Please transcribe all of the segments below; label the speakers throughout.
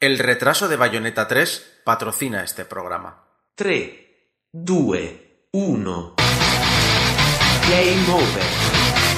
Speaker 1: El retraso de Bayonetta 3 patrocina este programa.
Speaker 2: 3, 2, 1. Game over.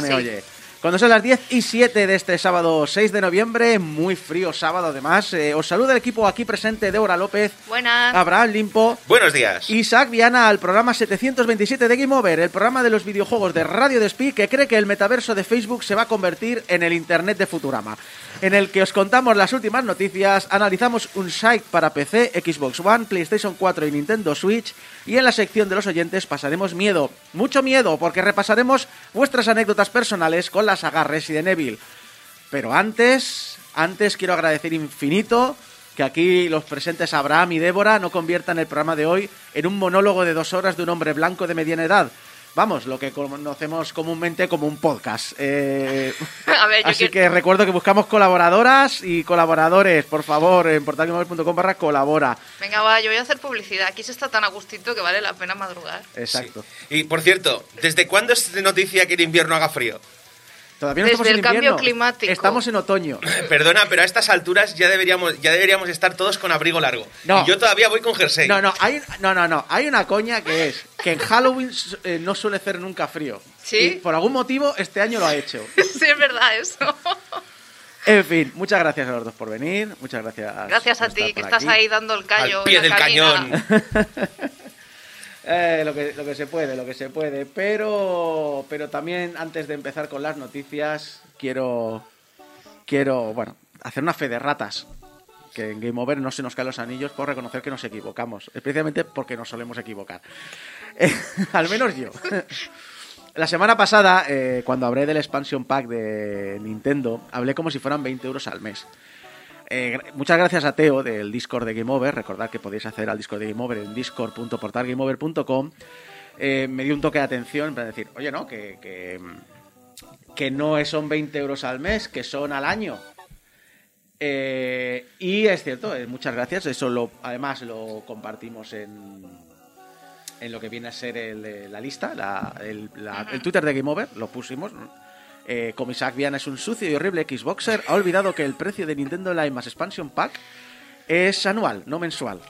Speaker 3: Se me
Speaker 4: sí.
Speaker 3: oye. Cuando son las 10 y 7 de este sábado 6 de noviembre, muy frío sábado además, eh, os saluda el equipo aquí presente, Débora López,
Speaker 4: Buenas.
Speaker 3: Abraham Limpo,
Speaker 5: Buenos días.
Speaker 3: Isaac Viana al programa 727 de Game Over, el programa de los videojuegos de Radio Despí que cree que el metaverso de Facebook se va a convertir en el Internet de Futurama, en el que os contamos las últimas noticias, analizamos un site para PC, Xbox One, PlayStation 4 y Nintendo Switch, y en la sección de los oyentes pasaremos miedo, mucho miedo, porque repasaremos vuestras anécdotas personales con la saga Resident Evil. Pero antes, antes quiero agradecer infinito que aquí los presentes Abraham y Débora no conviertan el programa de hoy en un monólogo de dos horas de un hombre blanco de mediana edad. Vamos, lo que conocemos comúnmente como un podcast. Eh,
Speaker 4: A ver, yo
Speaker 3: así
Speaker 4: quiero-
Speaker 3: que recuerdo que buscamos colaboradoras y colaboradores. Por favor, en portalgamóvil.com barra colabora.
Speaker 4: Venga, va, yo voy a hacer publicidad. Aquí se está tan a gustito que vale la pena madrugar.
Speaker 3: Exacto.
Speaker 5: Y por cierto, ¿desde cuándo es noticia que en invierno haga frío?
Speaker 3: Todavía no
Speaker 4: Desde
Speaker 3: estamos en
Speaker 4: el cambio climático.
Speaker 3: Estamos en otoño.
Speaker 5: Perdona, pero a estas alturas ya deberíamos, ya deberíamos estar todos con abrigo largo.
Speaker 3: No.
Speaker 5: Y yo todavía voy con jersey.
Speaker 3: No, no, hay, no, no, no. Hay una coña que es que en Halloween eh, no suele hacer nunca frío.
Speaker 4: ¿Sí?
Speaker 3: Y por algún motivo este año lo ha hecho.
Speaker 4: sí, es verdad eso.
Speaker 3: En fin, muchas gracias a los dos por venir. Muchas gracias.
Speaker 4: Gracias a ti, que estás
Speaker 3: aquí.
Speaker 4: ahí dando el callo.
Speaker 5: Al pie
Speaker 4: en
Speaker 5: del
Speaker 4: cabina.
Speaker 5: cañón.
Speaker 3: Eh, lo, que, lo que se puede, lo que se puede. Pero, pero también antes de empezar con las noticias, quiero, quiero, bueno, hacer una fe de ratas. Que en Game Over no se nos caen los anillos por reconocer que nos equivocamos. Especialmente porque nos solemos equivocar. Eh, al menos yo. La semana pasada, eh, cuando hablé del expansion pack de Nintendo, hablé como si fueran 20 euros al mes. Eh, muchas gracias a Teo del Discord de Game Over. Recordad que podéis acceder al Discord de Game Over en discord.portalgameover.com. Eh, me dio un toque de atención para decir, oye, no, que, que, que no son 20 euros al mes, que son al año. Eh, y es cierto, muchas gracias. Eso lo, además lo compartimos en, en lo que viene a ser el, la lista, la- el, la- el Twitter de Game Over, lo pusimos. ¿no? Eh, como Isaac Viana es un sucio y horrible Xboxer, ha olvidado que el precio de Nintendo Live más Expansion Pack es anual, no mensual.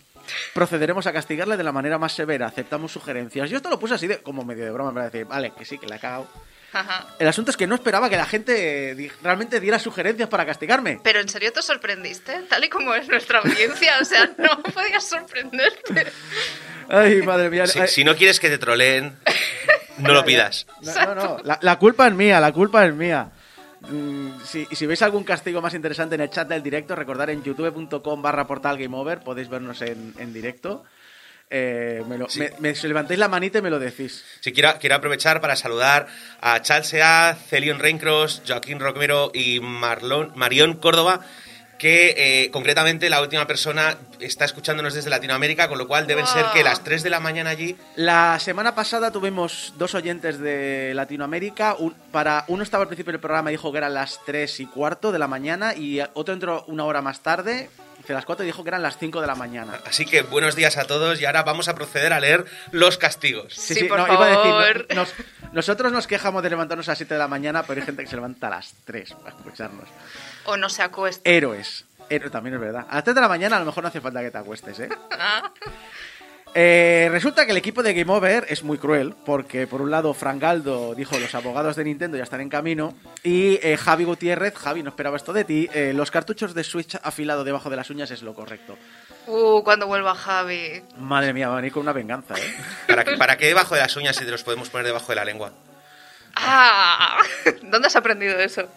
Speaker 3: Procederemos a castigarle de la manera más severa, aceptamos sugerencias. Yo esto lo puse así de, como medio de broma para decir, vale, que sí, que la he cagado.
Speaker 4: Ajá.
Speaker 3: El asunto es que no esperaba que la gente realmente diera sugerencias para castigarme.
Speaker 4: Pero en serio te sorprendiste, tal y como es nuestra audiencia. O sea, no podías sorprenderte.
Speaker 3: Ay, madre mía.
Speaker 5: Si, si no quieres que te troleen, no lo pidas.
Speaker 3: No, no, no. La, la culpa es mía, la culpa es mía. Mm, si, si veis algún castigo más interesante en el chat del directo, recordad en youtube.com barra portal game over, podéis vernos en, en directo. Eh, me, lo-
Speaker 5: Sí.
Speaker 3: me- me- si levantáis la manita y me lo decís.
Speaker 5: Si quiero, quiero aprovechar para saludar a Chalsea, Celion Reincross, Joaquín Romero y Marlon, Marión Córdoba, que eh, concretamente la última persona está escuchándonos desde Latinoamérica, con lo cual deben ser que las 3 de la mañana allí.
Speaker 3: La semana pasada tuvimos dos oyentes de Latinoamérica. Un- para, uno estaba al principio del programa y dijo que eran las 3 y cuarto de la mañana y otro entró una hora más tarde, hacia las 4 y dijo que eran las 5 de la mañana.
Speaker 5: Así que buenos días a todos y ahora vamos a proceder a leer los castigos.
Speaker 4: Sí, por
Speaker 3: iba a decir,
Speaker 4: favor.
Speaker 3: no- nos- nosotros nos quejamos de levantarnos a las 7 de la mañana, pero hay gente que se levanta a las 3 para escucharnos.
Speaker 4: O no se acuesta.
Speaker 3: Héroes. Eh, también es verdad. A las 3 de la mañana a lo mejor no hace falta que te acuestes, ¿eh? Eh, resulta que el equipo de Game Over es muy cruel, porque por un lado Frank Galdo dijo los abogados de Nintendo ya están en camino, y eh, Javi Gutiérrez, Javi, no esperaba esto de ti, eh, los cartuchos de Switch afilado debajo de las uñas es lo correcto.
Speaker 4: Uh, cuando vuelva Javi.
Speaker 3: Madre mía, va a venir con una venganza, ¿eh?
Speaker 5: ¿Para qué, ¿Para qué debajo de las uñas si te los podemos poner debajo de la lengua?
Speaker 4: Ah, ¿dónde has aprendido eso?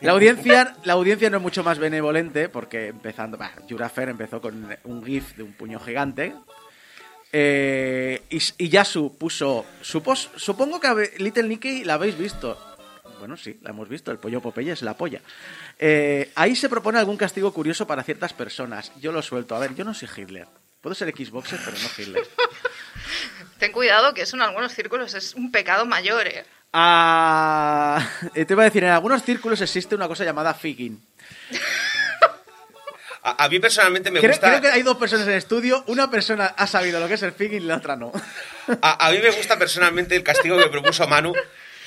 Speaker 3: La audiencia, la audiencia no es mucho más benevolente, porque empezando, bah, Jurafer empezó con un GIF de un puño gigante. Eh, y, y Yasu puso. supos- supongo que Little Nicky la habéis visto. Bueno, sí, la hemos visto. El pollo Popeye es la polla. Eh, ahí se propone algún castigo curioso para ciertas personas. Yo lo suelto. A ver, yo no soy Hitler. Puedo ser Xboxer, pero no Hitler.
Speaker 4: Ten cuidado que eso en algunos círculos es un pecado mayor, ¿eh?
Speaker 3: Ah, eh, te iba a decir, en algunos círculos existe una cosa llamada figging.
Speaker 5: A, a mí personalmente me
Speaker 3: Creo,
Speaker 5: gusta.
Speaker 3: creo que hay dos personas en el estudio. Una persona ha sabido lo que es el figging y la otra no.
Speaker 5: A, a mí me gusta personalmente el castigo que propuso Manu,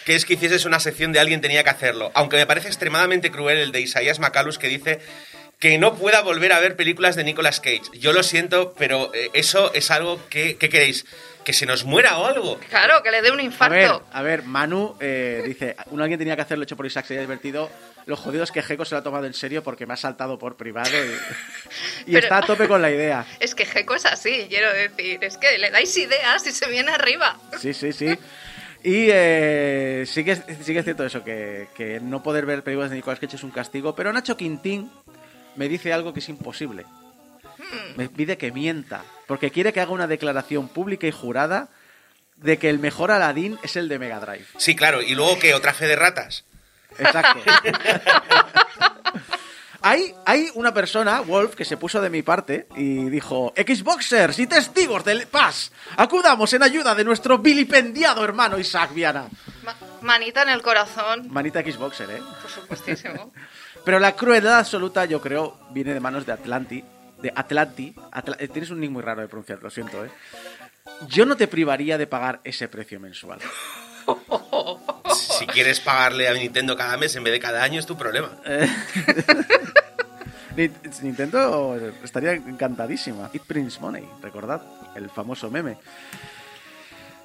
Speaker 5: que es que hicieses una sección de alguien tenía que hacerlo. Aunque me parece extremadamente cruel el de Isaías Macalus que dice que no pueda volver a ver películas de Nicolas Cage. Yo lo siento, pero eh, eso es algo que... ¿Qué queréis? ¿Que se nos muera o algo?
Speaker 4: Claro, que le dé un
Speaker 3: A ver,
Speaker 4: infarto.
Speaker 3: a ver, Manu eh, dice, un alguien tenía que hacerlo hecho por Isaac, se había divertido. Lo jodido es que Gecko se lo ha tomado en serio porque me ha saltado por privado y, y
Speaker 4: Pero-
Speaker 3: está a tope con la idea.
Speaker 4: Es que Gecko es así, quiero decir. Es que le dais ideas y se viene arriba.
Speaker 3: Sí, sí, sí. Y eh, sí, que es, sí que es cierto eso, que, que no poder ver películas de Nicolas Cage es un castigo, pero Nacho Quintín me dice algo que es imposible. Me pide que mienta, porque quiere que haga una declaración pública y jurada de que el mejor Aladdin es el de Mega Drive.
Speaker 5: Sí, claro. ¿Y luego qué? ¿Otra fe de ratas?
Speaker 3: Exacto. hay, hay una persona, Wolf, que se puso de mi parte y dijo: Xboxers y testigos del paz, acudamos en ayuda de nuestro vilipendiado hermano Isaac Viana.
Speaker 4: Ma- manita en el corazón,
Speaker 3: Manita Xboxer, ¿eh?
Speaker 4: por supuestísimo.
Speaker 3: Pero la crueldad absoluta, yo creo, viene de manos de Atlanti. De Atlanti. Atla- eh, tienes un nick muy raro de pronunciar, lo siento, ¿eh? Yo no te privaría de pagar ese precio mensual.
Speaker 5: Si quieres pagarle a Nintendo cada mes en vez de cada año es tu problema.
Speaker 3: Ni- Nintendo estaría encantadísima. It prints money, recordad, el famoso meme.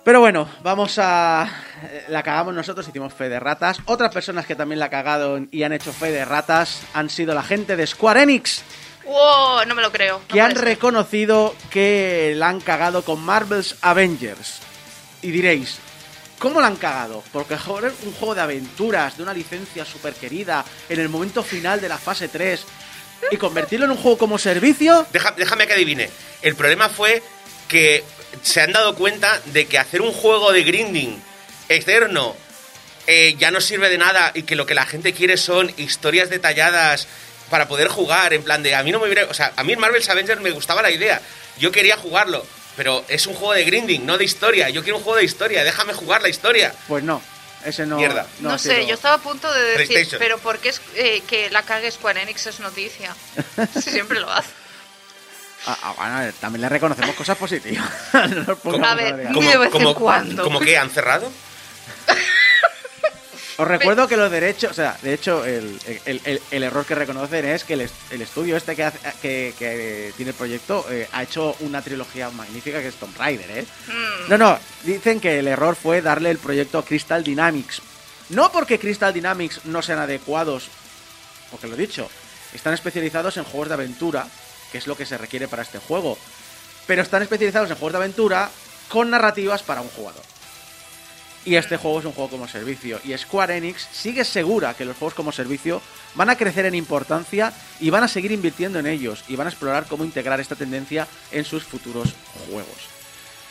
Speaker 3: Pero bueno, vamos a... eh, La cagamos nosotros, hicimos fe de ratas. Otras personas que también la han cagado y han hecho fe de ratas han sido la gente de Square Enix,
Speaker 4: ¡Wow! No me lo creo. no
Speaker 3: que han reconocido que la han cagado con Marvel's Avengers. Y diréis, ¿cómo la han cagado? Porque joder, un juego de aventuras, de una licencia súper querida, en el momento final de la fase 3, y convertirlo en un juego como servicio...
Speaker 5: Deja- déjame que adivine. El problema fue que se han dado cuenta de que hacer un juego de grinding externo eh, ya no sirve de nada y que lo que la gente quiere son historias detalladas para poder jugar. En plan de, a mí no me hubiera. O sea, a mí en Marvel's Avengers me gustaba la idea. Yo quería jugarlo. Pero es un juego de grinding, no de historia. Yo quiero un juego de historia. Déjame jugar la historia.
Speaker 3: Pues no, ese no...
Speaker 5: Mierda.
Speaker 4: No, sé,
Speaker 3: sido-
Speaker 4: yo estaba a punto de decir, pero ¿por qué es, eh, que la cague Square Enix es noticia? Siempre lo hace.
Speaker 3: Ah, ah, bueno, ver, también le reconocemos cosas positivas. No
Speaker 4: A ver. Muy de vez en cuando.
Speaker 5: ¿Cómo que han cerrado?
Speaker 3: Os recuerdo que los derechos, o sea, de hecho, el, el- el- el error que reconocen es que el, est- el estudio este que, hace- que, que tiene el proyecto eh, ha hecho una trilogía magnífica que es Tomb Raider, ¿eh?
Speaker 4: Mm,
Speaker 3: No, no, dicen que el error fue darle el proyecto a Crystal Dynamics. No porque Crystal Dynamics no sean adecuados, porque lo he dicho, están especializados en juegos de aventura, que es lo que se requiere para este juego. Pero están especializados en juegos de aventura con narrativas para un jugador. Y este juego es un juego como servicio. Y Square Enix sigue segura que los juegos como servicio van a crecer en importancia y van a seguir invirtiendo en ellos y van a explorar cómo integrar esta tendencia en sus futuros juegos.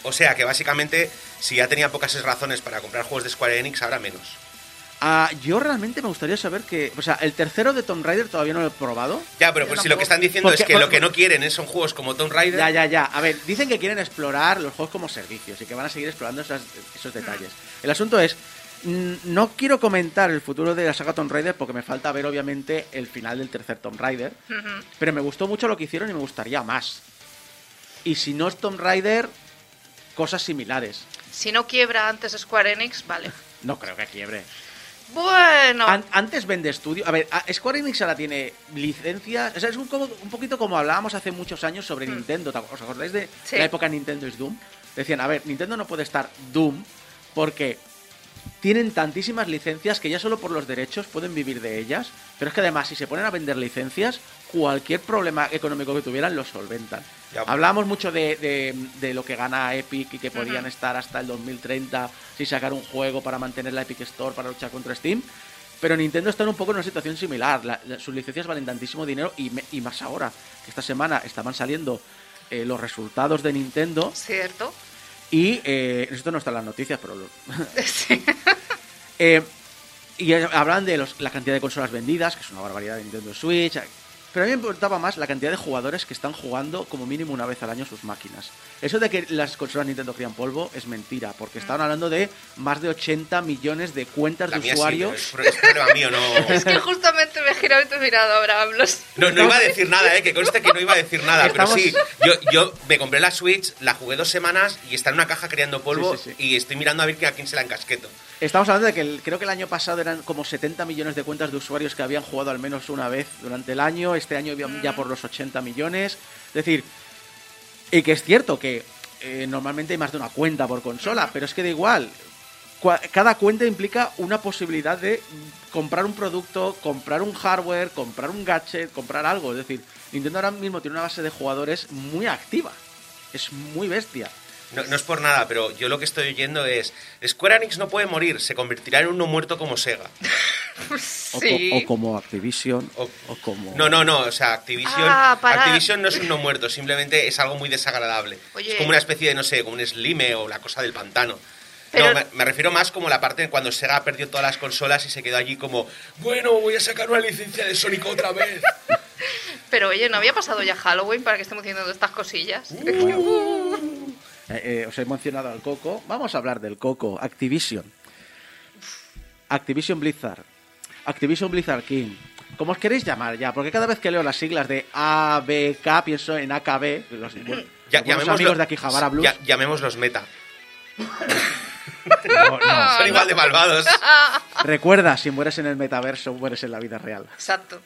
Speaker 5: O sea que básicamente, si ya tenía pocas razones para comprar juegos de Square Enix, ahora menos.
Speaker 3: Ah, yo realmente me gustaría saber que. O sea, el tercero de Tomb Raider todavía no lo he probado.
Speaker 5: Ya, pero pues si lo que están diciendo
Speaker 3: Porque-
Speaker 5: es que lo que no quieren es son juegos como Tomb Raider.
Speaker 3: Ya, ya, ya. A ver, dicen que quieren explorar los juegos como servicios y que van a seguir explorando esas- esos detalles. El asunto es. mm, No quiero comentar el futuro de la saga Tomb Raider porque me falta ver, obviamente, el final del tercer Tomb Raider. Pero me gustó mucho lo que hicieron y me gustaría más. Y si no es Tomb Raider, cosas similares.
Speaker 4: Si no quiebra antes Square Enix, vale.
Speaker 3: No creo que quiebre.
Speaker 4: Bueno,
Speaker 3: An- antes vende estudio. A ver, Square Enix ahora tiene licencias. O sea, es un, como- un poquito como hablábamos hace muchos años sobre Nintendo. ¿te ac- ¿Os acordáis de
Speaker 4: Sí.
Speaker 3: la época Nintendo es Doom? Decían, a ver, Nintendo no puede estar Doom porque tienen tantísimas licencias que ya solo por los derechos pueden vivir de ellas. Pero es que además, si se ponen a vender licencias, cualquier problema económico que tuvieran lo solventan.
Speaker 5: Ya.
Speaker 3: Hablábamos mucho de, de- de lo que gana Epic y que podrían estar hasta el 2030 sin sacar un juego para mantener la Epic Store para luchar contra Steam. Pero Nintendo está en un poco en una situación similar. La- la- sus licencias valen tantísimo dinero y, me- y más ahora. que Esta semana estaban saliendo eh, los resultados de Nintendo
Speaker 4: cierto.
Speaker 3: Y eh, esto no está en las noticias, pero
Speaker 4: Sí.
Speaker 3: eh, y hablan de los- la cantidad de consolas vendidas, que es una barbaridad de Nintendo Switch. Pero a mí me importaba más la cantidad de jugadores que están jugando como mínimo una vez al año sus máquinas. Eso de que las consolas Nintendo crían polvo es mentira, porque estaban hablando de más de 80 millones de cuentas
Speaker 5: La
Speaker 3: de
Speaker 5: sí,
Speaker 3: usuarios.
Speaker 5: es, pro- es problema mío, no.
Speaker 4: Es que justamente me he girado y te he mirado, Abraham. Los...
Speaker 5: No, no iba a decir nada, eh, que conste que no iba a decir nada,
Speaker 3: Estamos-
Speaker 5: pero sí, yo, yo me compré la Switch, la jugué dos semanas y está en una caja creando polvo
Speaker 3: Sí, sí, sí.
Speaker 5: y estoy mirando a ver a quién se la encasqueto.
Speaker 3: Estamos hablando de que el- creo que el año pasado eran como 70 millones de cuentas de usuarios que habían jugado al menos una vez durante el año. Este año ya por los 80 millones. Es decir, y que es cierto que eh, normalmente hay más de una cuenta por consola, pero es que da igual. Cada cuenta implica una posibilidad de comprar un producto, comprar un hardware, comprar un gadget, comprar algo. Es decir, Nintendo ahora mismo tiene una base de jugadores muy activa. Es muy bestia.
Speaker 5: No, no es por nada, pero yo lo que estoy oyendo es, Square Enix no puede morir, se convertirá en uno muerto como Sega.
Speaker 3: O,
Speaker 4: Sí.
Speaker 3: co- o como Activision,
Speaker 5: O-
Speaker 3: o como...
Speaker 5: No, no, no, o sea, Activision,
Speaker 4: Ah, para-
Speaker 5: Activision no es un no muerto, simplemente es algo muy desagradable.
Speaker 4: Oye.
Speaker 5: Es como una especie de, no sé, como un slime o la cosa del pantano.
Speaker 4: Pero-
Speaker 5: No, me, me refiero más como la parte cuando Sega perdió todas las consolas y se quedó allí como, bueno, voy a sacar una licencia de Sonic otra vez.
Speaker 4: Pero oye, ¿no había pasado ya Halloween para que estemos todas estas cosillas?
Speaker 3: Eh, eh, os he mencionado al Coco. Vamos a hablar del Coco. Activision. Activision Blizzard. Activision Blizzard King. Como os queréis llamar ya, porque cada vez que leo las siglas de ABK pienso en AKB. Los, bueno,
Speaker 5: Ya-
Speaker 3: algunos
Speaker 5: llamémoslo-
Speaker 3: amigos de Akihabara Blues.
Speaker 5: ya- llamémoslos meta.
Speaker 3: No, no.
Speaker 5: Son igual de malvados.
Speaker 3: Recuerda, si mueres en el metaverso, mueres en la vida real.
Speaker 4: Exacto.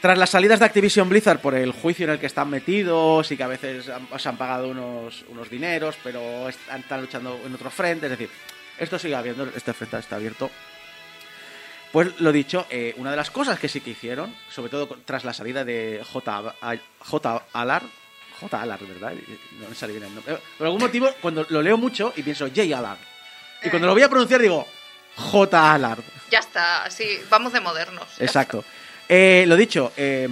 Speaker 3: Tras las salidas de Activision Blizzard por el juicio en el que están metidos y que a veces han, se han pagado unos, unos dineros, pero están, luchando en otro frente, es decir, esto sigue habiendo, este frente está abierto. Pues lo dicho, eh, una de las cosas que sí que hicieron, sobre todo tras la salida de J. J. Allard, J. Allard, ¿verdad? No me sale bien el nombre. Por algún motivo, cuando lo leo mucho y pienso J. Allard, y cuando lo voy a pronunciar digo J. Allard.
Speaker 4: Ya está, sí, vamos de modernos.
Speaker 3: Exacto. Eh, lo dicho, eh,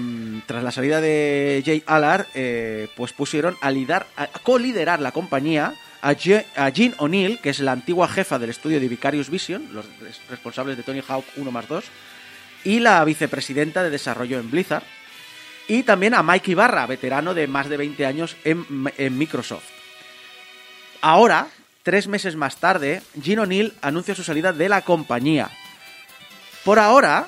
Speaker 3: tras la salida de Jay Allard, eh, pues pusieron a, lidar, a coliderar la compañía a, Je- a Jean O'Neill, que es la antigua jefa del estudio de Vicarious Vision, los res- responsables de Tony Hawk 1 más 2, y la vicepresidenta de desarrollo en Blizzard, y también a Mike Ibarra, veterano de más de 20 años en, en Microsoft. Ahora, tres meses más tarde, Jean O'Neill anuncia su salida de la compañía. Por ahora,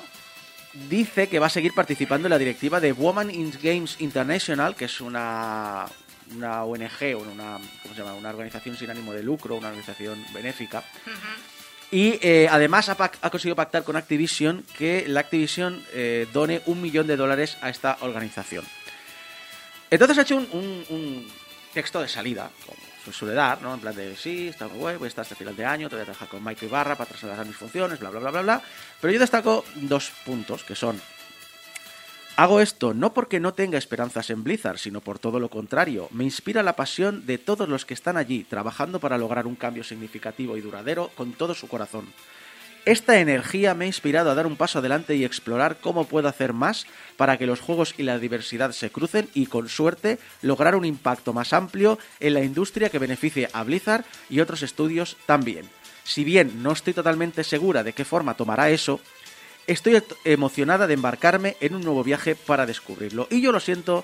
Speaker 3: dice que va a seguir participando en la directiva de Women in Games International, que es una, una ONG, una, ¿cómo se llama? una organización sin ánimo de lucro, una organización benéfica. Y eh, además ha, ha conseguido pactar con Activision que la Activision eh, done un millón de dólares a esta organización. Entonces ha hecho un, un- un texto de salida, como se suele dar, ¿no? En plan de, sí, está muy guay, voy a estar hasta final de año, te voy a trabajar con Mike Ibarra para trasladar mis funciones, bla, bla, bla, bla, bla. Pero yo destaco dos puntos, que son... Hago esto no porque no tenga esperanzas en Blizzard, sino por todo lo contrario. Me inspira la pasión de todos los que están allí, trabajando para lograr un cambio significativo y duradero con todo su corazón. Esta energía me ha inspirado a dar un paso adelante y explorar cómo puedo hacer más para que los juegos y la diversidad se crucen y, con suerte, lograr un impacto más amplio en la industria que beneficie a Blizzard y otros estudios también. Si bien no estoy totalmente segura de qué forma tomará eso, estoy emocionada de embarcarme en un nuevo viaje para descubrirlo. Y yo lo siento,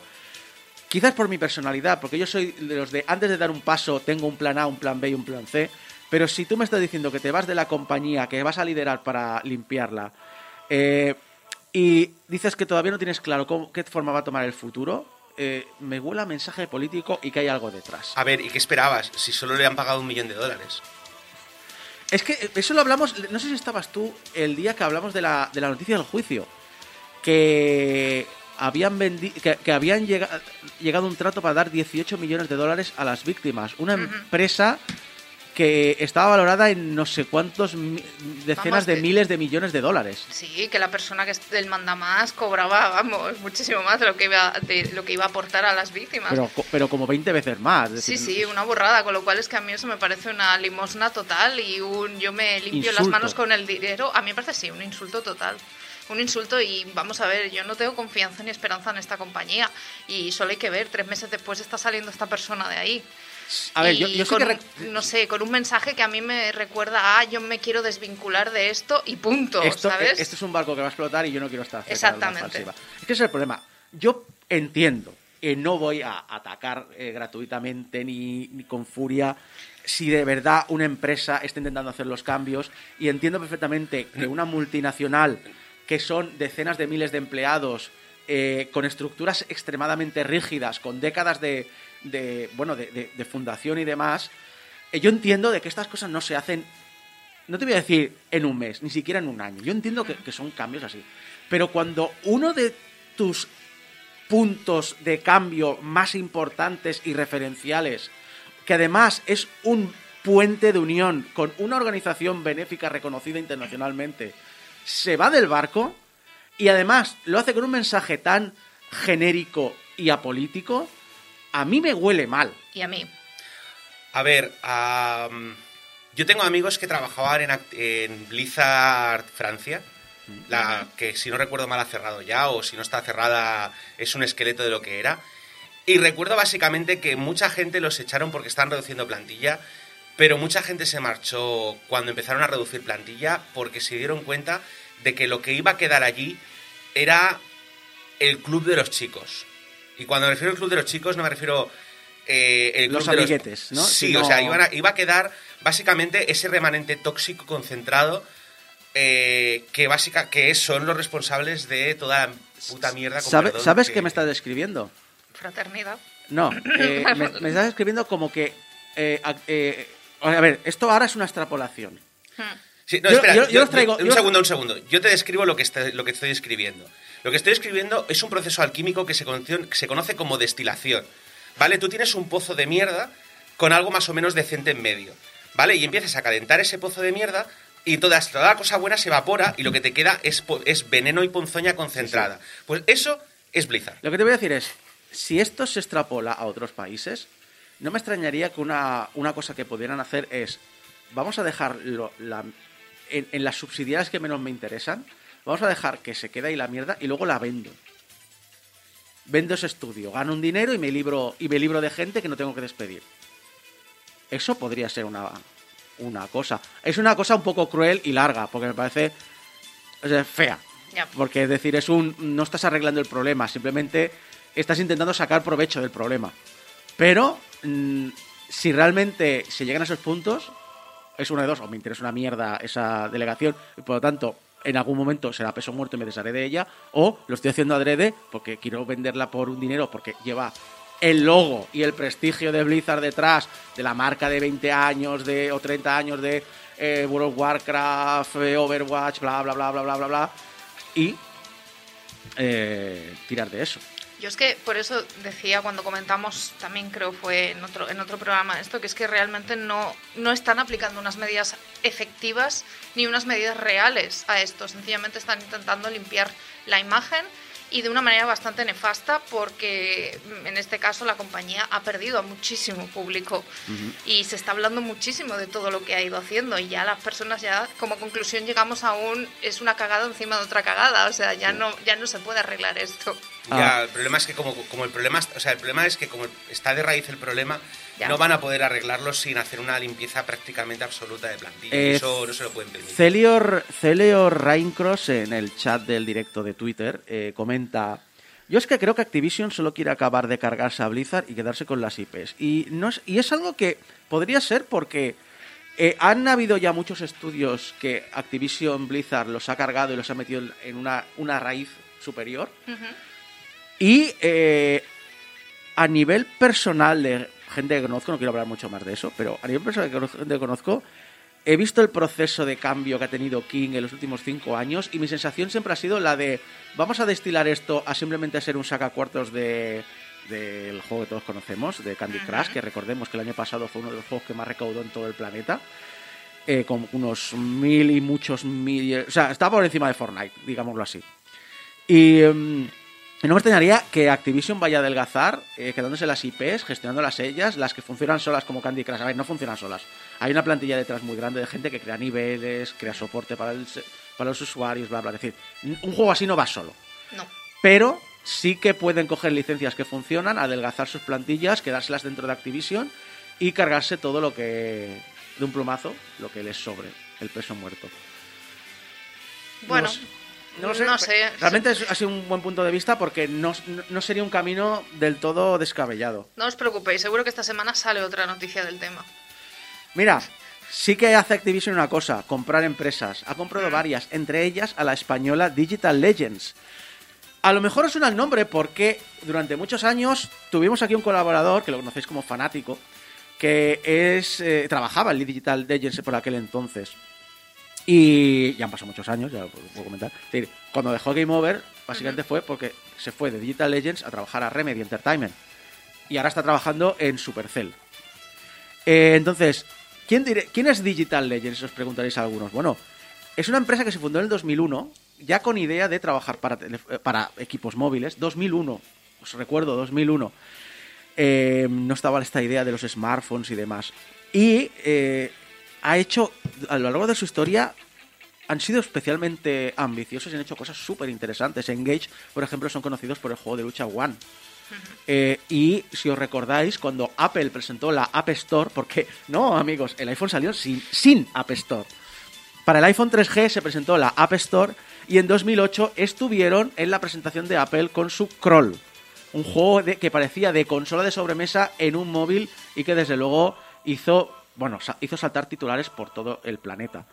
Speaker 3: quizás por mi personalidad, porque yo soy de los de antes de dar un paso tengo un plan A, un plan B y un plan C. Pero si tú me estás diciendo que te vas de la compañía, que vas a liderar para limpiarla, eh, y dices que todavía no tienes claro cómo, qué forma va a tomar el futuro, eh, me huele a mensaje político y que hay algo detrás.
Speaker 5: A ver, ¿y qué esperabas? Si solo le han pagado un millón de dólares.
Speaker 3: Es que eso lo hablamos, no sé si estabas tú el día que hablamos de la, de la noticia del juicio, que habían vendi- que, que habían llega- llegado a un trato para dar 18 millones de dólares a las víctimas. Una empresa que estaba valorada en no sé cuántos decenas
Speaker 4: Vamos,
Speaker 3: de miles de millones de dólares.
Speaker 4: Sí, que la persona que es del mandamás cobraba, vamos, muchísimo más de lo que iba, de lo que iba a aportar a las víctimas.
Speaker 3: Pero, pero como 20 veces más.
Speaker 4: Sí, sí, una borrada, con lo cual es que a mí eso me parece una limosna total y un yo me limpio las manos con el dinero. A mí me parece sí, un insulto total. Un insulto y vamos a ver, yo no tengo confianza ni esperanza en esta compañía y solo hay que ver, tres meses después está saliendo esta persona de ahí.
Speaker 3: A ver,
Speaker 4: Y
Speaker 3: yo, yo
Speaker 4: con,
Speaker 3: que
Speaker 4: no sé, con un mensaje que a mí me recuerda a yo me quiero desvincular de esto y punto,
Speaker 3: esto,
Speaker 4: ¿sabes?
Speaker 3: esto es un barco que va a explotar y yo no quiero estar cerca de una
Speaker 4: Exactamente.
Speaker 3: Es que ese es el problema. Yo entiendo, y no voy a atacar eh, gratuitamente ni, ni con furia si de verdad una empresa está intentando hacer los cambios y entiendo perfectamente que una multinacional que son decenas de miles de empleados eh, con estructuras extremadamente rígidas, con décadas de, de, bueno de, de- de fundación y demás, eh, yo entiendo de que estas cosas no se hacen no te voy a decir en un mes, ni siquiera en un año. Yo entiendo que, que son cambios así. Pero cuando uno de tus puntos de cambio más importantes y referenciales, que además es un puente de unión con una organización benéfica reconocida internacionalmente, se va del barco y además lo hace con un mensaje tan genérico y apolítico, a mí me huele mal.
Speaker 4: Y a mí.
Speaker 5: A ver, am, yo tengo amigos que trabajaban en, en Blizzard Francia, la que si no recuerdo mal ha cerrado ya, o si no está cerrada es un esqueleto de lo que era. Y recuerdo básicamente que mucha gente los echaron porque estaban reduciendo plantilla, pero mucha gente se marchó cuando empezaron a reducir plantilla porque se dieron cuenta de que lo que iba a quedar allí era el club de los chicos. Y cuando me refiero al club de los chicos no me refiero eh, el
Speaker 3: Los
Speaker 5: club de
Speaker 3: amiguetes, ¿no?
Speaker 5: Sí,
Speaker 3: Sino-
Speaker 5: o sea, iban a- iba a quedar básicamente ese remanente tóxico concentrado eh, que básica que son los responsables de toda la puta mierda. con
Speaker 3: ¿Sabe-
Speaker 5: perdón,
Speaker 3: ¿Sabes
Speaker 5: que-
Speaker 3: qué me estás describiendo?
Speaker 4: Fraternidad.
Speaker 3: No, eh, me, me estás describiendo como que... eh, a, eh, a ver, esto ahora es una extrapolación.
Speaker 4: Hmm.
Speaker 5: Sí, no,
Speaker 3: Yo-
Speaker 5: espera,
Speaker 3: yo-
Speaker 5: yo-
Speaker 3: yo los traigo-
Speaker 5: un
Speaker 3: yo-
Speaker 5: segundo, un segundo. Yo te describo lo que, está- lo que estoy escribiendo. Lo que estoy escribiendo es un proceso alquímico que se conoce, que se conoce como destilación. ¿Vale? Tú tienes un pozo de mierda con algo más o menos decente en medio. ¿Vale? Y empiezas a calentar ese pozo de mierda y toda, toda la cosa buena se evapora y lo que te queda es, veneno y ponzoña concentrada. Pues eso es Blizzard.
Speaker 3: Lo que te voy a decir es, si esto se extrapola a otros países, no me extrañaría que una, una cosa que pudieran hacer es, vamos a dejar lo- la- en, en las subsidiarias que menos me interesan, vamos a dejar que se quede ahí la mierda y luego la vendo. Vendo ese estudio, gano un dinero y me libro, y me libro de gente que no tengo que despedir. Eso podría ser una, una cosa. Es una cosa un poco cruel y larga, porque me parece o sea, fea. Porque es decir, es un. no estás arreglando el problema, simplemente estás intentando sacar provecho del problema. Pero mm, si realmente se llegan a esos puntos, es una de dos, o me interesa una mierda esa delegación, y por lo tanto, en algún momento será peso muerto y me desharé de ella, o lo estoy haciendo adrede porque quiero venderla por un dinero, porque lleva el logo y el prestigio de Blizzard detrás, de la marca de 20 años de, o 30 años de eh, World of Warcraft, eh, Overwatch, bla, bla, bla, bla, bla, bla, bla, y eh, tirar de eso.
Speaker 4: Yo es que por eso decía cuando comentamos, también creo fue en otro, en otro programa esto, que es que realmente no, no están aplicando unas medidas efectivas ni unas medidas reales a esto. Sencillamente están intentando limpiar la imagen y de una manera bastante nefasta porque mm, en este caso la compañía ha perdido a muchísimo público. Y se está hablando muchísimo de todo lo que ha ido haciendo. Y ya las personas ya como conclusión llegamos a un es una cagada encima de otra cagada, o sea, ya no ya no se puede arreglar esto.
Speaker 5: Ya,
Speaker 3: Ah.
Speaker 5: el problema es que como, como el problema, o sea, el problema es que como está de raíz el problema,
Speaker 4: Ya.
Speaker 5: no van a poder arreglarlo sin hacer una limpieza prácticamente absoluta de plantilla.
Speaker 3: Eh,
Speaker 5: y eso no se lo pueden permitir.
Speaker 3: Celior, Celior Raincross en el chat del directo de Twitter eh, comenta: Yo es que creo que Activision solo quiere acabar de cargarse a Blizzard y quedarse con las IPs. Y, no es, y es algo que podría ser porque eh, han habido ya muchos estudios que Activision Blizzard los ha cargado y los ha metido en una, una raíz superior. Y eh, a nivel personal de gente que conozco, no quiero hablar mucho más de eso, pero a nivel personal que conozco, he visto el proceso de cambio que ha tenido King en los últimos cinco años y mi sensación siempre ha sido la de vamos a destilar esto a simplemente ser un sacacuartos de del juego que todos conocemos, de Candy Crush, que recordemos que el año pasado fue uno de los juegos que más recaudó en todo el planeta, eh, con unos mil y muchos mil... O sea, está por encima de Fortnite, digámoslo así. Y em, no me extrañaría que Activision vaya a adelgazar, eh, quedándose las IPs, gestionándolas ellas, las que funcionan solas como Candy Crush. A ver, no funcionan solas. Hay una plantilla detrás muy grande de gente que crea niveles, crea soporte para, el se- para los usuarios, bla, bla. Es decir, un juego así no va solo.
Speaker 4: No.
Speaker 3: Pero sí que pueden coger licencias que funcionan, adelgazar sus plantillas, quedárselas dentro de Activision y cargarse todo lo que. de un plumazo, lo que les sobre, el peso muerto.
Speaker 4: Bueno,
Speaker 3: No sé,
Speaker 4: no sé.
Speaker 3: Realmente ha sido un buen punto de vista porque no, no- no sería un camino del todo descabellado.
Speaker 4: No os preocupéis, seguro que esta semana sale otra noticia del tema.
Speaker 3: Mira, sí que hace Activision una cosa, comprar empresas. Ha comprado varias, entre ellas a la española Digital Legends. A lo mejor os suena el nombre porque durante muchos años tuvimos aquí un colaborador, que lo conocéis como fanático, que es eh, trabajaba en Digital Legends por aquel entonces. Y ya han pasado muchos años, ya lo puedo comentar. Es decir, cuando dejó Game Over, básicamente fue porque se fue de Digital Legends a trabajar a Remedy Entertainment. Y ahora está trabajando en Supercell. Eh, entonces, ¿quién, ¿quién es Digital Legends? Os preguntaréis algunos. Bueno, es una empresa que se fundó en el 2001, ya con idea de trabajar para, eh, para equipos móviles. 2001, os recuerdo, 2001. Eh, no estaba esta idea de los smartphones y demás. Y eh, ha hecho, a lo largo de su historia, han sido especialmente ambiciosos y han hecho cosas súper interesantes. Engage, por ejemplo, son conocidos por el juego de lucha One. Eh, y si os recordáis, cuando Apple presentó la App Store, porque no, amigos, el iPhone salió sin, sin App Store. Para el iPhone 3G se presentó la App Store y en 2008 estuvieron en la presentación de Apple con su Crawl, un juego de- que parecía de consola de sobremesa en un móvil y que desde luego hizo, bueno, hizo saltar titulares por todo el planeta.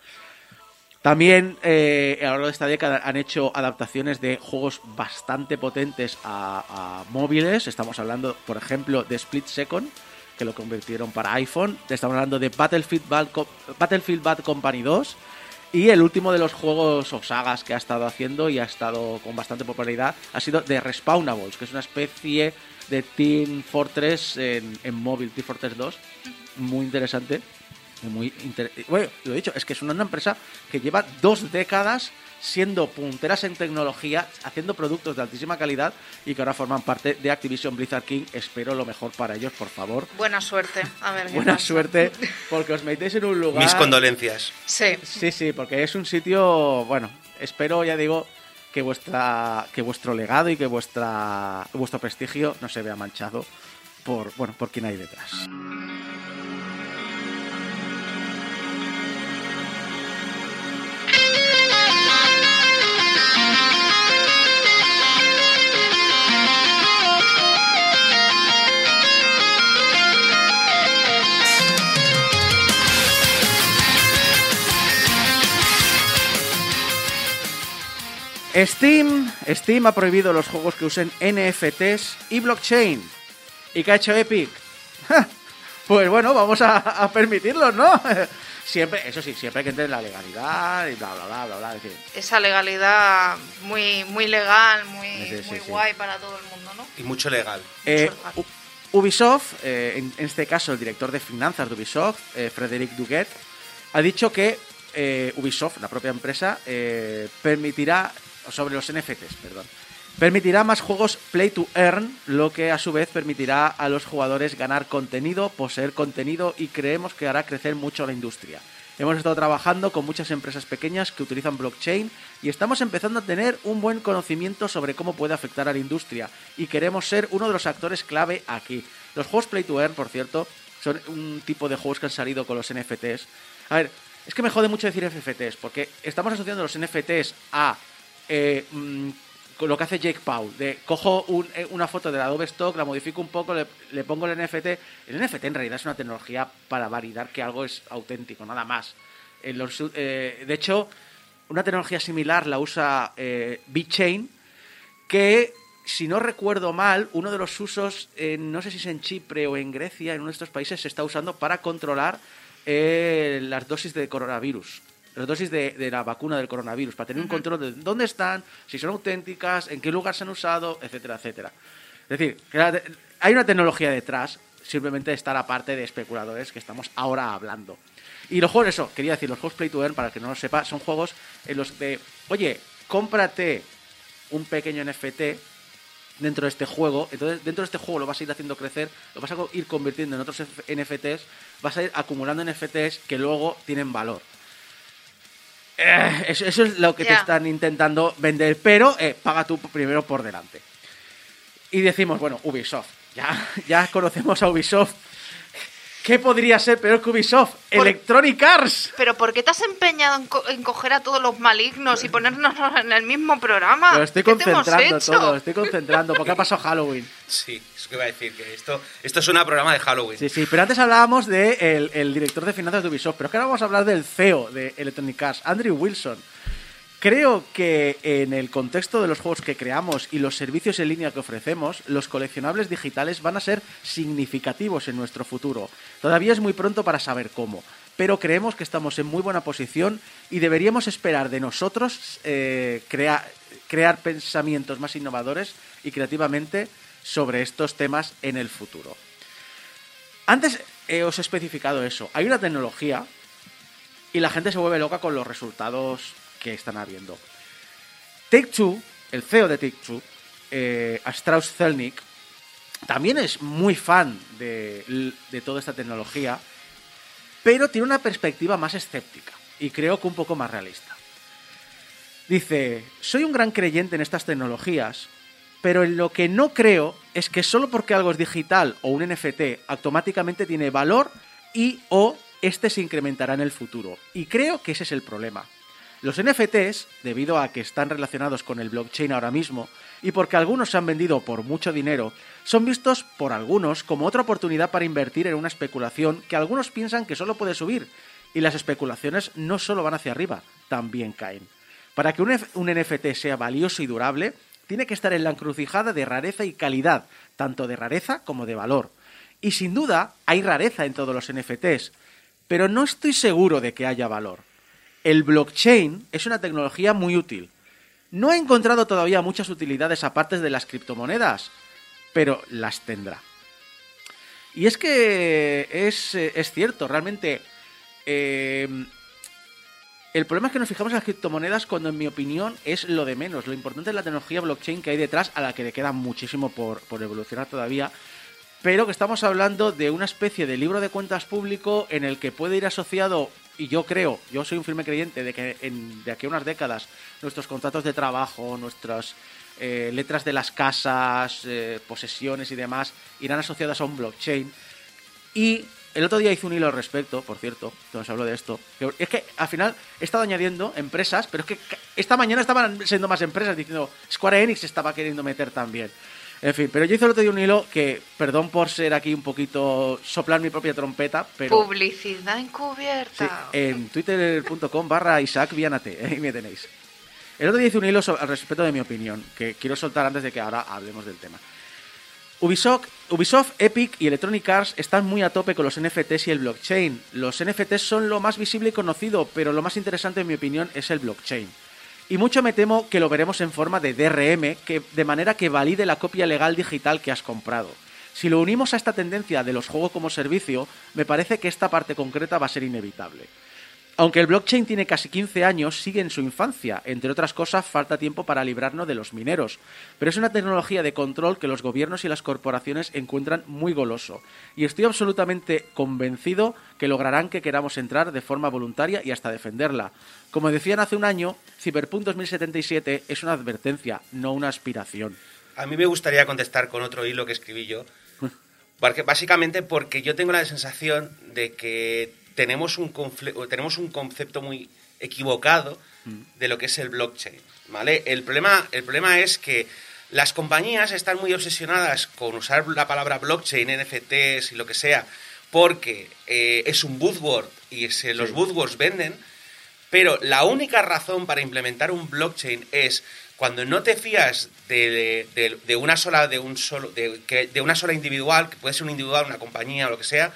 Speaker 3: También eh, a lo largo de esta década han hecho adaptaciones de juegos bastante potentes a, móviles. Estamos hablando, por ejemplo, de Split Second, que lo convirtieron para iPhone. Estamos hablando de Battlefield Bad, Battlefield Company 2. Y el último de los juegos o sagas que ha estado haciendo y ha estado con bastante popularidad ha sido The Respawnables, que es una especie de Team Fortress en, en móvil, Team Fortress 2. Muy interesante. y Muy inter- bueno, lo he dicho, es que es una empresa que lleva dos décadas siendo punteras en tecnología, haciendo productos de altísima calidad y que ahora forman parte de Activision Blizzard King. Espero lo mejor para ellos, por favor.
Speaker 4: Buena suerte. A ver,
Speaker 3: Buena
Speaker 4: pasa.
Speaker 3: suerte, porque os metéis en un lugar.
Speaker 5: Mis condolencias.
Speaker 4: Sí.
Speaker 3: Sí, sí, porque es un sitio, bueno, espero, ya digo, que vuestra que vuestro legado y que vuestra vuestro prestigio no se vea manchado por, bueno, por quien hay detrás. Steam, Steam ha prohibido los juegos que usen NFTs y blockchain. ¿Y qué ha hecho Epic? ¡Ja! Pues bueno, vamos a, a permitirlos, ¿no? Siempre, eso sí, siempre hay que entender la legalidad y bla, bla, bla, bla, bla. Es decir,
Speaker 4: Esa legalidad muy, muy legal, muy,
Speaker 3: Sí, sí,
Speaker 4: muy
Speaker 3: sí.
Speaker 4: guay para todo el mundo, ¿no?
Speaker 5: Y mucho legal.
Speaker 3: Eh,
Speaker 4: legal.
Speaker 3: Ubisoft, eh, en, en este caso el director de finanzas de Ubisoft, eh, Frederic Duguet, ha dicho que eh, Ubisoft, la propia empresa, eh, permitirá, sobre los NFTs, perdón, permitirá más juegos play to earn, lo que a su vez permitirá a los jugadores ganar contenido, poseer contenido y creemos que hará crecer mucho la industria. Hemos estado trabajando con muchas empresas pequeñas que utilizan blockchain y estamos empezando a tener un buen conocimiento sobre cómo puede afectar a la industria y queremos ser uno de los actores clave aquí. Los juegos Play to Earn, por cierto, son un tipo de juegos que han salido con los NFTs. A ver, es que me jode mucho decir NFTs porque estamos asociando los NFTs a eh, mm, lo que hace Jake Paul, de cojo eh, una foto del Adobe Stock, la modifico un poco, le, pongo el NFT. El NFT en realidad es una tecnología para validar que algo es auténtico, nada más. Eh, de hecho, una tecnología similar la usa eh, BitChain, que, si no recuerdo mal, uno de los usos, en- no sé si es en Chipre o en Grecia, en uno de estos países, se está usando para controlar eh, las dosis de coronavirus. Las dosis de, de la vacuna del coronavirus, para tener un control de dónde están, si son auténticas, en qué lugar se han usado, etcétera, etcétera. Es decir, que la- hay una tecnología detrás, simplemente está la parte de especuladores que estamos ahora hablando. Y los juegos, eso, quería decir, los juegos Play to Earn, para el que no lo sepa, son juegos en los de, oye, cómprate un pequeño NFT dentro de este juego, entonces dentro de este juego lo vas a ir haciendo crecer, lo vas a ir convirtiendo en otros NFTs, vas a ir acumulando NFTs que luego tienen valor. Eh, eso, eso es lo que te están intentando vender, pero eh, paga tú primero por delante. Y decimos, bueno, Ubisoft, ya, ya conocemos a Ubisoft. ¿Qué podría ser peor que Ubisoft?
Speaker 4: Por-
Speaker 3: Electronic Arts.
Speaker 4: Pero ¿por qué te has empeñado en, co- en coger a todos los malignos y ponernos en el mismo programa?
Speaker 3: Lo estoy
Speaker 4: ¿Qué te hemos
Speaker 3: concentrando
Speaker 4: hecho?
Speaker 3: todo, estoy concentrando, porque ha pasado Halloween.
Speaker 5: Sí, eso que iba a decir, que esto, esto suena a programa de Halloween.
Speaker 3: Sí, sí, pero antes hablábamos del de el, director de finanzas de Ubisoft, pero es que ahora vamos a hablar del CEO de Electronic Arts, Andrew Wilson. Creo que en el contexto de los juegos que creamos y los servicios en línea que ofrecemos, los coleccionables digitales van a ser significativos en nuestro futuro. Todavía es muy pronto para saber cómo, pero creemos que estamos en muy buena posición y deberíamos esperar de nosotros eh, crea- crear pensamientos más innovadores y creativamente sobre estos temas en el futuro. Antes eh, os he especificado eso. Hay una tecnología y la gente se vuelve loca con los resultados que están habiendo. Take Two, el CEO de Take Two, eh, Strauss Zelnick, también es muy fan de, de toda esta tecnología, pero tiene una perspectiva más escéptica y creo que un poco más realista. Dice, soy un gran creyente en estas tecnologías, pero en lo que no creo es que solo porque algo es digital o un NFT automáticamente tiene valor y o este se incrementará en el futuro. Y creo que ese es el problema. Los NFTs, debido a que están relacionados con el blockchain ahora mismo y porque algunos se han vendido por mucho dinero, son vistos por algunos como otra oportunidad para invertir en una especulación que algunos piensan que solo puede subir. Y las especulaciones no solo van hacia arriba, también caen. Para que un, NFT sea valioso y durable, tiene que estar en la encrucijada de rareza y calidad, tanto de rareza como de valor. Y sin duda hay rareza en todos los NFTs, pero no estoy seguro de que haya valor. El blockchain es una tecnología muy útil. No he encontrado todavía muchas utilidades aparte de las criptomonedas, pero las tendrá. Y es que es, eh, es cierto, realmente eh, el problema es que nos fijamos en las criptomonedas cuando, en mi opinión, es lo de menos. Lo importante es la tecnología blockchain que hay detrás, a la que le queda muchísimo por, por evolucionar todavía. Pero que estamos hablando de una especie de libro de cuentas público en el que puede ir asociado, y yo creo, yo soy un firme creyente de que en, de aquí a unas décadas nuestros contratos de trabajo, nuestras eh, letras de las casas, eh, posesiones y demás irán asociadas a un blockchain. Y el otro día hice un hilo al respecto, por cierto, se habló de esto. Es que al final he estado añadiendo empresas, pero es que esta mañana estaban siendo más empresas diciendo Square Enix estaba queriendo meter también. En fin, pero yo hice el otro día un hilo que, perdón por ser aquí un poquito, soplar mi propia trompeta, pero...
Speaker 4: Publicidad
Speaker 3: Sí,
Speaker 4: encubierta.
Speaker 3: en twitter.com barra Isaac Vianate, ahí me tenéis. El otro día hice un hilo al respecto de mi opinión, que quiero soltar antes de que ahora hablemos del tema. Ubisoft, Ubisoft, Epic y Electronic Arts están muy a tope con los NFTs y el blockchain. Los NFTs son lo más visible y conocido, pero lo más interesante en mi opinión es el blockchain. Y mucho me temo que lo veremos en forma de DRM, que, de manera que valide la copia legal digital que has comprado. Si lo unimos a esta tendencia de los juegos como servicio, me parece que esta parte concreta va a ser inevitable. Aunque el blockchain tiene casi 15 años, sigue en su infancia. Entre otras cosas, falta tiempo para librarnos de los mineros. Pero es una tecnología de control que los gobiernos y las corporaciones encuentran muy goloso. Y estoy absolutamente convencido que lograrán que queramos entrar de forma voluntaria y hasta defenderla. Como decían hace un año, Cyberpunk 2077 es una advertencia, no una aspiración.
Speaker 5: A mí me gustaría contestar con otro hilo que escribí yo. Porque, básicamente porque yo tengo la sensación de que tenemos un, tenemos un concepto muy equivocado de lo que es el blockchain. ¿vale? El, problema, el problema es que las compañías están muy obsesionadas con usar la palabra blockchain, NFTs y lo que sea, porque eh, es un buzzword y se- los buzzwords venden, pero la única razón para implementar un blockchain es cuando no te fías de, de- de una sola de un solo de, de una sola individual, que puede ser un individual, una compañía o lo que sea,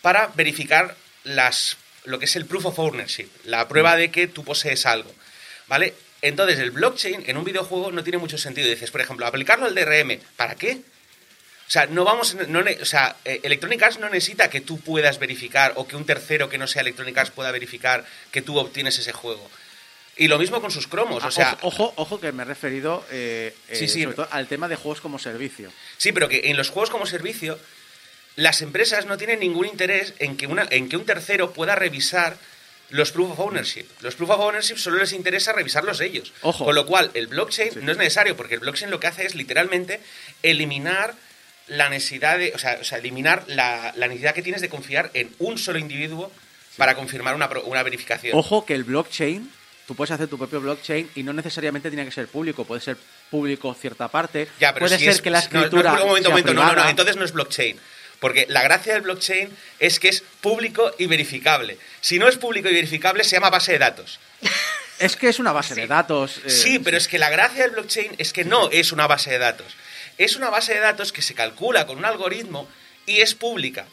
Speaker 5: para verificar las, lo que es el proof of ownership, la prueba de que tú posees algo, ¿vale? Entonces, el blockchain en un videojuego no tiene mucho sentido. Dices, por ejemplo, aplicarlo al DRM, ¿para qué? O sea, no vamos, no, o sea, eh, Electronic Arts no necesita que tú puedas verificar o que un tercero que no sea Electronic Arts pueda verificar que tú obtienes ese juego. Y lo mismo con sus cromos,
Speaker 3: Ah,
Speaker 5: o sea,
Speaker 3: ojo, ojo, ojo, que me he referido eh, eh,
Speaker 5: Sí, sí.
Speaker 3: sobre todo al tema de juegos como servicio.
Speaker 5: Sí, pero que en los juegos como servicio, las empresas no tienen ningún interés en que, una, en que un tercero pueda revisar los proof of ownership. Los proof of ownership solo les interesa revisarlos ellos.
Speaker 3: Ojo.
Speaker 5: Con lo cual, el blockchain
Speaker 3: Sí.
Speaker 5: no es necesario, porque el blockchain lo que hace es literalmente eliminar la necesidad de. O sea, o sea, eliminar la, la necesidad que tienes de confiar en un solo individuo para confirmar una, una verificación.
Speaker 3: Ojo que el blockchain, tú puedes hacer tu propio blockchain y no necesariamente tiene que ser público, puede ser público cierta parte,
Speaker 5: Ya, pero
Speaker 3: puede
Speaker 5: si
Speaker 3: ser
Speaker 5: es-
Speaker 3: que la
Speaker 5: no, no,
Speaker 3: escritura
Speaker 5: un momento,
Speaker 3: sea
Speaker 5: un momento, no, no, no, entonces no es blockchain. Porque la gracia del blockchain es que es público y verificable. Si no es público y verificable, se llama base de datos.
Speaker 3: Es que es una base
Speaker 5: Sí.
Speaker 3: de datos. eh,
Speaker 5: sí, pero es que la gracia del blockchain es que no es una base de datos. Es una base de datos que se calcula con un algoritmo y es pública.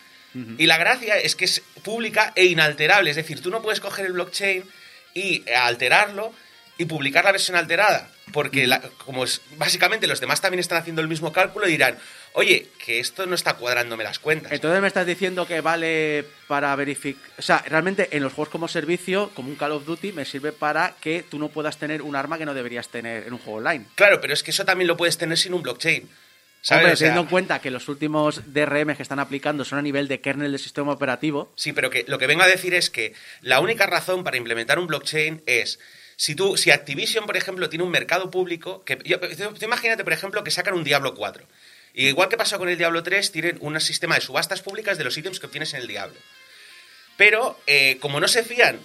Speaker 5: Y la gracia es que es pública e inalterable. Es decir, tú no puedes coger el blockchain y eh, alterarlo y publicar la versión alterada. Porque la- como es, básicamente los demás también están haciendo el mismo cálculo y dirán, oye, que esto no está cuadrándome las cuentas.
Speaker 3: Entonces me estás diciendo que vale para verificar... O sea, realmente en los juegos como servicio, como un Call of Duty, me sirve para que tú no puedas tener un arma que no deberías tener en un juego online.
Speaker 5: Claro, pero es que eso también lo puedes tener sin un blockchain. ¿sabes?
Speaker 3: Hombre,
Speaker 5: O sea,
Speaker 3: teniendo en cuenta que los últimos DRM que están aplicando son a nivel de kernel del sistema operativo,
Speaker 5: Sí, pero que lo que vengo a decir es que la única razón para implementar un blockchain es si tú, si Activision, por ejemplo, tiene un mercado público, que yo- tú- tú imagínate, por ejemplo, que sacan un Diablo 4. Igual que pasó con el Diablo 3, tienen un sistema de subastas públicas de los ítems que obtienes en el Diablo. Pero eh, como no se fían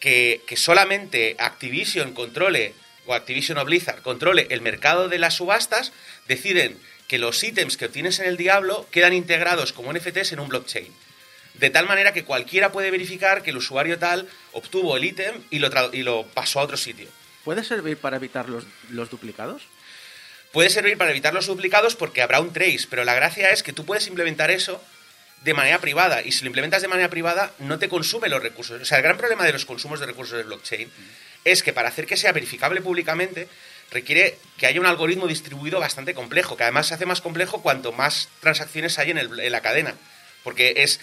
Speaker 5: que, solamente Activision controle, o Activision o Blizzard controle el mercado de las subastas, deciden que los ítems que obtienes en el Diablo quedan integrados como NFTs en un blockchain. De tal manera que cualquiera puede verificar que el usuario tal obtuvo el ítem y lo, y lo pasó a otro sitio.
Speaker 3: ¿puede servir para evitar los, los duplicados?
Speaker 5: Puede servir para evitar los duplicados porque habrá un trace, pero la gracia es que tú puedes implementar eso de manera privada y si lo implementas de manera privada no te consume los recursos. O sea, el gran problema de los consumos de recursos del blockchain es que para hacer que sea verificable públicamente requiere que haya un algoritmo distribuido bastante complejo, que además se hace más complejo cuanto más transacciones hay en, el- en la cadena, porque es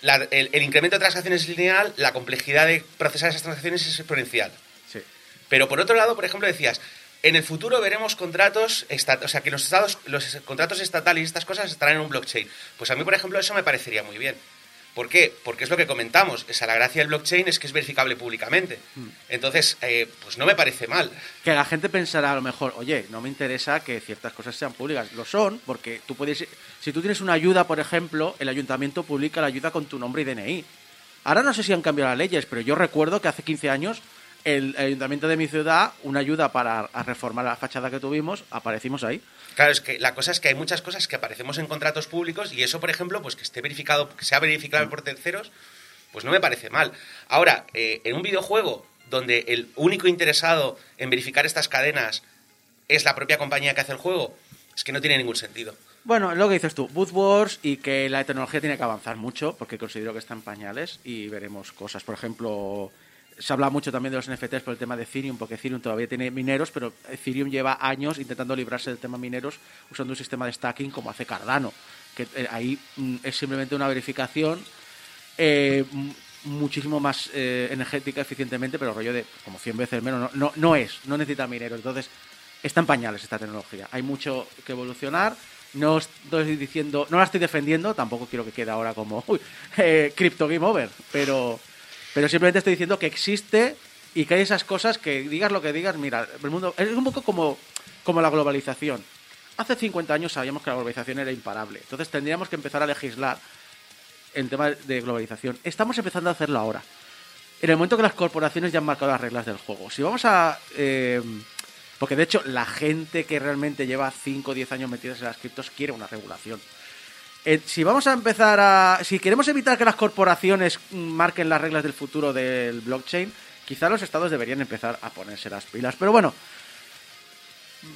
Speaker 5: la- el, el incremento de transacciones es lineal, la complejidad de procesar esas transacciones es exponencial.
Speaker 3: Sí.
Speaker 5: Pero por otro lado, por ejemplo, decías, en el futuro veremos contratos, o sea, que los estados, los contratos estatales y estas cosas estarán en un blockchain. Pues a mí, por ejemplo, eso me parecería muy bien. ¿Por qué? Porque es lo que comentamos. Esa la gracia del blockchain es que es verificable públicamente. Entonces, eh, pues no me parece mal.
Speaker 3: Que la gente pensará a lo mejor, oye, no me interesa que ciertas cosas sean públicas. Lo son, porque tú puedes. Si tú tienes una ayuda, por ejemplo, el ayuntamiento publica la ayuda con tu nombre y DNI. Ahora no sé si han cambiado las leyes, pero yo recuerdo que hace 15 años el ayuntamiento de mi ciudad, una ayuda para a reformar la fachada que tuvimos, aparecimos ahí.
Speaker 5: Claro, es que la cosa es que hay muchas cosas que aparecemos en contratos públicos y eso, por ejemplo, pues que esté verificado, que sea verificable por terceros, pues no me parece mal. Ahora, eh, en un videojuego donde el único interesado en verificar estas cadenas es la propia compañía que hace el juego, es que no tiene ningún sentido.
Speaker 3: Bueno, lo que dices tú, Boot Wars y que la tecnología tiene que avanzar mucho, porque considero que está en pañales y veremos cosas. Por ejemplo, se habla mucho también de los NFTs por el tema de Ethereum, porque Ethereum todavía tiene mineros, pero Ethereum lleva años intentando librarse del tema mineros usando un sistema de stacking como hace Cardano, que eh, ahí mm, es simplemente una verificación eh, muchísimo más eh, energética eficientemente, pero rollo de como 100 veces menos. No, no, no es, no necesita mineros. Entonces, está en pañales esta tecnología. Hay mucho que evolucionar. No estoy diciendo, no la estoy defendiendo, tampoco quiero que quede ahora como uy, Crypto Game Over, pero, pero simplemente estoy diciendo que existe y que hay esas cosas que digas lo que digas, mira, el mundo es un poco como, como la globalización. Hace 50 años sabíamos que la globalización era imparable, entonces tendríamos que empezar a legislar en tema de globalización. Estamos empezando a hacerlo ahora. En el momento que las corporaciones ya han marcado las reglas del juego. Si vamos a... eh, porque de hecho la gente que realmente lleva 5 o 10 años metidas en las criptos quiere una regulación. Eh, si vamos a empezar a... Si queremos evitar que las corporaciones marquen las reglas del futuro del blockchain, quizá los estados deberían empezar a ponerse las pilas. Pero bueno,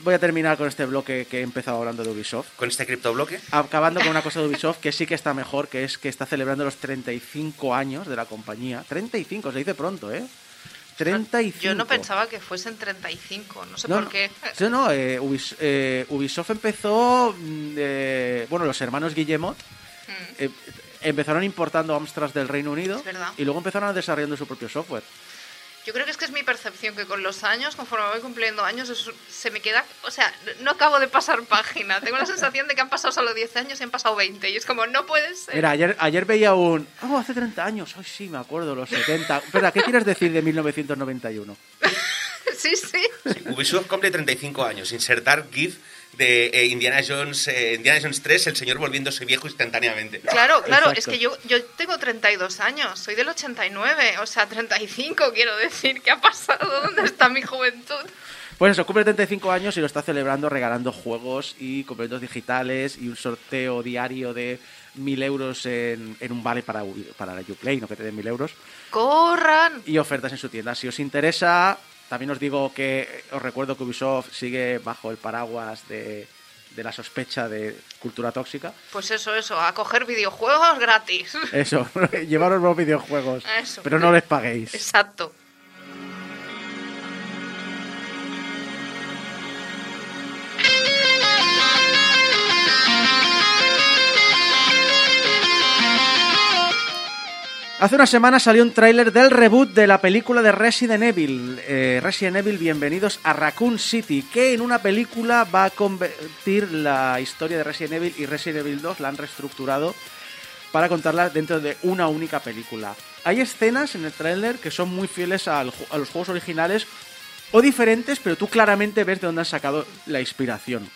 Speaker 3: voy a terminar con este bloque que he empezado hablando de Ubisoft.
Speaker 5: Con este criptobloque.
Speaker 3: Acabando con una cosa de Ubisoft que sí que está mejor, que es que está celebrando los 35 años de la compañía. 35, se dice pronto, ¿eh? 35.
Speaker 4: Yo no pensaba que fuesen 35, no sé
Speaker 3: No,
Speaker 4: por qué.
Speaker 3: No, eh, eh, Ubisoft empezó. mm, eh, bueno, los hermanos Guillemot
Speaker 4: Mm.
Speaker 3: eh, empezaron importando Amstrad del Reino Unido y luego empezaron desarrollando su propio software.
Speaker 4: Yo creo que es que es mi percepción que con los años, conforme voy cumpliendo años, se me queda. O sea, no acabo de pasar página. Tengo la sensación de que han pasado solo 10 años y han pasado 20. Y es como, no puede ser.
Speaker 3: Mira, ayer, ayer veía un. Oh, hace 30 años. Ay, sí, me acuerdo, los 70. Espera, ¿qué quieres decir de 1991?
Speaker 4: Sí, sí.
Speaker 5: Ubisoft cumple 35 años. Insertar GIF de eh, Indiana Jones eh, Indiana Jones 3, el señor volviéndose viejo instantáneamente.
Speaker 4: Claro, claro,
Speaker 3: Exacto.
Speaker 4: es que yo, yo tengo 32 años, soy del 89, o sea, 35 quiero decir, ¿qué ha pasado? ¿Dónde está mi juventud?
Speaker 3: Pues eso, cumple 35 años y lo está celebrando regalando juegos y complementos digitales y un sorteo diario de 1000 euros en, en un vale para, U- para la Uplay, no que te den 1000 euros.
Speaker 4: ¡Corran!
Speaker 3: y ofertas en su tienda. Si os interesa, también os digo que os recuerdo que Ubisoft sigue bajo el paraguas de, de la sospecha de cultura tóxica.
Speaker 4: Pues eso, eso, a coger videojuegos gratis.
Speaker 3: Eso, llevaros los videojuegos,
Speaker 4: Eso.
Speaker 3: pero no les paguéis.
Speaker 4: Exacto.
Speaker 3: Hace una semana salió un tráiler del reboot de la película de Resident Evil. Eh, Resident Evil, bienvenidos a Raccoon City, que en una película va a convertir la historia de Resident Evil y Resident Evil 2, la han reestructurado para contarla dentro de una única película. Hay escenas en el tráiler que son muy fieles a los juegos originales o diferentes, pero tú claramente ves de dónde han sacado la inspiración.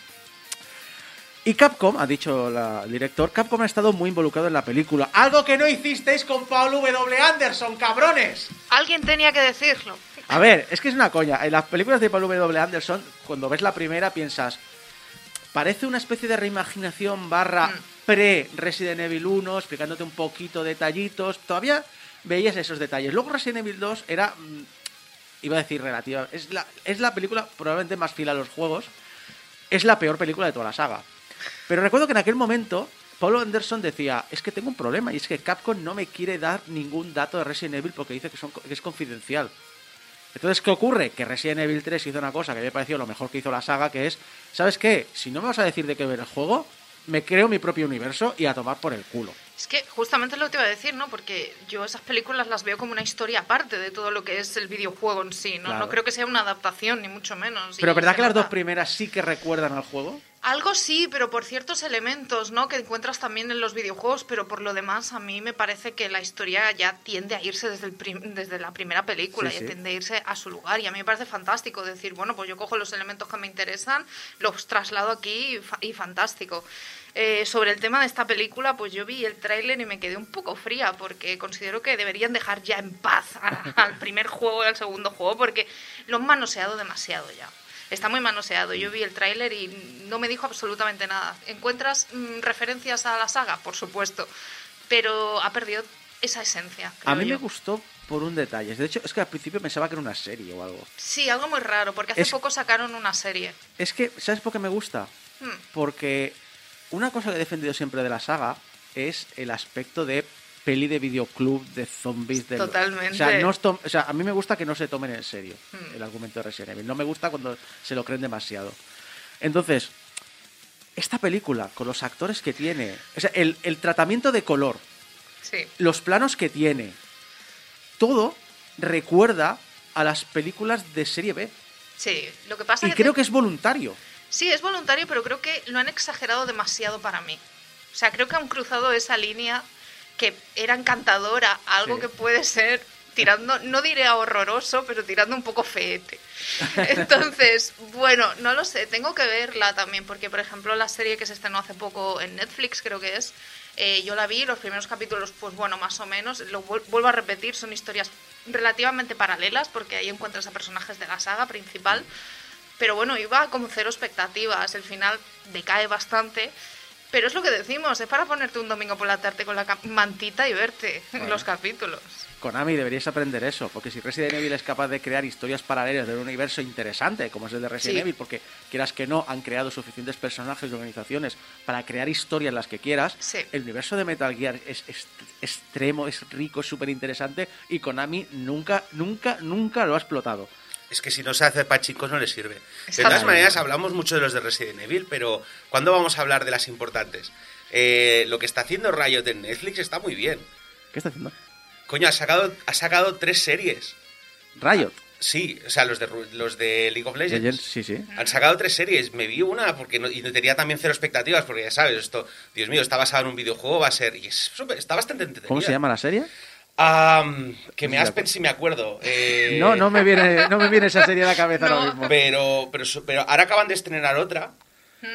Speaker 3: Y Capcom, ha dicho la- el director, Capcom ha estado muy involucrado en la película. Algo que no hicisteis con Paul W. Anderson, cabrones.
Speaker 4: Alguien tenía que decirlo.
Speaker 3: A ver, es que es una coña. En las películas de Paul W. Anderson, cuando ves la primera piensas, parece una especie de reimaginación barra
Speaker 4: Mm.
Speaker 3: pre-Resident Evil 1, explicándote un poquito detallitos. Todavía veías esos detalles. Luego Resident Evil 2 era, mm, iba a decir relativa, es la, es la película probablemente más fiel a los juegos. Es la peor película de toda la saga. Pero recuerdo que en aquel momento Paul Anderson decía, es que tengo un problema y es que Capcom no me quiere dar ningún dato de Resident Evil porque dice que, son, que es confidencial. Entonces, ¿qué ocurre? Que Resident Evil 3 hizo una cosa que me ha parecido lo mejor que hizo la saga, que es, ¿sabes qué? Si no me vas a decir de qué ver el juego, me creo mi propio universo y a tomar por el culo.
Speaker 4: Es que justamente lo que te iba a decir, ¿no? Porque yo esas películas las veo como una historia aparte de todo lo que es el videojuego en sí, ¿no?
Speaker 3: Claro.
Speaker 4: No creo que sea una adaptación, ni mucho menos.
Speaker 3: Pero ¿verdad que las dos primeras sí que recuerdan al juego?
Speaker 4: Algo sí, pero por ciertos elementos, ¿no? Que encuentras también en los videojuegos, pero por lo demás a mí me parece que la historia ya tiende a irse desde, el prim- desde la primera película,
Speaker 3: Sí,
Speaker 4: ya
Speaker 3: sí.
Speaker 4: tiende a irse a su lugar y a mí me parece fantástico decir, bueno, pues yo cojo los elementos que me interesan, los traslado aquí y, fa- y fantástico. Eh, sobre el tema de esta película, pues yo vi el tráiler y me quedé un poco fría porque considero que deberían dejar ya en paz al primer juego y al segundo juego porque lo han manoseado demasiado ya. Está muy manoseado. Yo vi el tráiler y no me dijo absolutamente nada. ¿Encuentras mm, referencias a la saga? Por supuesto. Pero ha perdido esa esencia.
Speaker 3: A mí me gustó por un detalle. De hecho, es que al principio pensaba que era una serie o algo.
Speaker 4: Sí, algo muy raro, porque hace
Speaker 3: Es-
Speaker 4: poco sacaron una serie.
Speaker 3: Es que, ¿sabes por qué me gusta?
Speaker 4: Hmm.
Speaker 3: Porque una cosa que he defendido siempre de la saga es el aspecto de peli de videoclub de zombies. De
Speaker 4: Totalmente.
Speaker 3: O sea, no os tom- o sea, a mí me gusta que no se tomen en serio
Speaker 4: Hmm.
Speaker 3: el argumento de Resident Evil. No me gusta cuando se lo creen demasiado. Entonces, esta película, con los actores que tiene, o sea, el, el tratamiento de color,
Speaker 4: Sí.
Speaker 3: los planos que tiene, todo recuerda a las películas de serie B.
Speaker 4: Sí, lo que pasa
Speaker 3: Y
Speaker 4: es
Speaker 3: creo que es voluntario.
Speaker 4: Sí, es voluntario, pero creo que lo han exagerado demasiado para mí. O sea, creo que han cruzado esa línea que era encantadora, algo
Speaker 3: Sí.
Speaker 4: que puede ser tirando, no diré a horroroso, pero tirando un poco feete. Entonces, bueno, no lo sé, tengo que verla también, porque por ejemplo la serie que se estrenó hace poco en Netflix, creo que es, eh, yo la vi, los primeros capítulos, pues bueno, más o menos, lo vuel- vuelvo a repetir, son historias relativamente paralelas, porque ahí encuentras a personajes de la saga principal, pero bueno, iba con cero expectativas, el final decae bastante Pero es lo que decimos, es para ponerte un domingo por la tarde con la mantita y verte los capítulos.
Speaker 3: Konami, deberías aprender eso, porque si Resident Evil es capaz de crear historias paralelas de un universo interesante, como es el de Resident
Speaker 4: Sí.
Speaker 3: Evil, porque quieras que no, han creado suficientes personajes y organizaciones para crear historias las que quieras,
Speaker 4: Sí.
Speaker 3: el universo de Metal Gear es, est- extremo, es rico, es súper interesante, y Konami nunca, nunca, nunca lo ha explotado.
Speaker 5: Es que si no se hace para chicos no les sirve. De
Speaker 4: Exacto.
Speaker 5: todas maneras, hablamos mucho de los de Resident Evil, pero ¿cuándo vamos a hablar de las importantes? Eh, lo que está haciendo Riot en Netflix está muy bien.
Speaker 3: ¿Qué está haciendo?
Speaker 5: Coño, ha sacado, ha sacado tres series.
Speaker 3: Riot.
Speaker 5: Sí, o sea, los de, los de League of Legends.
Speaker 3: Legends, sí, sí.
Speaker 5: Han sacado tres series. Me vi una porque no, y tenía también cero expectativas, porque ya sabes, esto, Dios mío, está basado en un videojuego, va a ser. Y es está bastante entretenida.
Speaker 3: ¿Cómo se llama la serie?
Speaker 5: Am, que me
Speaker 3: sé
Speaker 5: has
Speaker 3: si me
Speaker 5: acuerdo. Eh,
Speaker 3: No, no me viene, no me viene esa serie a la cabeza
Speaker 4: No.
Speaker 3: ahora mismo.
Speaker 5: Pero, pero, su- pero ahora acaban de estrenar otra.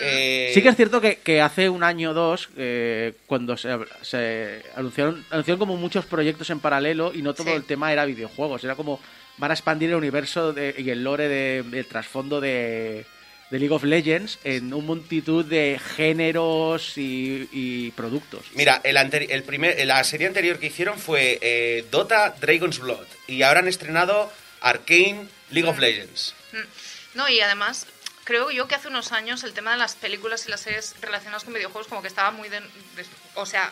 Speaker 5: eh,
Speaker 3: Sí que es cierto que, que hace un año o dos, eh, cuando se, se anunciaron, anunciaron como muchos proyectos en paralelo y no todo
Speaker 4: Sí.
Speaker 3: el tema era videojuegos, era como van a expandir el universo de- y el lore de- del trasfondo de, de League of Legends en un multitud de géneros y, y productos.
Speaker 5: Mira, el el primer, la serie anterior que hicieron fue eh, Dota Dragon's Blood. Y ahora han estrenado Arcane League of Legends.
Speaker 4: Mm. No, y además, creo yo que hace unos años el tema de las películas y las series relacionadas con videojuegos como que estaba muy... de- de- o sea,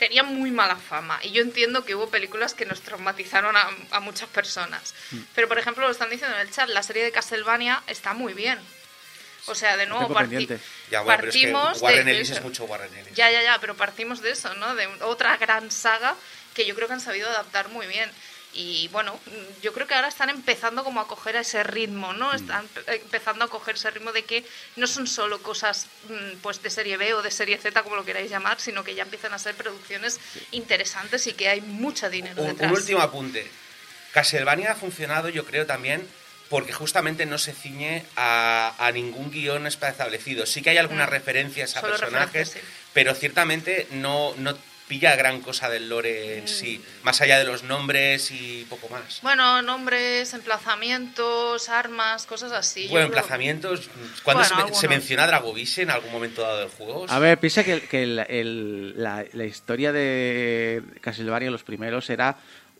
Speaker 4: tenía muy mala fama. Y yo entiendo que hubo películas que nos traumatizaron a, a muchas personas.
Speaker 3: Mm.
Speaker 4: Pero, por ejemplo, lo están diciendo en el chat, la serie de Castlevania está muy bien. O sea, de nuevo, parti-.
Speaker 5: Ya, bueno, pero es que
Speaker 4: partimos
Speaker 5: Warren
Speaker 4: de
Speaker 5: Ellis
Speaker 4: eso.
Speaker 5: es mucho Warren Ellis.
Speaker 4: Ya, ya, ya, pero partimos de eso, ¿no? De otra gran saga que yo creo que han sabido adaptar muy bien. Y bueno, mm, yo creo que ahora están empezando como a coger ese ritmo, ¿no? Están pe- empezando a coger ese ritmo de que no son solo cosas mm, pues de serie B o de serie Z, como lo queráis llamar, sino que ya empiezan a ser producciones interesantes y que hay mucho dinero
Speaker 5: Un,
Speaker 4: detrás.
Speaker 5: un último apunte. Castlevania ha funcionado, yo creo, también porque justamente no se ciñe a, a ningún guion establecido. Sí que hay algunas
Speaker 4: Mm.
Speaker 5: referencias a
Speaker 4: Solo
Speaker 5: personajes,
Speaker 4: referencias, sí.
Speaker 5: pero ciertamente no, no pilla gran cosa del lore en sí, más allá de los nombres y poco más.
Speaker 4: Bueno, nombres, emplazamientos, armas, cosas así. yo
Speaker 5: Bueno,
Speaker 4: creo-
Speaker 5: emplazamientos. ¿Cuándo
Speaker 4: Bueno,
Speaker 5: se, menciona Dragovise en algún momento dado del juego?
Speaker 3: A ver, piensa que, que el- el- la, la historia de Castlevania, los primeros, era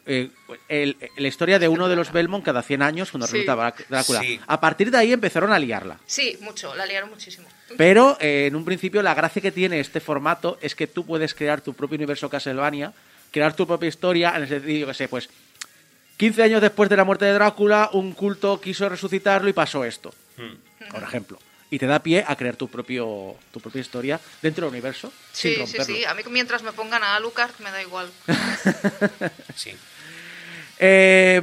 Speaker 3: eh, el- la historia de uno de los Belmont cada 100 años cuando
Speaker 4: Sí.
Speaker 3: resucita Drá- Drácula.
Speaker 5: Sí.
Speaker 3: A partir de ahí empezaron a liarla.
Speaker 4: Sí, mucho, la liaron muchísimo.
Speaker 3: Pero eh, en un principio la gracia que tiene este formato es que tú puedes crear tu propio universo Castlevania, crear tu propia historia, en el sentido, yo que sé, pues 15 años después de la muerte de Drácula, un culto quiso resucitarlo y pasó esto,
Speaker 5: Hmm.
Speaker 3: por ejemplo. Y te da pie a crear tu propio tu propia historia dentro del universo sin
Speaker 4: Sí, sí,
Speaker 3: romperlo.
Speaker 4: sí. A mí mientras me pongan a Alucard me da igual.
Speaker 5: Sí.
Speaker 3: Eh,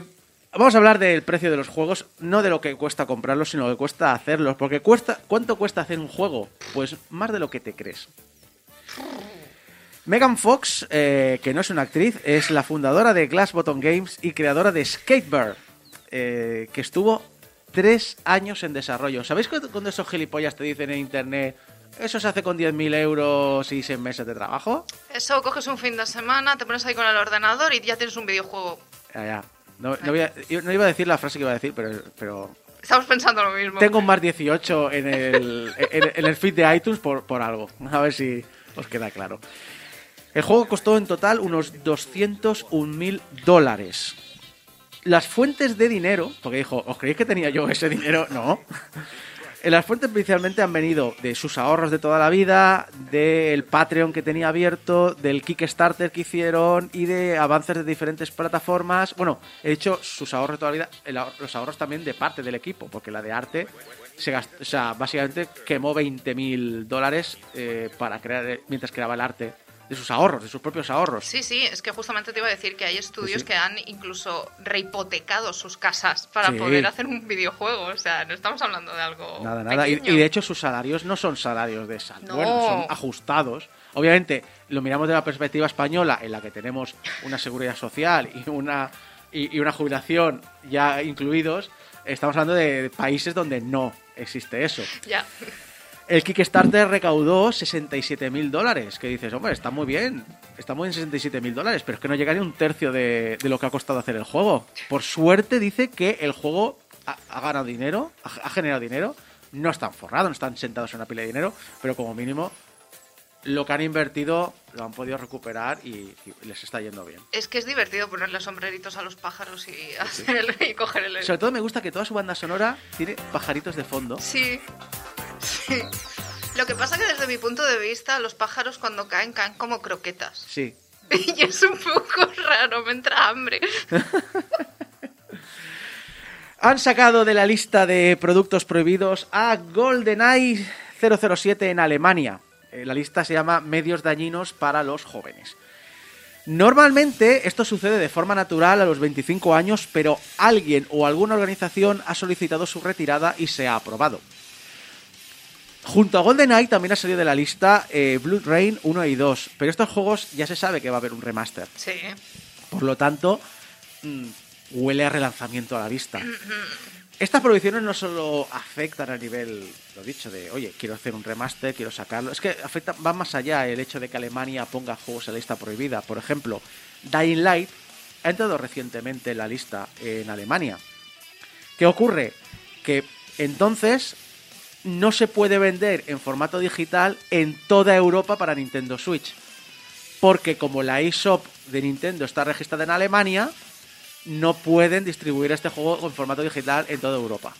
Speaker 3: vamos a hablar del precio de los juegos, no de lo que cuesta comprarlos, sino lo que cuesta hacerlos. Porque cuesta, ¿cuánto cuesta hacer un juego? Pues más de lo que te crees. Megan Fox, eh, que no es una actriz, es la fundadora de Glass Bottom Games y creadora de Skatebird, eh, que estuvo tres años en desarrollo. ¿Sabéis cuando, esos gilipollas te dicen en internet, eso se hace con 10.000 euros y 6 meses de trabajo?
Speaker 4: Eso, coges un fin de semana, te pones ahí con el ordenador y ya tienes un videojuego.
Speaker 3: Ya, ya. No, no a- no iba a decir la frase que iba a decir, pero, pero
Speaker 4: Estamos pensando lo mismo.
Speaker 3: tengo un más 18 en el, en, en el feed de iTunes por, por algo. A ver si os queda claro. El juego costó en total unos 201 mil dólares. Las fuentes de dinero, porque dijo, ¿os creéis que tenía yo ese dinero? No. Las fuentes principalmente han venido de sus ahorros de toda la vida, del Patreon que tenía abierto, del Kickstarter que hicieron y de avances de diferentes plataformas. Bueno, he dicho sus ahorros de toda la vida, los ahorros también de parte del equipo, porque la de arte se gastó, o sea, básicamente quemó 20 mil dólares eh, para crear, mientras creaba el arte, de sus ahorros, de sus propios ahorros.
Speaker 4: Sí, sí, es que justamente te iba a decir que hay estudios
Speaker 3: sí.
Speaker 4: que han incluso rehipotecado sus casas para
Speaker 3: Sí.
Speaker 4: poder hacer un videojuego. O sea, no estamos hablando de algo.
Speaker 3: Nada, nada. Y, de hecho sus salarios no son salarios de sal.
Speaker 4: No.
Speaker 3: Bueno, son ajustados. Obviamente, lo miramos de la perspectiva española, en la que tenemos una seguridad social y una, y, y una jubilación ya incluidos. Estamos hablando de países donde no existe eso.
Speaker 4: Ya.
Speaker 3: El Kickstarter recaudó 67 mil dólares. Que dices, hombre, está muy bien. Está muy bien 67 mil dólares, pero es que no llega ni un tercio de, de lo que ha costado hacer el juego. Por suerte dice que el juego ha, ha ganado dinero, ha, ha generado dinero. No están forrados, no están sentados en una pila de dinero, pero como mínimo lo que han invertido lo han podido recuperar y, y les está yendo bien.
Speaker 4: Es que es divertido ponerle sombreritos a los pájaros y, hacer el- y coger el...
Speaker 3: Sobre todo me gusta que toda su banda sonora tiene pajaritos de fondo.
Speaker 4: Sí, sí. Lo que pasa que desde mi punto de vista los pájaros cuando caen caen como croquetas.
Speaker 3: Sí.
Speaker 4: Y es un poco raro, me entra hambre.
Speaker 3: Han sacado de la lista de productos prohibidos a GoldenEye 007 en Alemania. Eh, La lista se llama Medios dañinos para los jóvenes. Normalmente esto sucede de forma natural a los 25 años, pero alguien o alguna organización ha solicitado su retirada y se ha aprobado. Junto a GoldenEye también ha salido de la lista eh, Blood Rain 1 y 2, pero estos juegos ya se sabe que va a haber un remaster.
Speaker 4: Sí.
Speaker 3: Por lo tanto, mm, huele a relanzamiento a la vista. Estas prohibiciones no solo afectan a nivel, lo dicho, de, oye, quiero hacer un remaster, quiero sacarlo. Es que afecta, va más allá el hecho de que Alemania ponga juegos en la lista prohibida. Por ejemplo, Dying Light ha entrado recientemente en la lista en Alemania. ¿Qué ocurre? Que entonces no se puede vender en formato digital en toda Europa para Nintendo Switch. Porque como la eShop de Nintendo está registrada en Alemania, no pueden distribuir este juego en formato digital en toda Europa.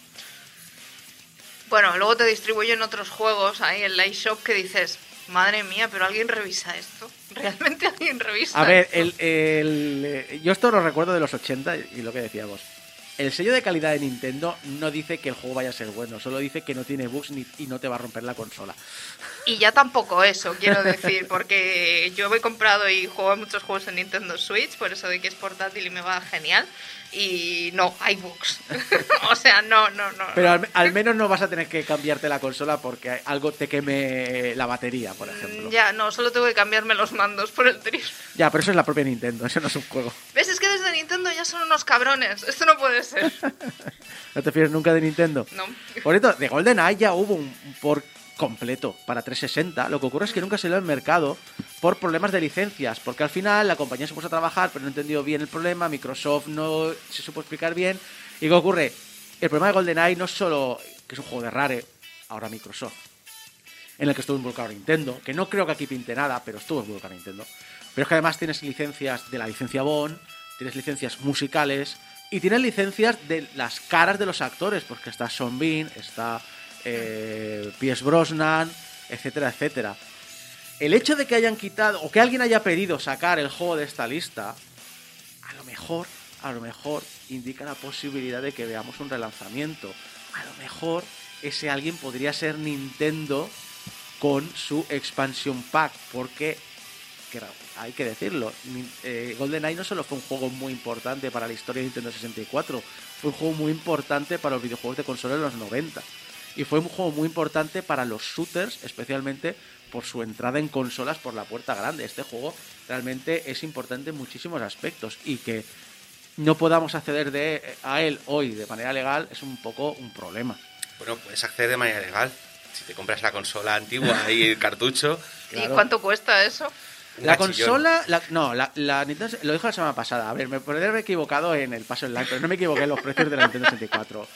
Speaker 4: Bueno, luego te distribuyen otros juegos ahí en la eShop que dices, madre mía, pero alguien revisa esto. ¿Realmente alguien revisa
Speaker 3: A ver,
Speaker 4: esto?
Speaker 3: el, el- eh, yo esto lo recuerdo de los 80 y lo que decíamos. El sello de calidad de Nintendo no dice que el juego vaya a ser bueno, solo dice que no tiene bugs ni- y no te va a romper la consola.
Speaker 4: Y ya tampoco eso, quiero decir, porque yo he comprado y juego muchos juegos en Nintendo Switch, por eso de que es portátil y me va genial. Y no, hay bugs. o sea, no, no, no.
Speaker 3: Pero al, al menos no vas a tener que cambiarte la consola porque algo te queme la batería, por ejemplo.
Speaker 4: Mm, Ya, no, solo tengo que cambiarme los mandos por el tris.
Speaker 3: Ya, pero eso es la propia Nintendo, eso no es un juego.
Speaker 4: ¿Ves? Es que desde Son unos cabrones. Esto no puede ser.
Speaker 3: ¿No te fíes nunca de Nintendo?
Speaker 4: No.
Speaker 3: Por esto, de GoldenEye ya hubo un un por completo para 360. Lo que ocurre es que nunca salió al mercado por problemas de licencias, porque al final la compañía se puso a trabajar, pero no entendió bien el problema, Microsoft no se supo explicar bien. ¿Y qué ocurre? El problema de GoldenEye no es solo que es un juego de Rare, ahora Microsoft, en el que estuvo involucrado Nintendo, que no creo que aquí pinte nada, pero estuvo involucrado Nintendo. Pero es que además tienes licencias de la licencia Bond, tienes licencias musicales y tienes licencias de las caras de los actores, porque está Sean Bean, está eh, Pierce Brosnan, etcétera, etcétera. El hecho de que hayan quitado o que alguien haya pedido sacar el juego de esta lista, a lo mejor, a lo mejor indica la posibilidad de que veamos un relanzamiento. A lo mejor ese alguien podría ser Nintendo con su expansion pack, porque que hay que decirlo, eh, GoldenEye no solo fue un juego muy importante para la historia de Nintendo 64, fue un juego muy importante para los videojuegos de consola en los 90. Y fue un juego muy importante para los shooters, especialmente por su entrada en consolas por la puerta grande. Este juego realmente es importante en muchísimos aspectos y que no podamos acceder de, a él hoy de manera legal es un poco un problema.
Speaker 5: Bueno, puedes acceder de manera legal. Si te compras la consola antigua y el cartucho.
Speaker 4: ¿Y cuánto cuesta eso?
Speaker 3: La consola, la- no, la, la Nintendo, lo dijo la semana pasada. A ver, me podría haber equivocado en el paso online, pero no me equivoqué en los precios de la Nintendo 64.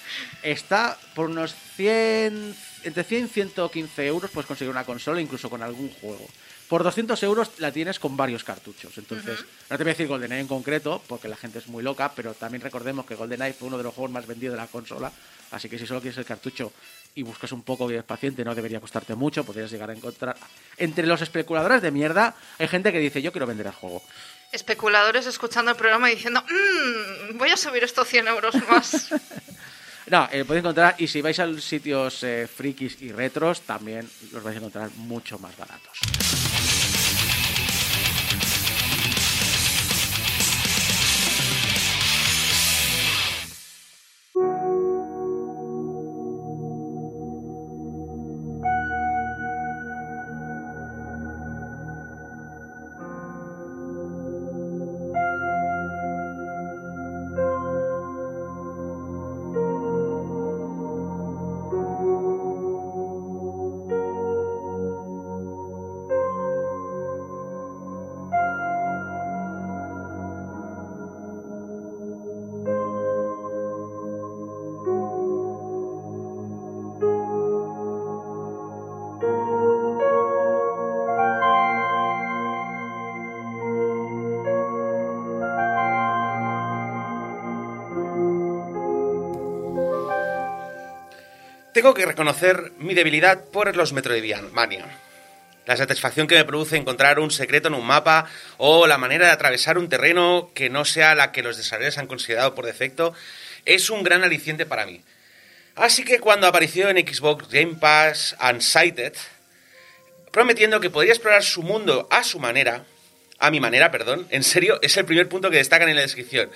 Speaker 3: Está por unos 100, entre 100 y 115 euros, puedes conseguir una consola, incluso con algún juego. Por 200 euros la tienes con varios cartuchos. Entonces, no te voy a decir GoldenEye en concreto, porque la gente es muy loca, pero también recordemos que GoldenEye fue uno de los juegos más vendidos de la consola. Así que si solo quieres el cartucho y buscas un poco eres paciente, no debería costarte mucho. Podrías llegar a encontrar. Entre los especuladores de mierda, hay gente que dice: Yo quiero vender el juego.
Speaker 4: Especuladores escuchando el programa y diciendo, "Mm, voy a subir estos 100 euros más.
Speaker 3: No, eh, podéis encontrar, y si vais a sitios eh, frikis y retros, también los vais a encontrar mucho más baratos.
Speaker 5: Tengo que reconocer mi debilidad por los Metroidvania. La satisfacción que me produce encontrar un secreto en un mapa o la manera de atravesar un terreno que no sea la que los desarrolladores han considerado por defecto es un gran aliciente para mí. Así que cuando apareció en Xbox Game Pass Unsighted, prometiendo que podría explorar su mundo a su manera, a mi manera, perdón, en serio, es el primer punto que destacan en la descripción.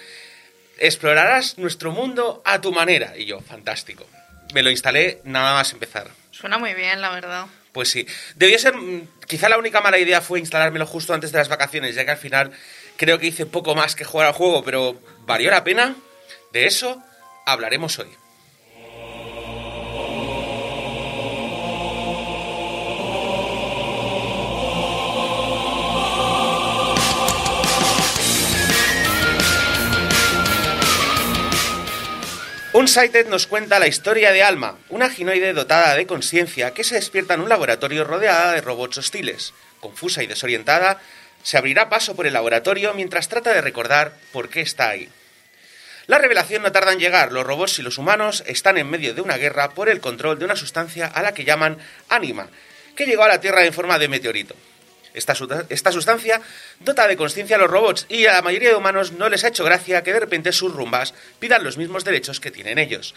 Speaker 5: Explorarás nuestro mundo a tu manera. Y yo, fantástico. Me lo instalé nada más empezar.
Speaker 4: Suena muy bien, la verdad.
Speaker 5: Pues sí. Debió ser. mm, Quizá la única mala idea fue instalármelo justo antes de las vacaciones, ya que al final creo que hice poco más que jugar al juego, pero ¿valió la pena? De eso hablaremos hoy. Unsighted nos cuenta la historia de Alma, una ginoide dotada de conciencia que se despierta en un laboratorio rodeada de robots hostiles. Confusa y desorientada, se abrirá paso por el laboratorio mientras trata de recordar por qué está ahí. La revelación no tarda en llegar. Los robots y los humanos están en medio de una guerra por el control de una sustancia a la que llaman Anima, que llegó a la Tierra en forma de meteorito. Esta, esta sustancia dota de conciencia a los robots y a la mayoría de humanos no les ha hecho gracia que de repente sus rumbas pidan los mismos derechos que tienen ellos.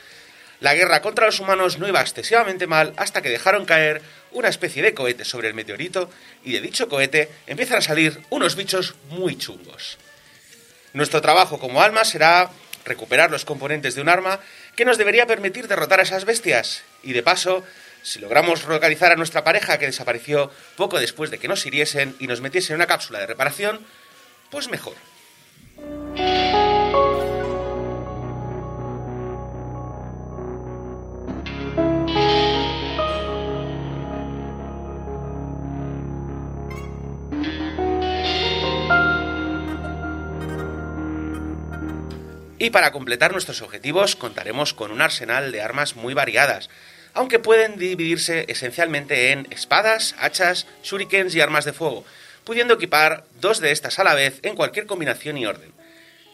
Speaker 5: La guerra contra los humanos no iba excesivamente mal hasta que dejaron caer una especie de cohete sobre el meteorito y de dicho cohete empiezan a salir unos bichos muy chungos. Nuestro trabajo como alma será recuperar los componentes de un arma que nos debería permitir derrotar a esas bestias. Y de paso, si logramos localizar a nuestra pareja que desapareció poco después de que nos hiriesen y nos metiesen en una cápsula de reparación, pues mejor. Y para completar nuestros objetivos contaremos con un arsenal de armas muy variadas, aunque pueden dividirse esencialmente en espadas, hachas, shurikens y armas de fuego, pudiendo equipar dos de estas a la vez en cualquier combinación y orden.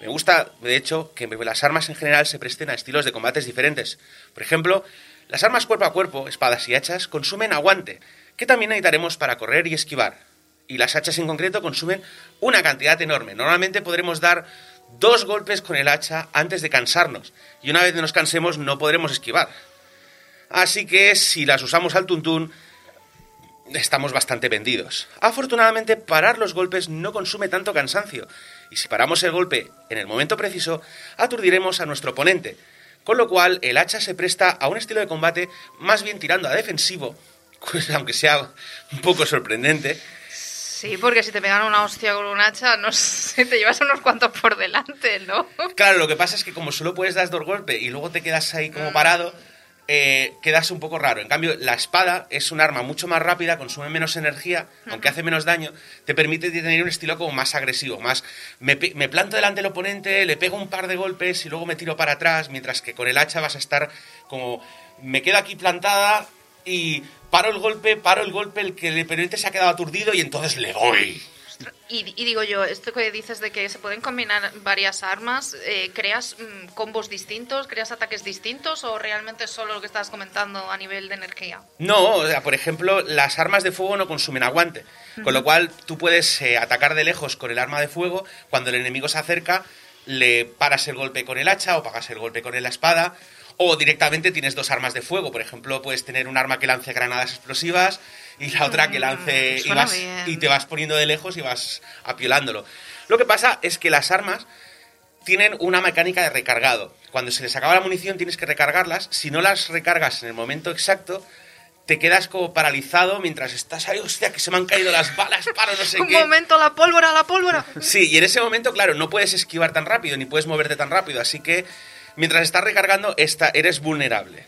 Speaker 5: Me gusta, de hecho, que las armas en general se presten a estilos de combates diferentes. Por ejemplo, las armas cuerpo a cuerpo, espadas y hachas, consumen aguante, que también necesitaremos para correr y esquivar. Y las hachas en concreto consumen una cantidad enorme. Normalmente podremos dar dos golpes con el hacha antes de cansarnos. Y una vez que nos cansemos no podremos esquivar. Así que si las usamos al tuntún, estamos bastante vendidos. Afortunadamente, parar los golpes no consume tanto cansancio. Y si paramos el golpe en el momento preciso, aturdiremos a nuestro oponente. Con lo cual, el hacha se presta a un estilo de combate más bien tirando a defensivo, pues, aunque sea un poco sorprendente.
Speaker 4: Sí, porque si te pegan una hostia con un hacha, no sé, te llevas unos cuantos por delante, ¿no?
Speaker 5: Claro, lo que pasa es que como solo puedes dar dos golpes y luego te quedas ahí como parado, eh, quedas un poco raro. En cambio, la espada es un arma mucho más rápida, consume menos energía, aunque hace menos daño, te permite tener un estilo como más agresivo, más me, planto delante del oponente, le pego un par de golpes y luego me tiro para atrás, mientras que con el hacha vas a estar como me quedo aquí plantada y paro el golpe, paro el golpe, el que el oponente se ha quedado aturdido y entonces le doy.
Speaker 4: Y, y digo yo, esto que dices de que se pueden combinar varias armas, eh, ¿creas mm, combos distintos, creas ataques distintos o realmente es solo lo que estabas comentando a nivel de energía?
Speaker 5: No, o sea, por ejemplo, las armas de fuego no consumen aguante, con lo cual tú puedes eh, atacar de lejos con el arma de fuego, cuando el enemigo se acerca, le paras el golpe con el hacha o pagas el golpe con la espada, o directamente tienes dos armas de fuego, por ejemplo, puedes tener un arma que lance granadas explosivas y la otra que lance y,
Speaker 4: suena
Speaker 5: vas,
Speaker 4: bien.
Speaker 5: y te vas poniendo de lejos y vas apiolándolo. Lo que pasa es que las armas tienen una mecánica de recargado. Cuando se les acaba la munición tienes que recargarlas. Si no las recargas en el momento exacto, te quedas como paralizado mientras estás ahí, hostia, que se me han caído las balas para no sé
Speaker 4: Un
Speaker 5: qué.
Speaker 4: momento, la pólvora, la pólvora.
Speaker 5: Sí, y en ese momento, claro, no puedes esquivar tan rápido ni puedes moverte tan rápido, así que mientras estás recargando, esta, eres vulnerable.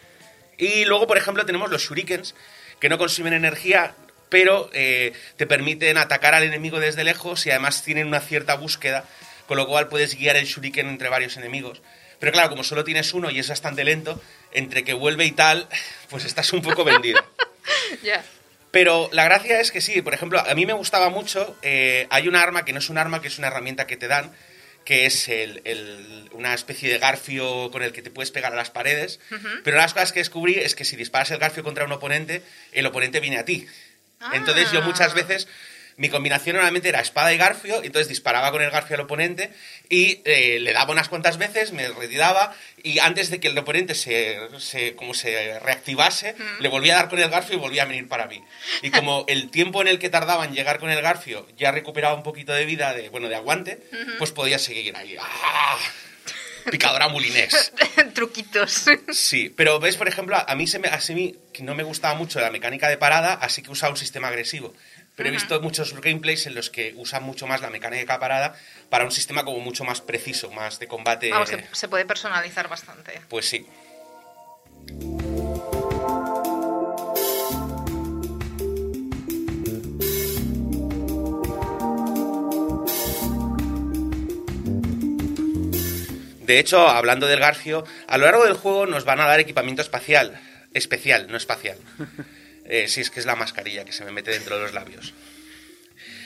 Speaker 5: Y luego, por ejemplo, tenemos los shurikens, que no consumen energía, pero eh, te permiten atacar al enemigo desde lejos y además tienen una cierta búsqueda, con lo cual puedes guiar el shuriken entre varios enemigos. Pero claro, como solo tienes uno y es bastante lento, entre que vuelve y tal, pues estás un poco vendido. Pero la gracia es que sí, por ejemplo, a mí me gustaba mucho, eh, hay una arma que no es un arma, que es una herramienta que te dan, que es el- el- una especie de garfio con el que te puedes pegar a las paredes. Pero una de las cosas que descubrí es que si disparas el garfio contra un oponente, el oponente viene a ti. Entonces yo muchas
Speaker 4: Ah.
Speaker 5: veces, mi combinación normalmente era espada y garfio, entonces disparaba con el garfio al oponente y eh, le daba unas cuantas veces, me retiraba y antes de que el oponente se, se- como se reactivase, le volvía a dar con el garfio y volvía a venir para mí. Y como el tiempo en el que tardaba en llegar con el garfio ya recuperaba un poquito de vida, de, bueno, de aguante, pues podía seguir ahí. ¡Ah! Picadora mulinés.
Speaker 4: Truquitos.
Speaker 5: Sí, pero ves, por ejemplo, a mí, se me, a mí no me gustaba mucho la mecánica de parada, así que usaba un sistema agresivo. Pero he visto muchos gameplays en los que usan mucho más la mecánica de parada para un sistema como mucho más preciso, más de combate.
Speaker 4: Vamos, que se puede personalizar bastante.
Speaker 5: Pues sí. De hecho, hablando del Garfio, a lo largo del juego nos van a dar equipamiento espacial. Especial, no espacial. Eh, sí, es que es la mascarilla que se me mete dentro de los labios.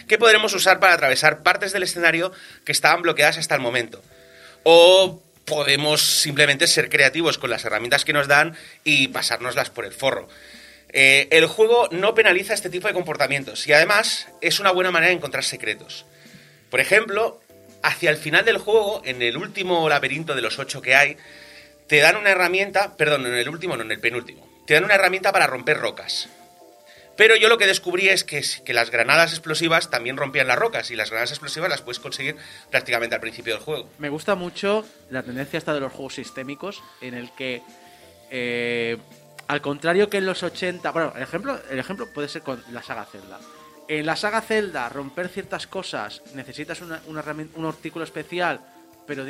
Speaker 5: Que podremos usar para atravesar partes del escenario que estaban bloqueadas hasta el momento. O podemos simplemente ser creativos con las herramientas que nos dan y pasárnoslas por el forro. Eh, el juego no penaliza este tipo de comportamientos y además es una buena manera de encontrar secretos. Por ejemplo, hacia el final del juego, en el último laberinto de los ocho que hay, te dan una herramienta, perdón, en el último, no, en el penúltimo, te dan una herramienta para romper rocas. Pero yo lo que descubrí es que, que las granadas explosivas también rompían las rocas y las granadas explosivas las puedes conseguir prácticamente al principio del juego.
Speaker 3: Me gusta mucho la tendencia esta de los juegos sistémicos en el que, eh, al contrario que en los 80, bueno, el ejemplo, el ejemplo puede ser con la saga Zelda. En la saga Zelda, romper ciertas cosas, necesitas una, una un artículo especial, pero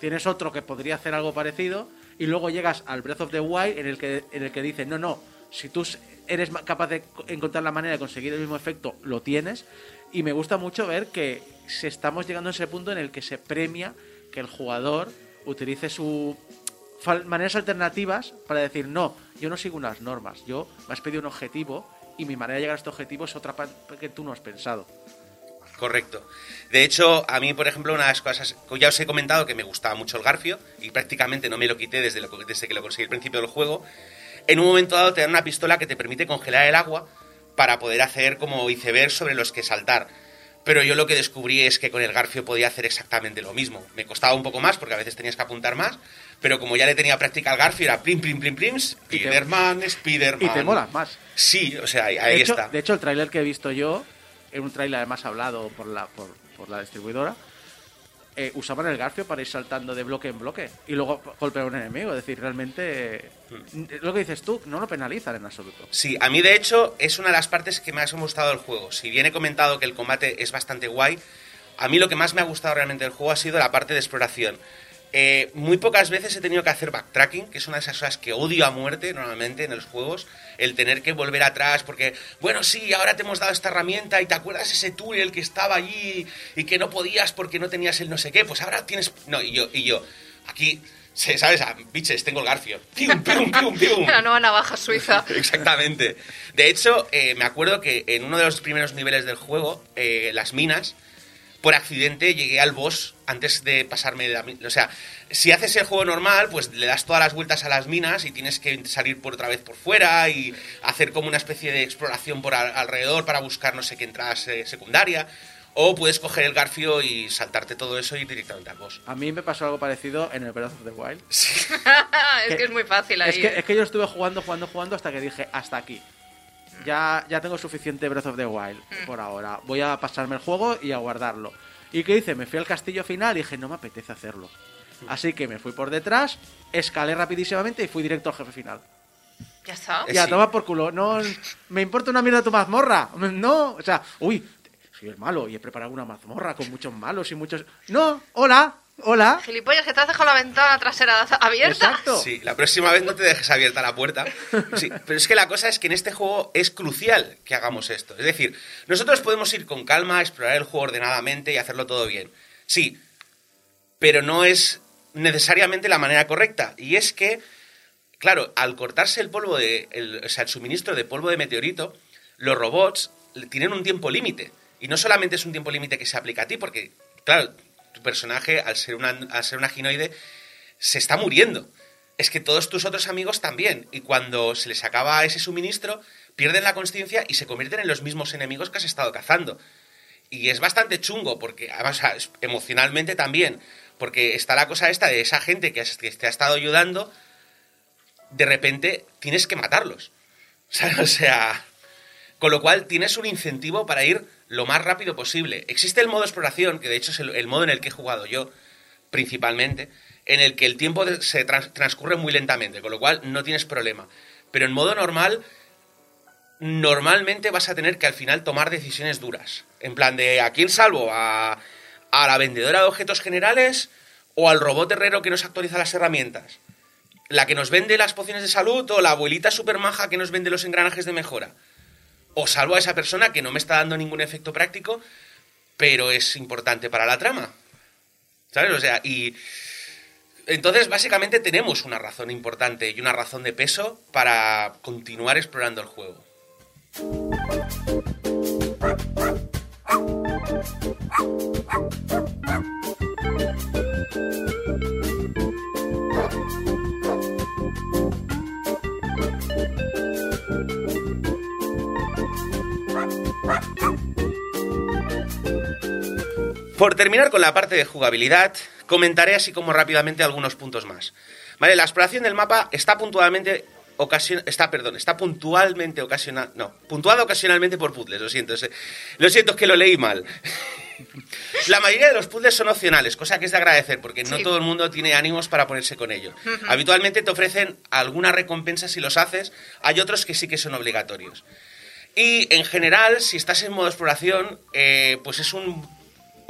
Speaker 3: tienes otro que podría hacer algo parecido, y luego llegas al Breath of the Wild en el que, en el que dice, no, no, si tú eres capaz de co- encontrar la manera de conseguir el mismo efecto, lo tienes, y me gusta mucho ver que se estamos llegando a ese punto en el que se premia que el jugador utilice su fal- maneras alternativas para decir, no, yo no sigo unas normas, yo me has pedido un objetivo y mi manera de llegar a este objetivo es otra que tú no has pensado.
Speaker 5: Correcto. De hecho, a mí, por ejemplo, una de las cosas ya os he comentado que me gustaba mucho el Garfio y prácticamente no me lo quité desde, lo- desde que lo conseguí al principio del juego. En un momento dado te dan una pistola que te permite congelar el agua para poder hacer como icebergs sobre los que saltar. Pero yo lo que descubrí es que con el Garfio podía hacer exactamente lo mismo. Me costaba un poco más porque a veces tenías que apuntar más, pero como ya le tenía práctica al Garfio era plim, plim, plim, plim, Spiderman, Spiderman.
Speaker 3: Y te molas más.
Speaker 5: Sí, o sea, ahí, ahí
Speaker 3: de, hecho,
Speaker 5: está.
Speaker 3: de hecho, el tráiler que he visto yo, en un tráiler además hablado por la, por, por la distribuidora, eh, usaban el garfio para ir saltando de bloque en bloque y luego golpear a un enemigo. Es decir, realmente, eh, lo que dices tú, no lo penalizan en absoluto.
Speaker 5: Sí, a mí de hecho es una de las partes que más me ha gustado del juego. Si bien he comentado que el combate es bastante guay, a mí lo que más me ha gustado realmente del juego ha sido la parte de exploración. Eh, muy pocas veces he tenido que hacer backtracking, que es una de esas cosas que odio a muerte normalmente en los juegos, el tener que volver atrás porque, bueno, sí, ahora te hemos dado esta herramienta y te acuerdas ese túnel que estaba allí y que no podías porque no tenías el no sé qué, pues ahora tienes... No, y yo, y yo, aquí, ¿sabes? A biches, tengo el garfio. ¡Pium, pium, pium, pium!
Speaker 4: La nueva navaja suiza.
Speaker 5: Exactamente. De hecho, eh, me acuerdo que en uno de los primeros niveles del juego, eh, las minas, por accidente llegué al boss antes de pasarme la mi- O sea, si haces el juego normal, pues le das todas las vueltas a las minas y tienes que salir por otra vez por fuera y hacer como una especie de exploración por al- alrededor para buscar no sé qué entrada se- secundaria. O puedes coger el garfio y saltarte todo eso y ir directamente al boss.
Speaker 3: A mí me pasó algo parecido en el Breath of the Wild.
Speaker 4: es que es muy fácil ahí.
Speaker 3: Es que, es que yo estuve jugando, jugando, jugando hasta que dije, hasta aquí. Ya, ya tengo suficiente Breath of the Wild por ahora. Voy a pasarme el juego y a guardarlo. ¿Y qué hice? Me fui al castillo final y dije, no me apetece hacerlo. Así que me fui por detrás, escalé rapidísimamente y fui directo al jefe final.
Speaker 4: Ya está.
Speaker 3: Ya,
Speaker 5: sí.
Speaker 3: toma por culo. No, me importa una mierda tu mazmorra. No, o sea, uy, soy el malo y he preparado una mazmorra con muchos malos y muchos... No, hola, hola.
Speaker 4: Gilipollas, que te has dejado la ventana trasera abierta.
Speaker 3: Exacto.
Speaker 5: Sí, la próxima vez no te dejes abierta la puerta. Sí, pero es que la cosa es que en este juego es crucial que hagamos esto. Es decir, nosotros podemos ir con calma, explorar el juego ordenadamente y hacerlo todo bien. Sí, pero no es necesariamente la manera correcta. Y es que, claro, al cortarse el polvo de, el, o sea, el suministro de polvo de meteorito, los robots tienen un tiempo límite. Y no solamente es un tiempo límite que se aplica a ti, porque, claro, tu personaje, al ser, una, al ser un aginoide, se está muriendo. Es que todos tus otros amigos también. Y cuando se les acaba ese suministro, pierden la conciencia y se convierten en los mismos enemigos que has estado cazando. Y es bastante chungo, porque además o sea, emocionalmente también, porque está la cosa esta de esa gente que, que te ha estado ayudando, de repente tienes que matarlos. ¿Sabes? O sea, con lo cual tienes un incentivo para ir lo más rápido posible. Existe el modo exploración, que de hecho es el, modo en el que he jugado yo, principalmente, en el que el tiempo se trans- transcurre muy lentamente, con lo cual no tienes problema. Pero en modo normal, normalmente vas a tener que al final tomar decisiones duras. En plan de, ¿a quién salvo? ¿A, a la vendedora de objetos generales o al robot herrero que nos actualiza las herramientas? ¿La que nos vende las pociones de salud o la abuelita super maja que nos vende los engranajes de mejora? O salvo a esa persona que no me está dando ningún efecto práctico, pero es importante para la trama. ¿Sabes? O sea, y... Entonces, básicamente tenemos una razón importante y una razón de peso para continuar explorando el juego. Por terminar con la parte de jugabilidad, comentaré así como rápidamente algunos puntos más. Vale, la exploración del mapa está puntualmente está, perdón, está puntualmente ocasional, no, ocasionalmente por puzzles, lo siento, lo siento es que lo leí mal. La mayoría de los puzzles son opcionales, cosa que es de agradecer, porque no todo el mundo tiene ánimos para ponerse con ellos. Habitualmente te ofrecen alguna recompensa si los haces, hay otros que sí que son obligatorios. Y en general, si estás en modo exploración, eh, pues es un,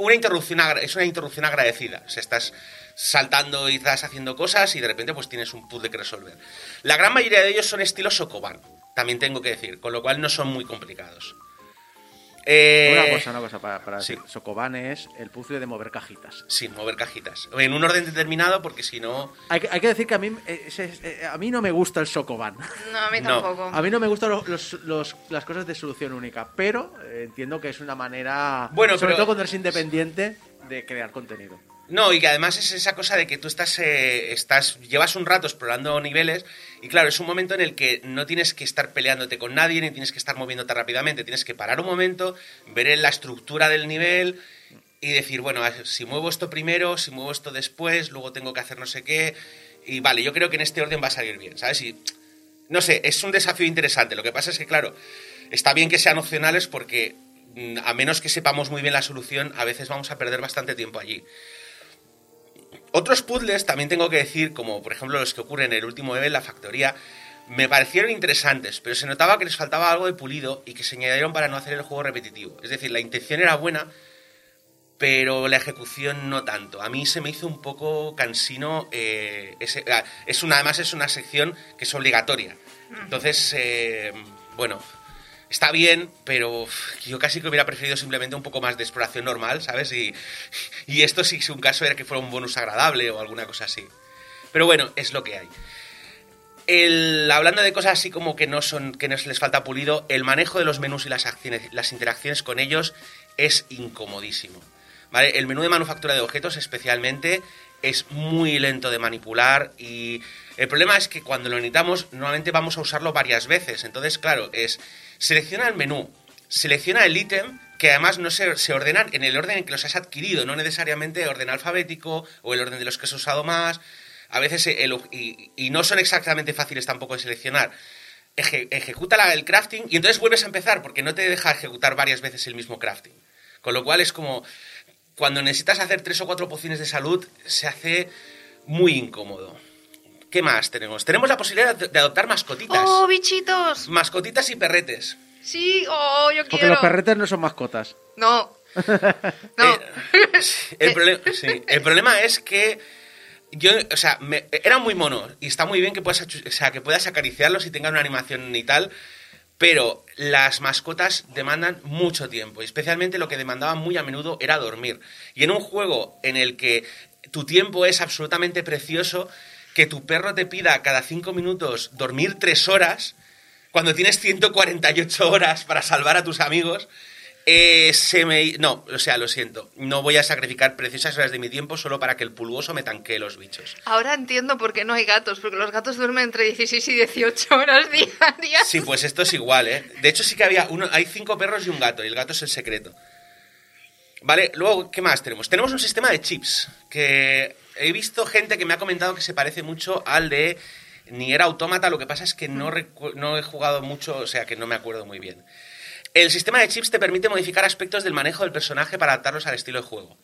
Speaker 5: una interrupción es una interrupción agradecida. O sea, estás saltando y estás haciendo cosas y de repente pues tienes un puzzle que resolver. La gran mayoría de ellos son estilo Sokoban, también tengo que decir, con lo cual no son muy complicados. Eh,
Speaker 3: Una cosa, una cosa para, para
Speaker 5: sí.
Speaker 3: es el puzzle de mover cajitas.
Speaker 5: Sí, mover cajitas. En un orden determinado porque si no...
Speaker 3: Hay, que- hay que decir que a mí, eh, ese- eh, a mí no me gusta el Sokoban.
Speaker 4: No, a mí
Speaker 5: No.
Speaker 4: tampoco.
Speaker 3: A mí no me gustan los- los- los- las cosas de solución única, pero entiendo que es una manera,
Speaker 5: Bueno,
Speaker 3: sobre
Speaker 5: pero-
Speaker 3: todo cuando eres independiente, de crear contenido.
Speaker 5: No, y que además es esa cosa de que tú estás, eh, estás, llevas un rato explorando niveles y claro, es un momento en el que no tienes que estar peleándote con nadie ni tienes que estar moviéndote rápidamente, tienes que parar un momento, ver la estructura del nivel y decir, bueno, si muevo esto primero, si muevo esto después, luego tengo que hacer no sé qué y vale, yo creo que en este orden va a salir bien, ¿sabes? Y no sé, es un desafío interesante. Lo que pasa es que, claro, está bien que sean opcionales porque a menos que sepamos muy bien la solución, a veces vamos a perder bastante tiempo allí. Otros puzzles, también tengo que decir, como por ejemplo los que ocurren en el último nivel, la factoría, me parecieron interesantes, pero se notaba que les faltaba algo de pulido y que se añadieron para no hacer el juego repetitivo. Es decir, la intención era buena, pero la ejecución no tanto. A mí se me hizo un poco cansino. eh, ese- ah, es una, además es una sección que es obligatoria. Entonces, eh, bueno, está bien, pero yo casi que hubiera preferido simplemente un poco más de exploración normal, ¿sabes? Y, y esto sí que un caso era que fuera un bonus agradable o alguna cosa así. Pero bueno, es lo que hay. El, hablando de cosas así como que no son que no les falta pulido, el manejo de los menús y las acciones, las interacciones con ellos es incomodísimo. ¿Vale? El menú de manufactura de objetos especialmente es muy lento de manipular y el problema es que cuando lo necesitamos normalmente vamos a usarlo varias veces. Entonces, claro, es selecciona el menú, selecciona el ítem que además no se, se ordenan en el orden en que los has adquirido, no necesariamente orden alfabético o el orden de los que has usado más. A veces el- y, y no son exactamente fáciles tampoco de seleccionar. Eje- ejecuta el crafting y entonces vuelves a empezar porque no te deja ejecutar varias veces el mismo crafting. Con lo cual es como cuando necesitas hacer tres o cuatro pociones de salud se hace muy incómodo. ¿Qué más tenemos? Tenemos la posibilidad de adoptar mascotitas.
Speaker 4: ¡Oh, bichitos!
Speaker 5: Mascotitas y perretes.
Speaker 4: Sí, oh, yo
Speaker 3: Porque
Speaker 4: quiero.
Speaker 3: los perretes no son mascotas.
Speaker 4: No. No.
Speaker 5: Eh, el, problema, sí, el problema es que yo, o sea, me- era muy mono y está muy bien que puedas, o sea, que puedas acariciarlos y tengan una animación y tal, pero las mascotas demandan mucho tiempo y especialmente lo que demandaban muy a menudo era dormir. Y en un juego en el que tu tiempo es absolutamente precioso, que tu perro te pida cada cinco minutos dormir tres horas, cuando tienes 148 horas para salvar a tus amigos, Eh, se me... No, o sea, lo siento. No voy a sacrificar preciosas horas de mi tiempo solo para que el pulgoso me tanquee los bichos.
Speaker 4: Ahora entiendo por qué no hay gatos, porque los gatos duermen entre 16 y 18 horas diarias.
Speaker 5: Sí, pues esto es igual, ¿eh? De hecho, sí que había uno... Hay cinco perros y un gato, y el gato es el secreto. Vale, luego, ¿qué más tenemos? Tenemos un sistema de chips, que he visto gente que me ha comentado que se parece mucho al de Nier Automata, lo que pasa es que no, recu- no he jugado mucho, o sea que no me acuerdo muy bien. El sistema de chips te permite modificar aspectos del manejo del personaje para adaptarlos al estilo de juego.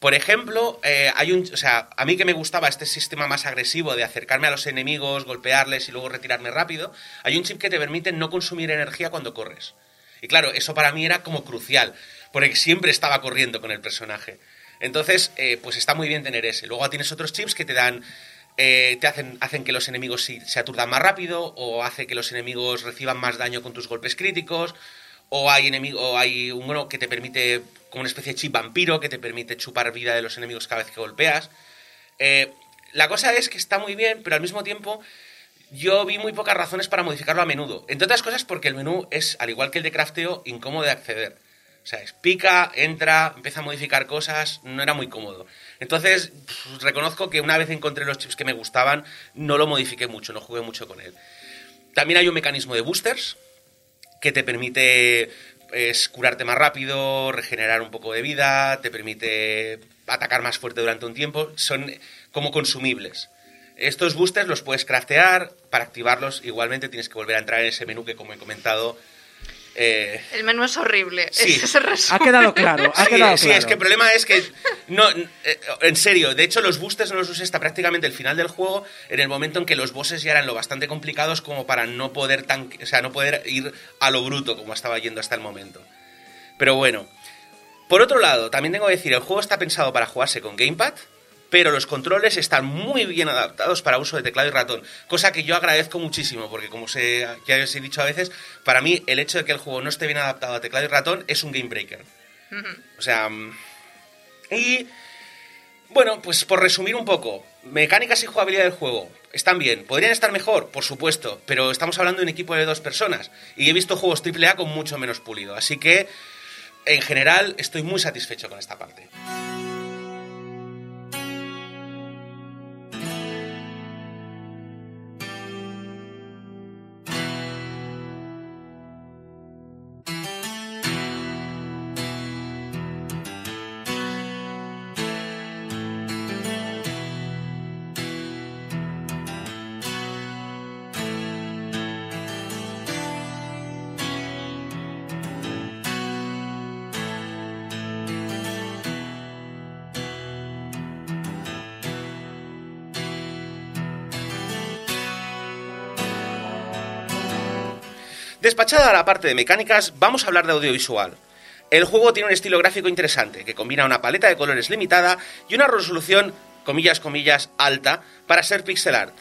Speaker 5: Por ejemplo, eh, hay un, o sea, a mí que me gustaba este sistema más agresivo de acercarme a los enemigos, golpearles y luego retirarme rápido, hay un chip que te permite no consumir energía cuando corres. Y claro, eso para mí era como crucial, porque siempre estaba corriendo con el personaje. Entonces, eh, pues está muy bien tener ese. Luego tienes otros chips que te dan, eh, te hacen, hacen que los enemigos se aturdan más rápido, o hace que los enemigos reciban más daño con tus golpes críticos, o hay enemigo, o hay uno que te permite, como una especie de chip vampiro, que te permite chupar vida de los enemigos cada vez que golpeas. Eh, la cosa es que está muy bien, pero al mismo tiempo yo vi muy pocas razones para modificarlo a menudo. Entre otras cosas porque el menú es, al igual que el de crafteo, incómodo de acceder. O sea, pica, entra, empieza a modificar cosas, no era muy cómodo. Entonces, reconozco que una vez encontré los chips que me gustaban, no lo modifiqué mucho, no jugué mucho con él. También hay un mecanismo de boosters que te permite es, curarte más rápido, regenerar un poco de vida, te permite atacar más fuerte durante un tiempo. Son como consumibles. Estos boosters los puedes craftear. Para activarlos, igualmente tienes que volver a entrar en ese menú que, como he comentado, eh,
Speaker 4: El menú es horrible.
Speaker 5: Sí.
Speaker 3: Ha quedado claro, ha
Speaker 5: Sí,
Speaker 3: quedado
Speaker 5: sí,
Speaker 3: claro.
Speaker 5: es que el problema es que no, eh, en serio, de hecho los boosters no los usé hasta prácticamente el final del juego, en el momento en que los bosses ya eran lo bastante complicados como para no poder tan, o sea, no poder ir a lo bruto como estaba yendo hasta el momento. Pero bueno, por otro lado, también tengo que decir, el juego está pensado para jugarse con gamepad, pero los controles están muy bien adaptados para uso de teclado y ratón, cosa que yo agradezco muchísimo, porque como se, ya os he dicho a veces, para mí el hecho de que el juego no esté bien adaptado a teclado y ratón es un game breaker. O sea, y bueno, pues por resumir un poco, mecánicas y jugabilidad del juego están bien. ¿Podrían estar mejor? Por supuesto, pero estamos hablando de un equipo de dos personas y he visto juegos AAA con mucho menos pulido, así que en general estoy muy satisfecho con esta parte. Despachada la parte de mecánicas, vamos a hablar de audiovisual. El juego tiene un estilo gráfico interesante, que combina una paleta de colores limitada y una resolución, comillas, comillas, alta, para ser pixel art.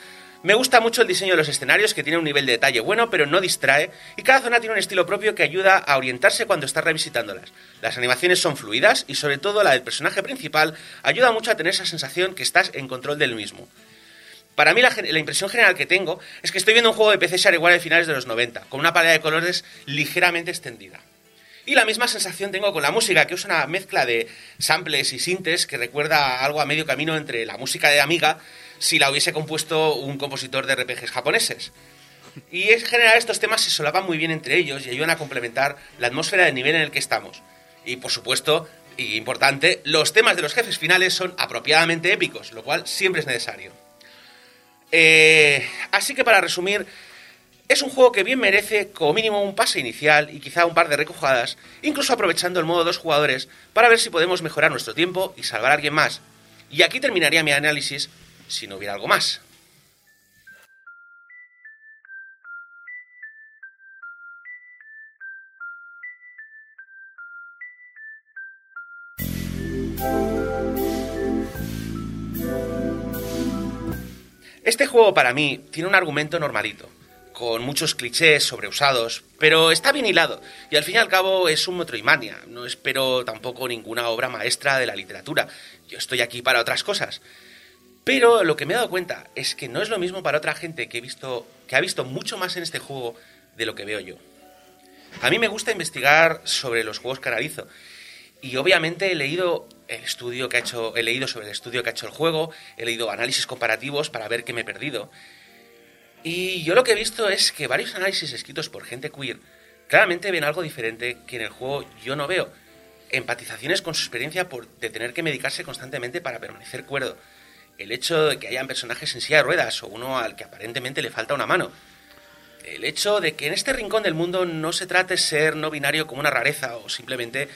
Speaker 5: Me gusta mucho el diseño de los escenarios, que tiene un nivel de detalle bueno, pero no distrae, y cada zona tiene un estilo propio que ayuda a orientarse cuando estás revisitándolas. Las animaciones son fluidas y sobre todo la del personaje principal ayuda mucho a tener esa sensación que estás en control del mismo. Para mí la, impresión general que tengo es que estoy viendo un juego de PC igual de finales de los 90, con una paleta de colores ligeramente extendida. Y la misma sensación tengo con la música, que es una mezcla de samples y sintes que recuerda algo a medio camino entre la música de Amiga si la hubiese compuesto un compositor de RPGs japoneses. Y en general estos temas se solapan muy bien entre ellos y ayudan a complementar la atmósfera del nivel en el que estamos. Y por supuesto, y importante, los temas de los jefes finales son apropiadamente épicos, lo cual siempre es necesario. Eh, así que para resumir, es un juego que bien merece como mínimo un pase inicial y quizá un par de recojadas, incluso aprovechando el modo dos jugadores para ver si podemos mejorar nuestro tiempo y salvar a alguien más. Y aquí terminaría mi análisis si no hubiera algo más. Este juego para mí tiene un argumento normalito, con muchos clichés sobreusados, pero está bien hilado y al fin y al cabo es un Metroidvania. No espero tampoco ninguna obra maestra de la literatura. Yo estoy aquí para otras cosas. Pero lo que me he dado cuenta es que no es lo mismo para otra gente que, he visto, que ha visto mucho más en este juego de lo que veo yo. A mí me gusta investigar sobre los juegos que realizo. Y obviamente he leído el estudio que ha hecho, he leído sobre el estudio que ha hecho el juego, he leído análisis comparativos para ver qué me he perdido. Y yo lo que he visto es que varios análisis escritos por gente queer claramente ven algo diferente que en el juego yo no veo. Empatizaciones con su experiencia por, de tener que medicarse constantemente para permanecer cuerdo. El hecho de que hayan personajes en silla de ruedas o uno al que aparentemente le falta una mano. El hecho de que en este rincón del mundo no se trate ser no binario como una rareza o simplemente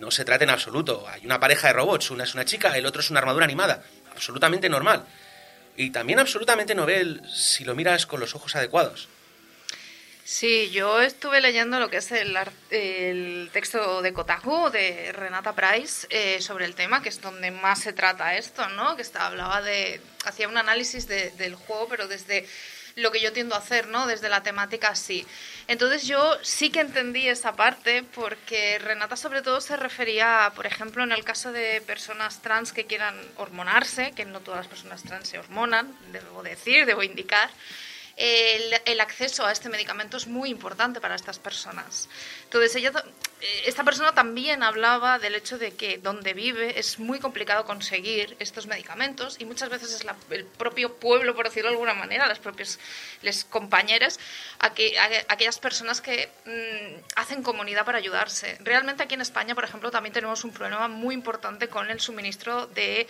Speaker 5: no se trate en absoluto. Hay una pareja de robots, una es una chica, el otro es una armadura animada. Absolutamente normal. Y también absolutamente novel si lo miras con los ojos adecuados.
Speaker 4: Sí, yo estuve leyendo lo que es el, el texto de Kotaku de Renata Price eh, sobre el tema, que es donde más se trata esto, ¿no? Que está, hablaba de. hacía un análisis del juego, pero desde lo que yo tiendo a hacer, ¿no? Desde la temática sí. Entonces yo sí que entendí esa parte porque Renata sobre todo se refería, por ejemplo, en el caso de personas trans que quieran hormonarse, que no todas las personas trans se hormonan, debo decir, debo indicar, el, acceso a este medicamento es muy importante para estas personas. Entonces, eh, esta persona también hablaba del hecho de que donde vive es muy complicado conseguir estos medicamentos y muchas veces es el propio pueblo, por decirlo de alguna manera, las propias les compañeras, aquellas personas que mm, hacen comunidad para ayudarse. Realmente aquí en España, por ejemplo, también tenemos un problema muy importante con el suministro de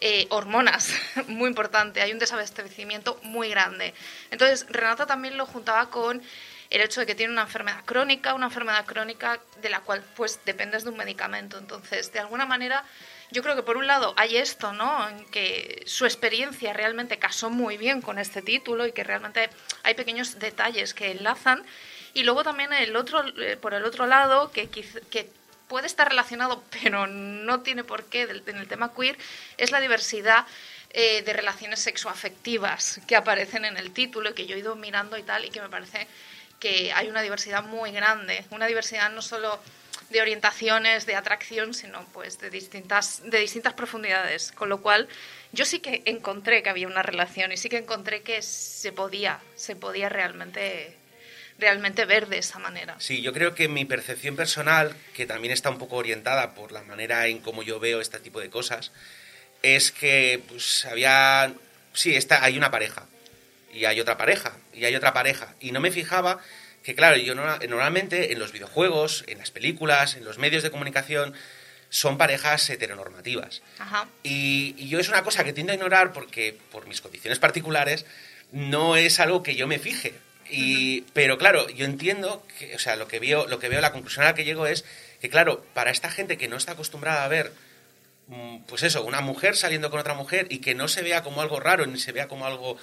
Speaker 4: eh, hormonas, muy importante, hay un desabastecimiento muy grande. Entonces, Renata también lo juntaba con el hecho de que tiene una enfermedad crónica, una enfermedad crónica de la cual pues dependes de un medicamento. Entonces, de alguna manera, yo creo que por un lado hay esto, ¿no? En que su experiencia realmente casó muy bien con este título y que realmente hay pequeños detalles que enlazan. Y luego también el otro, eh, por el otro lado, que, que puede estar relacionado, pero no tiene por qué en el tema queer, es la diversidad eh, de relaciones sexoafectivas que aparecen en el título que yo he ido mirando y tal, y que me parece que hay una diversidad muy grande, una diversidad no solo de orientaciones, de atracción, sino pues de distintas, de distintas profundidades. Con lo cual, yo sí que encontré que había una relación y sí que encontré que se podía, se podía realmente realmente ver de esa manera.
Speaker 5: Sí, yo creo que mi percepción personal, que también está un poco orientada por la manera en cómo yo veo este tipo de cosas, es que pues había sí, está hay una pareja y hay otra pareja y hay otra pareja y no me fijaba que claro, yo normalmente en los videojuegos, en las películas, en los medios de comunicación son parejas heteronormativas.
Speaker 4: Ajá.
Speaker 5: Y, y yo es una cosa que tiendo a ignorar porque por mis condiciones particulares no es algo que yo me fije. Y, pero claro, yo entiendo que, o sea, lo que veo, lo que veo, la conclusión a la que llego es que, claro, para esta gente que no está acostumbrada a ver, mm, pues eso, una mujer saliendo con otra mujer y que no se vea como algo raro, ni se vea como algo,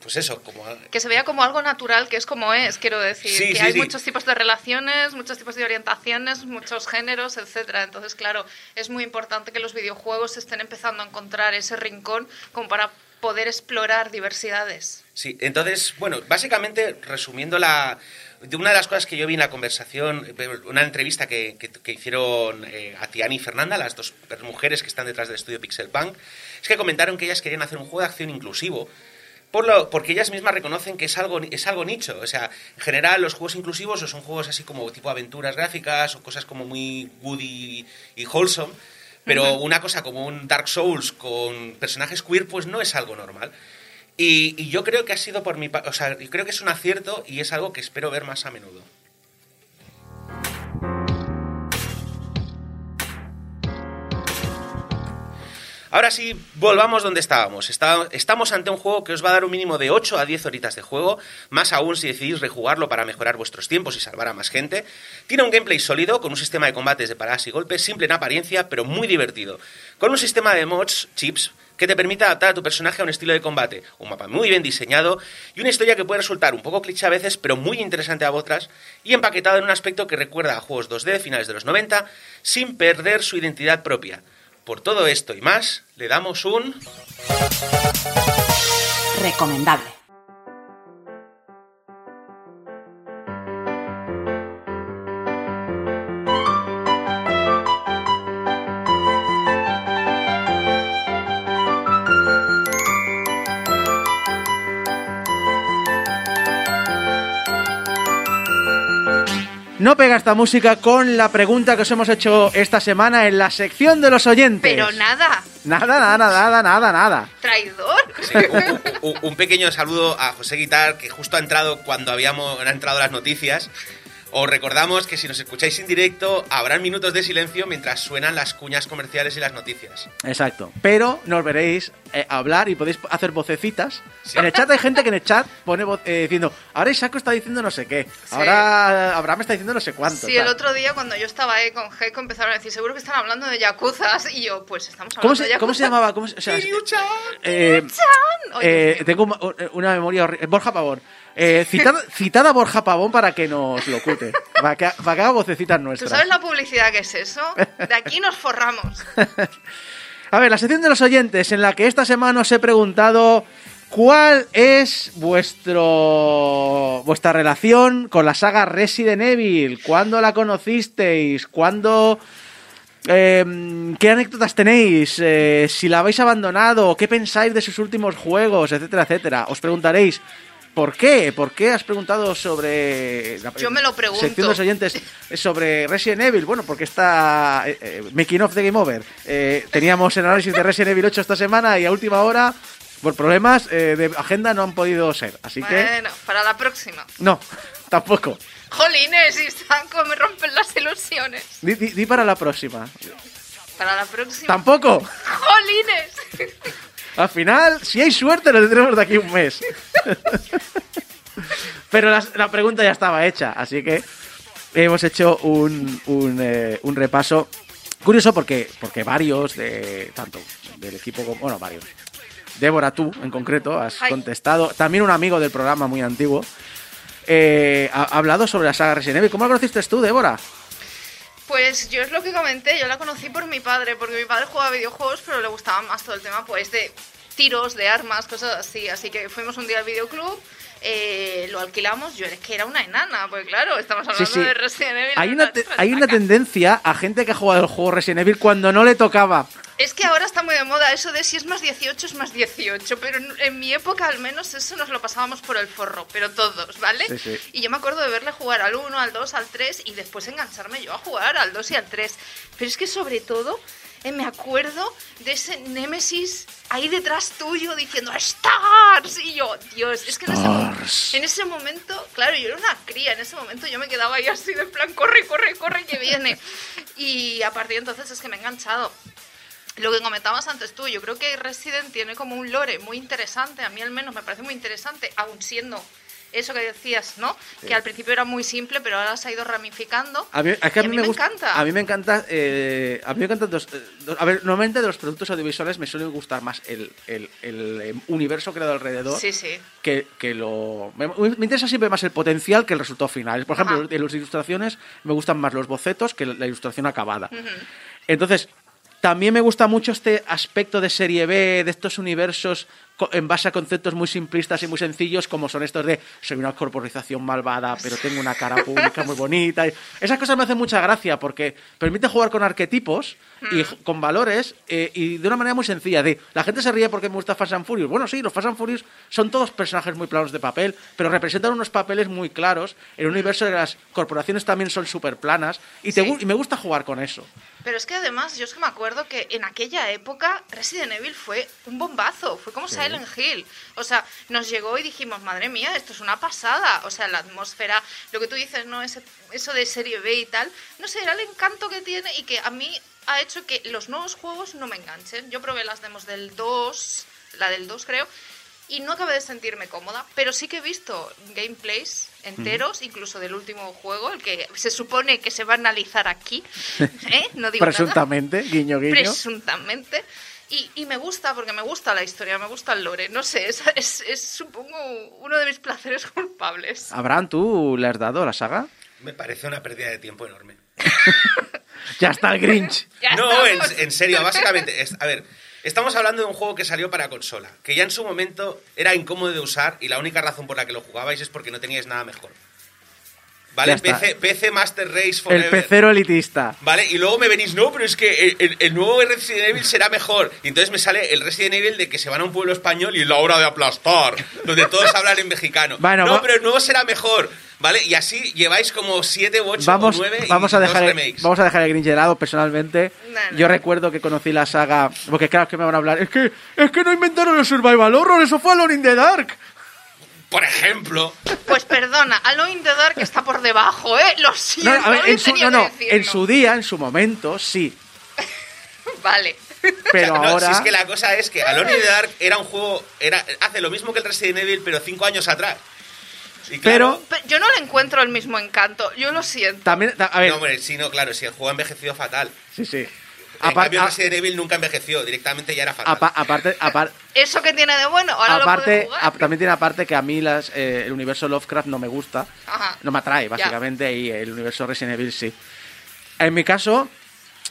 Speaker 5: pues eso, como...
Speaker 4: Que se vea como algo natural, que es como es, quiero decir. que hay muchos tipos de relaciones, muchos tipos de orientaciones, muchos géneros, etcétera. Entonces, claro, es muy importante que los videojuegos estén empezando a encontrar ese rincón como para poder explorar diversidades.
Speaker 5: Sí, entonces, bueno, básicamente, resumiendo la... De una de las cosas que yo vi en la conversación, una entrevista que, que, hicieron eh, a Tiani y Fernanda, las dos mujeres que están detrás del estudio Pixel Punk, es que comentaron que ellas querían hacer un juego de acción inclusivo, por lo, porque ellas mismas reconocen que es algo, es algo nicho. O sea, en general los juegos inclusivos o son juegos así como tipo aventuras gráficas o cosas como muy goody y wholesome, pero una cosa como un Dark Souls con personajes queer, pues no es algo normal. Y, yo creo que ha sido por mi... O sea, creo que es un acierto y es algo que espero ver más a menudo. Ahora sí, volvamos donde estábamos. estamos ante un juego que os va a dar un mínimo de 8 a 10 horitas de juego, más aún si decidís rejugarlo para mejorar vuestros tiempos y salvar a más gente. Tiene un gameplay sólido, con un sistema de combates de paradas y golpes, simple en apariencia, pero muy divertido. Con un sistema de mods, chips, que te permita adaptar a tu personaje a un estilo de combate, un mapa muy bien diseñado y una historia que puede resultar un poco cliché a veces, pero muy interesante a otras, y empaquetado en un aspecto que recuerda a juegos 2D de finales de los 90, sin perder su identidad propia. Por todo esto y más, le damos un...
Speaker 6: Recomendable.
Speaker 3: No pega esta música con la pregunta que os hemos hecho esta semana en la sección de los oyentes.
Speaker 4: Pero nada,
Speaker 3: Nada, nada, nada, nada, nada.
Speaker 4: traidor.
Speaker 5: Que un, un- un pequeño saludo a José Guitar, que justo ha entrado cuando habíamos han entrado las noticias. Os recordamos que si nos escucháis en directo, habrán minutos de silencio mientras suenan las cuñas comerciales y las noticias.
Speaker 3: Exacto. Pero nos veréis eh, hablar y podéis hacer vocecitas.
Speaker 5: Sí.
Speaker 3: En el chat hay gente que en el chat pone eh, diciendo, ahora Isaaco está diciendo no sé qué,
Speaker 4: Sí.
Speaker 3: ahora Abraham está diciendo no sé cuánto.
Speaker 4: Sí,
Speaker 3: tal.
Speaker 4: el otro día cuando yo estaba ahí con Heiko empezaron a decir, seguro que están hablando de yakuzas. Y yo, pues estamos hablando
Speaker 3: ¿Cómo
Speaker 4: de
Speaker 3: se,
Speaker 4: yakuzas.
Speaker 3: ¿Cómo se llamaba? ¿Cómo se- o sea,
Speaker 5: Kiryu-chan.
Speaker 3: eh,
Speaker 4: Oye,
Speaker 3: eh, tengo una, una memoria horrible. Borja Pavón. Eh, citada, citada Borja Pavón para que nos lo cute. Para que, para que haga vocecitas
Speaker 4: ¿Tú
Speaker 3: nuestras.
Speaker 4: sabes la publicidad que es eso? De aquí nos forramos.
Speaker 3: A ver, la sección de los oyentes, en la que esta semana os he preguntado cuál es vuestro vuestra relación con la saga Resident Evil. ¿Cuándo la conocisteis? ¿Cuándo? eh, ¿Qué anécdotas tenéis? Eh, si la habéis abandonado, ¿qué pensáis de sus últimos juegos? Etcétera, etcétera. Os preguntaréis. ¿Por qué? ¿Por qué has preguntado sobre... la
Speaker 4: Yo me lo pregunto.
Speaker 3: Sección de los oyentes sobre Resident Evil. Bueno, porque está eh, eh, Making of the Game Over. Eh, teníamos el análisis de Resident Evil 8 esta semana y a última hora, por problemas de agenda, no han podido ser. Así que,
Speaker 4: Bueno, para la próxima.
Speaker 3: no, tampoco.
Speaker 4: Jolines, y Sanco, me rompen las ilusiones.
Speaker 3: Di, di- di para la próxima.
Speaker 4: Para la próxima.
Speaker 3: Tampoco.
Speaker 4: Jolines.
Speaker 3: Al final, si hay suerte, lo tendremos de aquí un mes. Pero la, la pregunta ya estaba hecha, así que hemos hecho un, un, eh, un repaso. Curioso porque, porque varios de tanto del equipo como bueno varios. Débora tú en concreto has contestado. También un amigo del programa muy antiguo eh, ha, ha hablado sobre la saga Resident Evil. ¿cómo la conociste tú Débora?
Speaker 4: Pues yo es lo que comenté, yo la conocí por mi padre, porque mi padre jugaba videojuegos, pero le gustaba más todo el tema pues de tiros, de armas, cosas así. Así que fuimos un día al videoclub, eh, lo alquilamos, yo es que era una enana, pues claro, estamos hablando
Speaker 3: sí.
Speaker 4: de Resident Evil.
Speaker 3: hay una, te- hay una tendencia a gente que ha jugado el juego Resident Evil cuando no le tocaba
Speaker 4: Es que ahora está muy de moda eso de si es más 18 es más 18, pero en, en mi época al menos eso nos lo pasábamos por el forro, pero todos, ¿vale?
Speaker 3: Sí, sí.
Speaker 4: Y yo me acuerdo de verle jugar al 1, al 2, al 3 y después engancharme yo a jugar al 2 y al 3. Pero es que sobre todo eh, me acuerdo de ese Némesis ahí detrás tuyo diciendo ¡Stars! Y yo, Dios, es que en ese, en momento, claro, yo era una cría, en ese momento yo me quedaba ahí así de plan, corre, corre, corre, que viene. Y a partir de entonces es que me he enganchado. Lo que comentabas antes tú, yo creo que Resident tiene como un lore muy interesante, a mí al menos me parece muy interesante, aun siendo eso que decías, ¿no? Que al principio era muy simple, pero ahora se ha ido ramificando.
Speaker 3: A mí, es que a
Speaker 4: Y
Speaker 3: mí, me, gusta,
Speaker 4: encanta.
Speaker 3: A mí me encanta. eh, a mí me encantan dos, eh, dos- A ver, normalmente de los productos audiovisuales me suele gustar más el, el- el, eh, universo creado alrededor
Speaker 4: Sí, sí.
Speaker 3: que, que lo. Me, me interesa siempre más el potencial que el resultado final. Por ejemplo,
Speaker 4: Ajá.
Speaker 3: en las ilustraciones me gustan más los bocetos que la ilustración acabada. Entonces, también me gusta mucho este aspecto de serie B, de estos universos en base a conceptos muy simplistas y muy sencillos, como son estos de soy una corporización malvada, pero tengo una cara pública muy bonita. Esas cosas me hacen mucha gracia porque permite jugar con arquetipos y j- con valores eh, y de una manera muy sencilla. De la gente se ríe porque me gusta Fast and Furious. Bueno, sí, los Fast and Furious son todos personajes muy planos de papel, pero representan unos papeles muy claros un universo de las corporaciones también son súper planas y, te
Speaker 4: Sí.
Speaker 3: y me gusta jugar con eso.
Speaker 4: Pero es que además, yo es que me acuerdo que en aquella época Resident Evil fue un bombazo, fue como Silent Hill. O sea, nos llegó y dijimos, madre mía, esto es una pasada. O sea, la atmósfera, lo que tú dices, ¿no? Ese- eso de serie B y tal, no sé, era el encanto que tiene y que a mí ha hecho que los nuevos juegos no me enganchen. Yo probé las demos del 2, la del 2 creo, y no acabé de sentirme cómoda, pero sí que he visto gameplays enteros, incluso del último juego, el que se supone que se va a analizar aquí, ¿eh? No digo nada.
Speaker 3: Presuntamente, guiño, guiño.
Speaker 4: Presuntamente. Y, y me gusta, porque me gusta la historia, me gusta el lore. No sé, es, es, es, supongo uno de mis placeres culpables.
Speaker 3: Abraham, ¿tú le has dado a la saga?
Speaker 5: Me parece una pérdida de tiempo enorme.
Speaker 3: Ya está el Grinch.
Speaker 4: Ya
Speaker 5: no, en, serio, básicamente, es- a ver, estamos hablando de un juego que salió para consola, que ya en su momento era incómodo de usar y la única razón por la que lo jugabais es porque no teníais nada mejor. ¿Vale? PC, PC Master Race
Speaker 3: El
Speaker 5: Forever.
Speaker 3: pecero elitista.
Speaker 5: ¿Vale? Y luego me venís, no, pero es que el, el- el nuevo Resident Evil será mejor. Y entonces me sale el Resident Evil de que se van a un pueblo español y es la hora de aplastar, donde todos hablan en mexicano.
Speaker 3: Bueno,
Speaker 5: no, pero el nuevo será mejor. ¿Vale? Y así lleváis como 7 u 8
Speaker 3: Vamos,
Speaker 5: o 9
Speaker 3: vamos,
Speaker 5: y
Speaker 3: a dejar el, vamos a dejar el Grinch de lado personalmente.
Speaker 4: No, no.
Speaker 3: Yo recuerdo que conocí la saga. Porque claro, es que me van a hablar. Es que, es que no inventaron el Survival Horror, eso fue Alone in the Dark.
Speaker 5: Por ejemplo,
Speaker 4: Pues perdona, Alone in the Dark está por debajo, ¿eh? Lo siento,
Speaker 3: No, no, a ver, en su,
Speaker 4: tenía
Speaker 3: no,
Speaker 4: que
Speaker 3: no,
Speaker 4: decirlo.
Speaker 3: en su día, en su momento, sí.
Speaker 4: Vale.
Speaker 3: Pero
Speaker 5: no,
Speaker 3: ahora.
Speaker 5: si es que la cosa es que Alone in the Dark era un juego, era, hace lo mismo que el Resident Evil, pero 5 años atrás. Y claro,
Speaker 4: Pero yo no le encuentro el mismo encanto, yo lo siento.
Speaker 3: También, ta- a ver,
Speaker 5: no, hombre, sí, no, claro, si el juego ha envecido fatal.
Speaker 3: sí, sí.
Speaker 5: En cambio, Resident Evil nunca envejeció, directamente ya era fatal.
Speaker 3: apa- aparte, apar-
Speaker 4: Eso que tiene de bueno, ahora lo
Speaker 3: aparte,
Speaker 4: puedes jugar.
Speaker 3: también tiene aparte que a mí las, eh, el universo Lovecraft no me gusta,
Speaker 4: Ajá.
Speaker 3: no me atrae básicamente y el universo Resident Evil sí. En mi caso,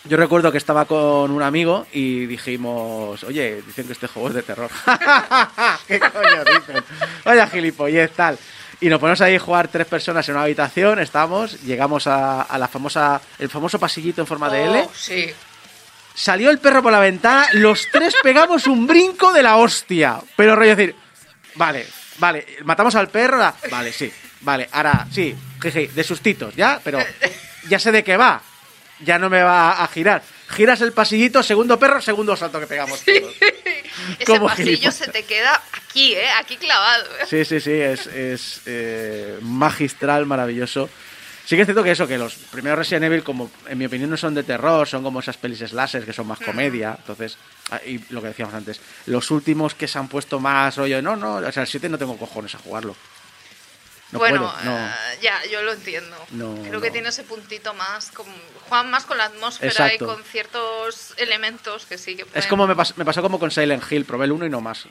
Speaker 3: yo recuerdo que estaba con un amigo y dijimos, oye, dicen que este juego es de terror. ¿Qué coño dicen? Vaya gilipollez tal. Y nos ponemos ahí a jugar tres personas en una habitación, estamos, llegamos a, a la famosa, el famoso pasillito en forma de L.
Speaker 4: Oh, sí.
Speaker 3: Salió el perro por la ventana, los tres pegamos un brinco de la hostia. Pero rollo decir, vale, vale, matamos al perro, la- vale, sí, vale, ahora sí, jeje, de sustitos, ¿ya? Pero ya sé de qué va, ya no me va a girar. Giras el pasillito, segundo perro, segundo salto que pegamos todos.
Speaker 4: Ese
Speaker 3: Como
Speaker 4: pasillo
Speaker 3: gilipollas.
Speaker 4: se te queda aquí, ¿eh? Aquí clavado. ¿eh?
Speaker 3: Sí, sí, sí, es, es eh, magistral, maravilloso. Sí que es cierto que eso, que los primeros Resident Evil, como en mi opinión no son de terror, son como esas pelis slasher que son más comedia. Entonces, ah, y lo que decíamos antes, los últimos que se han puesto más rollo, no, no, o sea, el 7 no tengo cojones a jugarlo. No
Speaker 4: bueno,
Speaker 3: puedo, no.
Speaker 4: eh, ya, yo lo entiendo.
Speaker 3: No,
Speaker 4: Creo que tiene ese puntito más, como, juegan más con la atmósfera
Speaker 3: Exacto.
Speaker 4: y con ciertos elementos que sí que
Speaker 3: Es
Speaker 4: pueden-
Speaker 3: como me, pas- me pasó como con Silent Hill, probé el 1 y no más.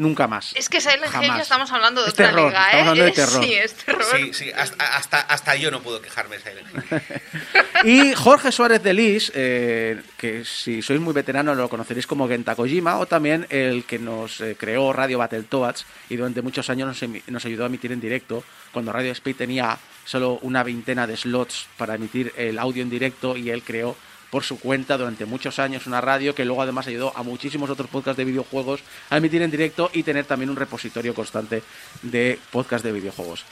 Speaker 3: Nunca más.
Speaker 4: Es que Silent Hill
Speaker 3: Jamás.
Speaker 4: ya estamos hablando de
Speaker 3: Es
Speaker 4: otra
Speaker 3: terror,
Speaker 4: liga, ¿eh?
Speaker 3: estamos hablando de terror.
Speaker 4: Sí, es terror.
Speaker 5: Sí, sí, hasta, hasta, hasta yo no puedo quejarme de Silent Hill.
Speaker 3: Y Jorge Suárez de Lis, eh, que si sois muy veteranos lo conoceréis como Genta Kojima, o también el que nos eh, creó Radio Battletoads y durante muchos años nos, nos ayudó a emitir en directo, cuando Radio Speed tenía solo una veintena de slots para emitir el audio en directo y él creó por su cuenta durante muchos años una radio que luego además ayudó a muchísimos otros podcasts de videojuegos a emitir en directo y tener también un repositorio constante de podcasts de videojuegos.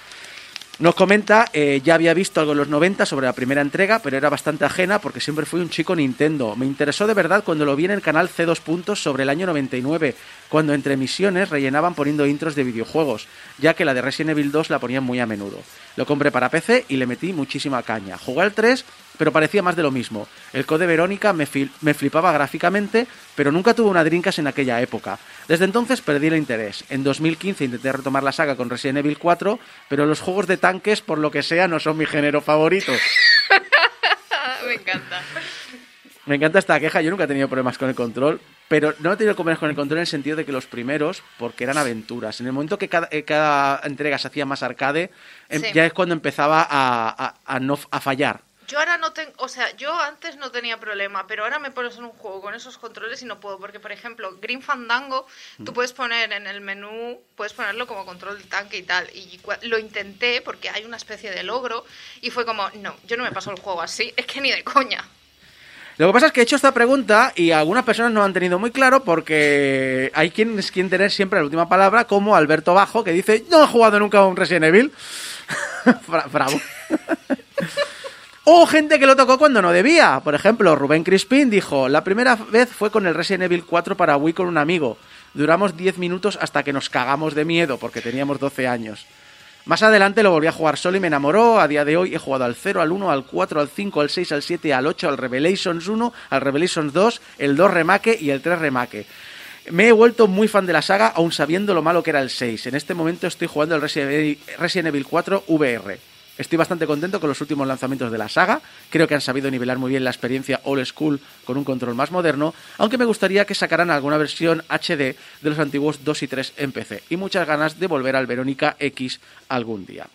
Speaker 3: Nos comenta, eh, ya había visto algo en los 90 sobre la primera entrega, pero era bastante ajena porque siempre fui un chico Nintendo. Me interesó de verdad cuando lo vi en el canal C2 Puntos sobre el año 99, cuando entre misiones rellenaban poniendo intros de videojuegos, ya que la de Resident Evil 2 la ponían muy a menudo. Lo compré para PC y le metí muchísima caña. Jugué al 3, pero parecía más de lo mismo. El Code Verónica me, me flipaba gráficamente, pero nunca tuve una Dreamcast en aquella época. Desde entonces perdí el interés. En 2015 intenté retomar la saga con Resident Evil 4, pero los juegos de tanques, por lo que sea, no son mi género favorito.
Speaker 4: Me encanta.
Speaker 3: Me encanta esta queja, yo nunca he tenido problemas con el control, pero no he tenido problemas con el control en el sentido de que los primeros, porque eran aventuras. En el momento que cada, eh, cada entrega se hacía más arcade, em-
Speaker 4: Sí.
Speaker 3: ya es cuando empezaba a, a- a no, a fallar.
Speaker 4: Yo ahora no tengo, o sea, yo antes no tenía problema, pero ahora me pones en un juego con esos controles y no puedo, porque por ejemplo, Green Fandango,
Speaker 3: Mm.
Speaker 4: tú puedes poner en el menú, puedes ponerlo como control de tanque y tal, y lo intenté porque hay una especie de logro y fue como, no, yo no me paso el juego así, es que ni de coña.
Speaker 3: Lo que pasa es que he hecho esta pregunta y algunas personas no lo han tenido muy claro porque hay quienes quieren tener siempre la última palabra, como Alberto Bajo, que dice, no he jugado nunca a un Resident Evil. Bra- Bravo. o gente que lo tocó cuando no debía. Por ejemplo, Rubén Crispín dijo, la primera vez fue con el Resident Evil 4 para Wii con un amigo. Duramos 10 minutos hasta que nos cagamos de miedo porque teníamos 12 años. Más adelante lo volví a jugar solo y me enamoró. A día de hoy he jugado al 0, al 1, al 4, al 5, al 6, al 7, al 8, al Revelations 1, al Revelations 2, el 2 remake y el 3 remake. Me he vuelto muy fan de la saga, aun sabiendo lo malo que era el 6. En este momento estoy jugando el Resident Evil, Resident Evil 4 VR. Estoy bastante contento con los últimos lanzamientos de la saga. Creo que han sabido nivelar muy bien la experiencia old school con un control más moderno, aunque me gustaría que sacaran alguna versión HD de los antiguos 2 y 3 en PC. Y muchas ganas de volver al Verónica X algún día.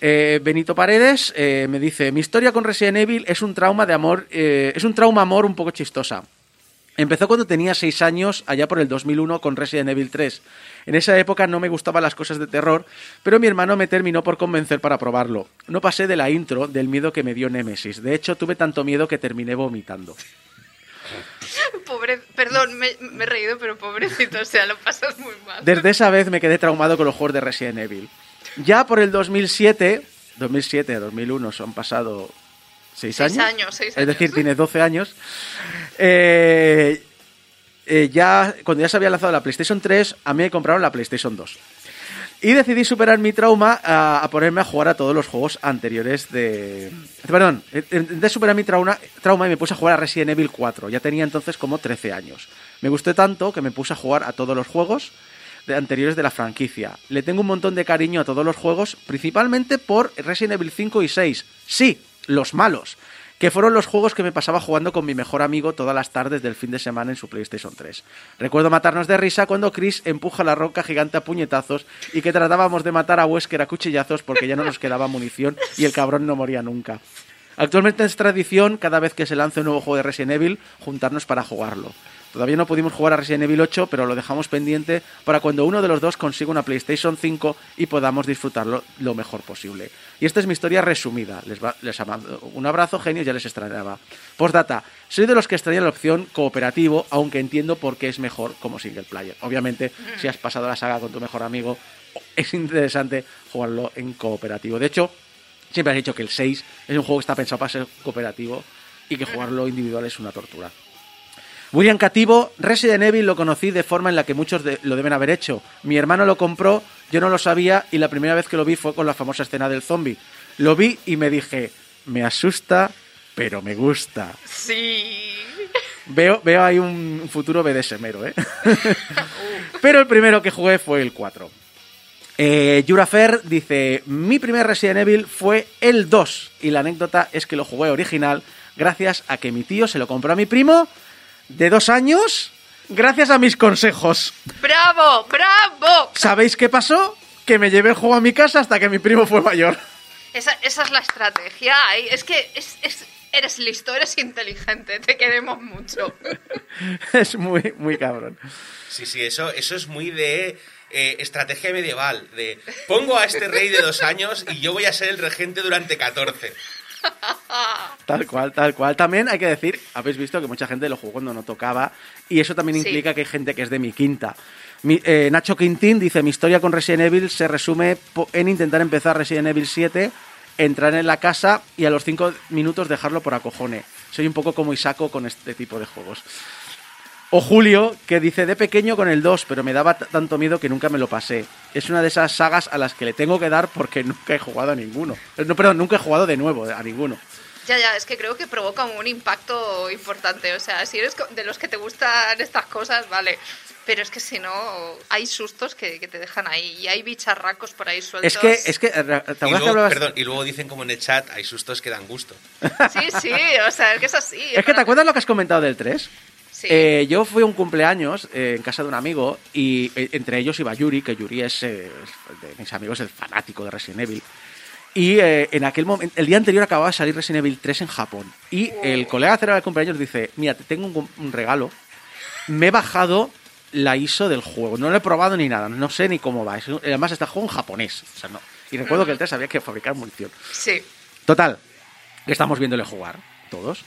Speaker 3: Eh, Benito Paredes eh, me dice: Mi historia con Resident Evil es un trauma de amor, eh, es un trauma amor un poco chistosa. Empezó cuando tenía 6 años, allá por el 2001, con Resident Evil 3. En esa época no me gustaban las cosas de terror, pero mi hermano me terminó por convencer para probarlo. No pasé de la intro del miedo que me dio Nemesis. De hecho, tuve tanto miedo que terminé vomitando.
Speaker 4: Pobre, perdón, me, me he reído, pero pobrecito, o sea, lo pasas muy mal.
Speaker 3: Desde esa vez me quedé traumado con los juegos de Resident Evil. Ya por el 2007, 2007 a 2001 son pasado 6
Speaker 4: Seis
Speaker 3: años.
Speaker 4: años, seis
Speaker 3: Es decir,
Speaker 4: años.
Speaker 3: tiene 12 años. Eh, eh, ya, cuando ya se había lanzado la PlayStation 3, a mí me compraron la PlayStation 2. Y decidí superar mi trauma a, a ponerme a jugar a todos los juegos anteriores de... Perdón, eh, intenté superar mi trauma, trauma y me puse a jugar a Resident Evil 4. Ya tenía entonces como 13 años. Me gustó tanto que me puse a jugar a todos los juegos de anteriores de la franquicia. Le tengo un montón de cariño a todos los juegos, principalmente por Resident Evil 5 y 6. Sí, los malos, que fueron los juegos que me pasaba jugando con mi mejor amigo todas las tardes del fin de semana en su PlayStation 3. Recuerdo matarnos de risa cuando Chris empuja la roca gigante a puñetazos y que tratábamos de matar a Wesker a cuchillazos porque ya no nos quedaba munición y el cabrón no moría nunca. Actualmente es tradición, cada vez que se lance un nuevo juego de Resident Evil, juntarnos para jugarlo. Todavía no pudimos jugar a Resident Evil 8, pero lo dejamos pendiente para cuando uno de los dos consiga una PlayStation 5 y podamos disfrutarlo lo mejor posible. Y esta es mi historia resumida. Les, va- les mando un abrazo, genios, ya les extrañaba. Postdata, soy de los que extrañan la opción cooperativo, aunque entiendo por qué es mejor como single player. Obviamente, si has pasado la saga con tu mejor amigo, es interesante jugarlo en cooperativo. De hecho, siempre has dicho que el 6 es un juego que está pensado para ser cooperativo y que jugarlo individual es una tortura. William Cativo, Resident Evil lo conocí de forma en la que muchos de- lo deben haber hecho. Mi hermano lo compró, yo no lo sabía y la primera vez que lo vi fue con la famosa escena del zombie. Lo vi y me dije, me asusta, pero me gusta.
Speaker 4: Sí.
Speaker 3: Veo, veo ahí un futuro BDSMero, ¿eh? Pero el primero que jugué fue el 4. Eh, Jurafer dice, mi primer Resident Evil fue el 2 y la anécdota es que lo jugué original gracias a que mi tío se lo compró a mi primo de dos años gracias a mis consejos.
Speaker 4: ¡Bravo! ¡Bravo!
Speaker 3: ¿Sabéis qué pasó? Que me llevé el juego a mi casa hasta que mi primo fue mayor.
Speaker 4: Esa, esa es la estrategia. Ay, Es que es- es- eres listo, eres inteligente, te queremos mucho.
Speaker 3: es muy, muy cabrón.
Speaker 5: Sí, sí, eso, eso es muy de eh, estrategia medieval. De pongo a este rey de dos años y yo voy a ser el regente durante 14.
Speaker 3: Tal cual, tal cual. También hay que decir, habéis visto que mucha gente lo jugó cuando no tocaba y eso también
Speaker 4: Sí.
Speaker 3: implica que hay gente que es de mi quinta. Mi- eh, Nacho Quintín dice, mi historia con Resident Evil se resume en intentar empezar Resident Evil 7, entrar en la casa y a los 5 minutos dejarlo por acojone. Soy un poco como Isaco con este tipo de juegos. O Julio, que dice de pequeño con el 2, pero me daba tanto miedo que nunca me lo pasé. Es una de esas sagas a las que le tengo que dar porque nunca he jugado a ninguno. Eh, No, perdón, nunca he jugado de nuevo a ninguno.
Speaker 4: Ya, ya, es que creo que provoca un impacto importante. O sea, si eres de los que te gustan estas cosas, vale. Pero es que si no, hay sustos que, que te dejan ahí. Y hay bicharracos por ahí sueltos.
Speaker 3: Es que, es que, eh, ¿te
Speaker 5: Y
Speaker 3: acuerdas que
Speaker 5: luego,
Speaker 3: hablabas?
Speaker 5: perdón, y luego dicen como en el chat, hay sustos que dan gusto.
Speaker 4: Sí, sí, o sea, es que es así.
Speaker 3: Es que te acuerdas lo que has comentado del 3?
Speaker 4: Sí.
Speaker 3: Eh, yo fui a un cumpleaños eh, en casa de un amigo y eh, entre ellos iba Yuri, que Yuri es, eh, es de mis amigos el fanático de Resident Evil. Y en aquel momento, el día anterior acababa de salir Resident Evil 3 en Japón. Y el colega cero del cumpleaños dice, mira, te tengo un, un regalo. Me he bajado la ISO del juego. No lo he probado ni nada. No sé ni cómo va. Además está el juego en japonés. O sea, no. Y recuerdo que el 3 había que fabricar munición.
Speaker 4: Sí.
Speaker 3: Total, que estamos viéndole jugar, todos.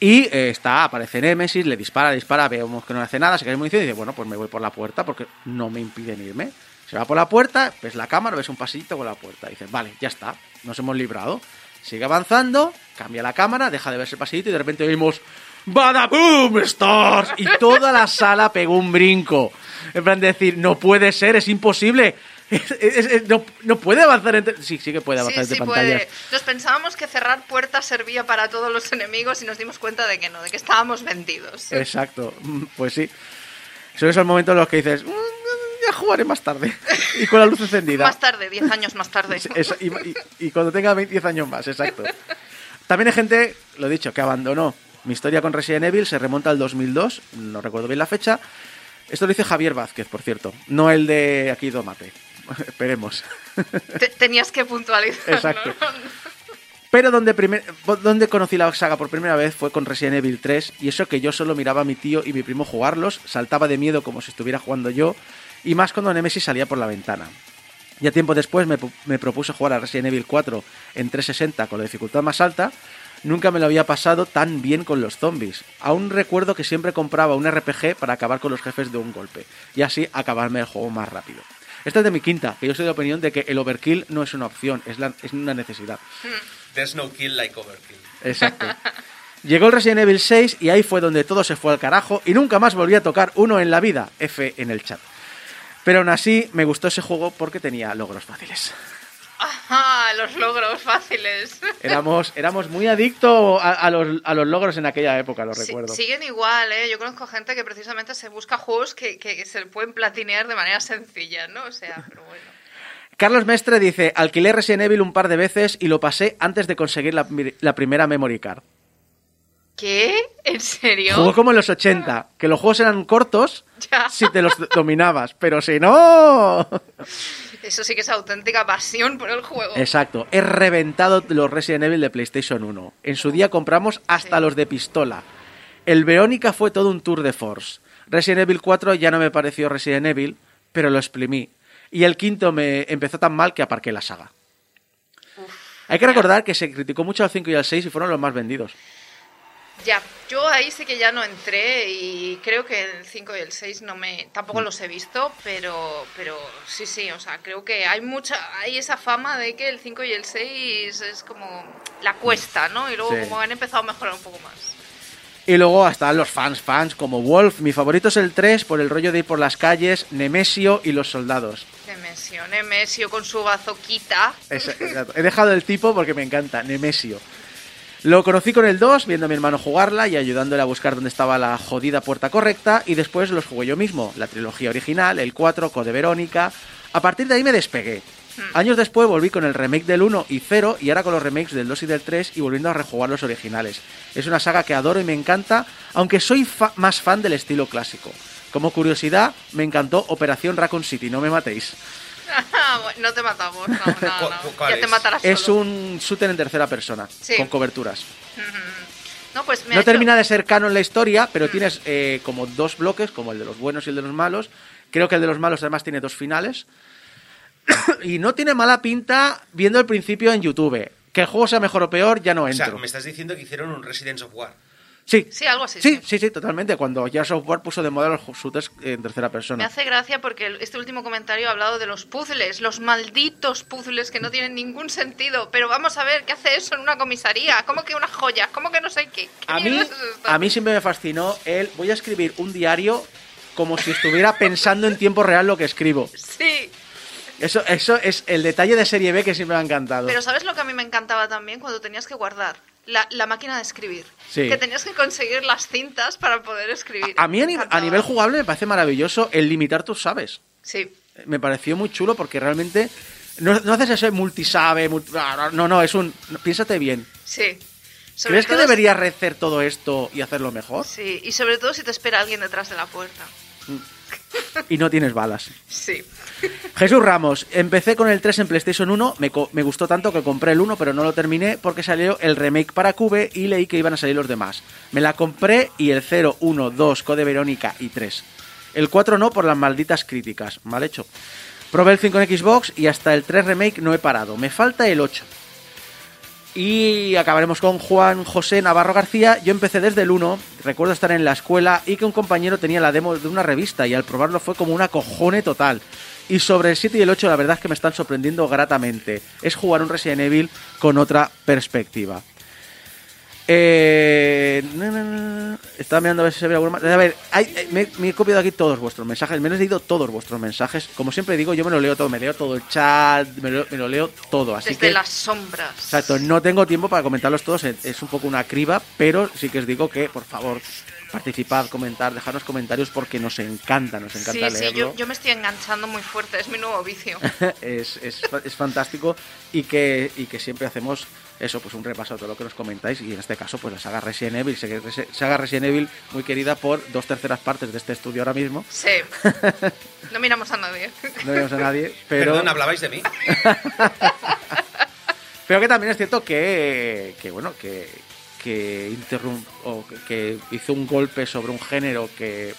Speaker 3: Y eh, está, aparece Nemesis, le dispara, dispara, vemos que no hace nada, se cae munición y dice, bueno, pues me voy por la puerta porque no me impiden irme. Se va por la puerta, ves la cámara, ves un pasillito con la puerta. Dice, vale, ya está, nos hemos librado. Sigue avanzando, cambia la cámara, deja de verse el pasillito y de repente oímos ¡Badaboom! ¡Stars! Y toda la sala pegó un brinco. En plan de decir, no puede ser, es imposible. Es- es- es- no, no puede avanzar entre... Sí, sí que puede avanzar
Speaker 4: Sí,
Speaker 3: entre
Speaker 4: sí
Speaker 3: pantallas.
Speaker 4: puede. Nos pensábamos que cerrar puertas servía para todos los enemigos y nos dimos cuenta de que no, de que estábamos vendidos.
Speaker 3: Exacto, Mm, pues sí. Son esos momentos en los que dices, "Mm, ya jugaré más tarde. Y con la luz encendida.
Speaker 4: Más tarde, 10 años más tarde.
Speaker 3: Y, y- y cuando tenga 20 10 años más, exacto. También hay gente, lo he dicho, que abandonó. Mi historia con Resident Evil se remonta al 2002, no recuerdo bien la fecha. Esto lo dice Javier Vázquez, por cierto, no el de aquí Domate. Esperemos.
Speaker 4: Te- tenías que puntualizar.
Speaker 3: Exacto. Pero donde, primer- donde conocí la saga por primera vez fue con Resident Evil 3 y eso que yo solo miraba a mi tío y mi primo jugarlos, saltaba de miedo como si estuviera jugando yo y más cuando Nemesis salía por la ventana. Ya tiempo después me, me propuse jugar a Resident Evil 4 en 360 con la dificultad más alta. Nunca me lo había pasado tan bien con los zombies. Aún recuerdo que siempre compraba un RPG para acabar con los jefes de un golpe y así acabarme el juego más rápido. Esta es de mi quinta, que yo soy de la opinión de que el overkill no es una opción, es, la- es una necesidad.
Speaker 5: There's no kill like overkill.
Speaker 3: Exacto. Llegó el Resident Evil 6 y ahí fue donde todo se fue al carajo y nunca más volví a tocar uno en la vida. F en el chat. Pero aún así me gustó ese juego porque tenía logros fáciles.
Speaker 4: Ajá, los logros fáciles.
Speaker 3: Éramos, éramos muy adictos a, a los, a los logros en aquella época, lo
Speaker 4: Sí,
Speaker 3: recuerdo.
Speaker 4: siguen igual, ¿eh? Yo conozco gente que precisamente se busca juegos que, que se pueden platinear de manera sencilla, ¿no? O sea, pero bueno.
Speaker 3: Carlos Mestre dice, alquilé Resident Evil un par de veces y lo pasé antes de conseguir la, la primera memory card.
Speaker 4: ¿Qué? ¿En serio?
Speaker 3: Jugó como en los 80, que los juegos eran cortos
Speaker 4: Ya.
Speaker 3: si te los dominabas, pero si no...
Speaker 4: Eso sí que es auténtica pasión por el juego.
Speaker 3: Exacto, he reventado los Resident Evil de PlayStation 1. En su día compramos hasta
Speaker 4: Sí.
Speaker 3: los de pistola. El Verónica fue todo un tour de force. Resident Evil 4 ya no me pareció Resident Evil, pero lo exprimí. Y el quinto me empezó tan mal que aparqué la saga. Hay que recordar que se criticó mucho al 5 y al 6 y fueron los más vendidos.
Speaker 4: Ya, yo ahí sí que ya no entré y creo que el 5 y el 6 no me
Speaker 3: Mm.
Speaker 4: tampoco los he visto, pero pero sí, sí, o sea, creo que hay mucha hay esa fama de que el 5 y el 6 es como la cuesta, ¿no? Y luego
Speaker 3: Sí.
Speaker 4: como han empezado a mejorar un poco más.
Speaker 3: Y luego hasta los fans, fans como Wolf. Mi favorito es el 3 por el rollo de ir por las calles, Nemesio y los soldados.
Speaker 4: Nemesio, Nemesio con su bazoquita.
Speaker 3: Exacto. He dejado el tipo porque me encanta, Nemesio. Lo conocí con el 2, viendo a mi hermano jugarla y ayudándole a buscar dónde estaba la jodida puerta correcta, y después los jugué yo mismo, la trilogía original, el 4, Code Verónica. A partir de ahí me despegué. Años después volví con el remake del 1 y 0 y ahora con los remakes del 2 y del 3 y volviendo a rejugar los originales. Es una saga que adoro y me encanta, aunque soy fa- más fan del estilo clásico. Como curiosidad, me encantó Operación Raccoon City, no me matéis.
Speaker 4: No te matamos, no, no,
Speaker 5: ¿Cu-
Speaker 4: no.
Speaker 5: cu- cuál
Speaker 4: Ya te
Speaker 5: es?
Speaker 4: matarás
Speaker 3: Es
Speaker 4: solo.
Speaker 3: un shooter en tercera persona,
Speaker 4: Sí.
Speaker 3: con coberturas.
Speaker 4: No, pues me ha
Speaker 3: No
Speaker 4: hecho-
Speaker 3: termina de ser canon la historia, pero tienes eh, como dos bloques, como el de los buenos y el de los malos. Creo que el de los malos además tiene dos finales. y no tiene mala pinta viendo el principio en YouTube. Que el juego sea mejor o peor, ya no
Speaker 5: O sea,
Speaker 3: entro.
Speaker 5: me estás diciendo que hicieron un Residence of War.
Speaker 3: Sí,
Speaker 4: Sí, algo así.
Speaker 3: sí, sí, sí, totalmente. Cuando ya Software puso de moda los shooters en tercera
Speaker 4: Me
Speaker 3: persona.
Speaker 4: hace gracia porque este último comentario ha hablado de los puzzles, los malditos puzzles que no tienen ningún sentido. Pero vamos a ver, ¿qué hace eso en una comisaría? ¿Cómo que unas joyas? ¿Cómo que no sé qué? ¿Qué
Speaker 3: A mí,
Speaker 4: es
Speaker 3: a mí siempre me fascinó el voy a escribir un diario como si estuviera pensando en tiempo real lo que escribo.
Speaker 4: Sí.
Speaker 3: Eso, eso es el detalle de serie B que siempre me ha encantado.
Speaker 4: Pero ¿sabes lo que a mí me encantaba también? Cuando tenías que guardar la, la máquina de escribir.
Speaker 3: Sí.
Speaker 4: Que tenías que conseguir las cintas para poder escribir.
Speaker 3: A mí a, ni- a nivel jugable me parece maravilloso el limitar tus sabes.
Speaker 4: Sí.
Speaker 3: Me pareció muy chulo porque realmente no, no haces eso multisabe, multi- no, no, es un... piénsate bien.
Speaker 4: Sí. Sobre
Speaker 3: ¿Crees que
Speaker 4: todo si-
Speaker 3: deberías rehacer todo esto y hacerlo mejor?
Speaker 4: Sí, y sobre todo si te espera alguien detrás de la puerta.
Speaker 3: Y no tienes balas.
Speaker 4: Sí.
Speaker 3: Jesús Ramos, empecé con el 3 en PlayStation 1, me, me gustó tanto que compré el 1, pero no lo terminé porque salió el remake para Cube y leí que iban a salir los demás. Me la compré y el 0, 1, 2, Code Verónica y 3. El 4 no por las malditas críticas, mal hecho. Probé el 5 en Xbox y hasta el 3 remake no he parado. Me falta el 8. Y acabaremos con Juan José Navarro García. Yo empecé desde el 1, recuerdo estar en la escuela y que un compañero tenía la demo de una revista y al probarlo fue como una cojone total. Y sobre el 7 y el 8 la verdad es que me están sorprendiendo gratamente. Es jugar un Resident Evil con otra perspectiva. Eh, na, na, na, estaba mirando a ver si se ve alguna más. A ver, hay- me, me he copiado aquí todos vuestros mensajes. Me he leído todos vuestros mensajes. Como siempre digo, yo me lo leo todo. Me leo todo el chat, me lo, me lo leo todo. Así
Speaker 4: Desde
Speaker 3: que,
Speaker 4: las sombras.
Speaker 3: exacto, no tengo tiempo para comentarlos todos. Es un poco una criba, pero sí que os digo que, por favor, participad, comentar, dejarnos comentarios porque nos encanta, nos encanta
Speaker 4: Sí, sí,
Speaker 3: leerlo.
Speaker 4: yo, yo me estoy enganchando muy fuerte, es mi nuevo vicio.
Speaker 3: es, es, es fantástico y que, y que siempre hacemos eso, pues un repaso a todo lo que nos comentáis y en este caso pues la saga Resident Evil, saga Resident Evil muy querida por dos terceras partes de este estudio ahora mismo,
Speaker 4: Sí. No miramos a nadie.
Speaker 3: no vemos a nadie, pero
Speaker 5: Perdón, ¿hablabais de mí?
Speaker 3: Pero que también es cierto que, que bueno, que, que, o que- hizo un golpe sobre un género que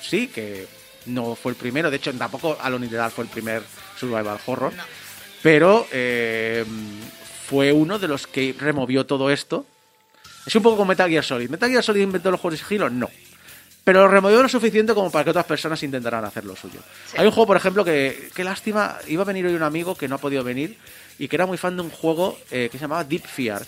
Speaker 3: sí, que no fue el primero. De hecho, tampoco Alone in the fue el primer survival horror.
Speaker 4: No.
Speaker 3: Pero eh, fue uno de los que removió todo esto. Es un poco como Metal Gear Solid. ¿Metal Gear Solid inventó los juegos de sigilo? No. Pero lo removió lo suficiente como para que otras personas intentaran hacer lo suyo.
Speaker 4: Sí.
Speaker 3: Hay un juego, por ejemplo, que, qué lástima, iba a venir hoy un amigo que no ha podido venir y que era muy fan de un juego eh, que se llamaba Deep Fear.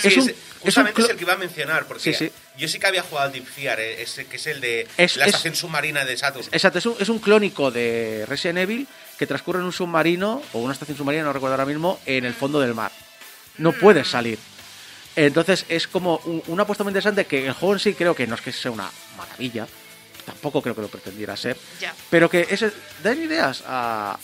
Speaker 5: Sí,
Speaker 3: Es un-
Speaker 5: es-
Speaker 3: es un
Speaker 5: justamente es, el que iba a mencionar, porque
Speaker 3: Sí, sí.
Speaker 5: yo sí que había jugado al Deep Fear, eh, ese, que es el de
Speaker 3: Es-
Speaker 5: la
Speaker 3: es-
Speaker 5: estación submarina de Saturn.
Speaker 3: Exacto, es un, es un clónico de Resident Evil que transcurre en un submarino o una estación submarina, no recuerdo ahora mismo, en el fondo del mar. No puedes salir. Entonces es como un- una apuesta muy interesante que el juego en sí creo que no es que sea una maravilla, tampoco creo que lo pretendiera ser,
Speaker 4: Ya.
Speaker 3: pero que es, dan ideas a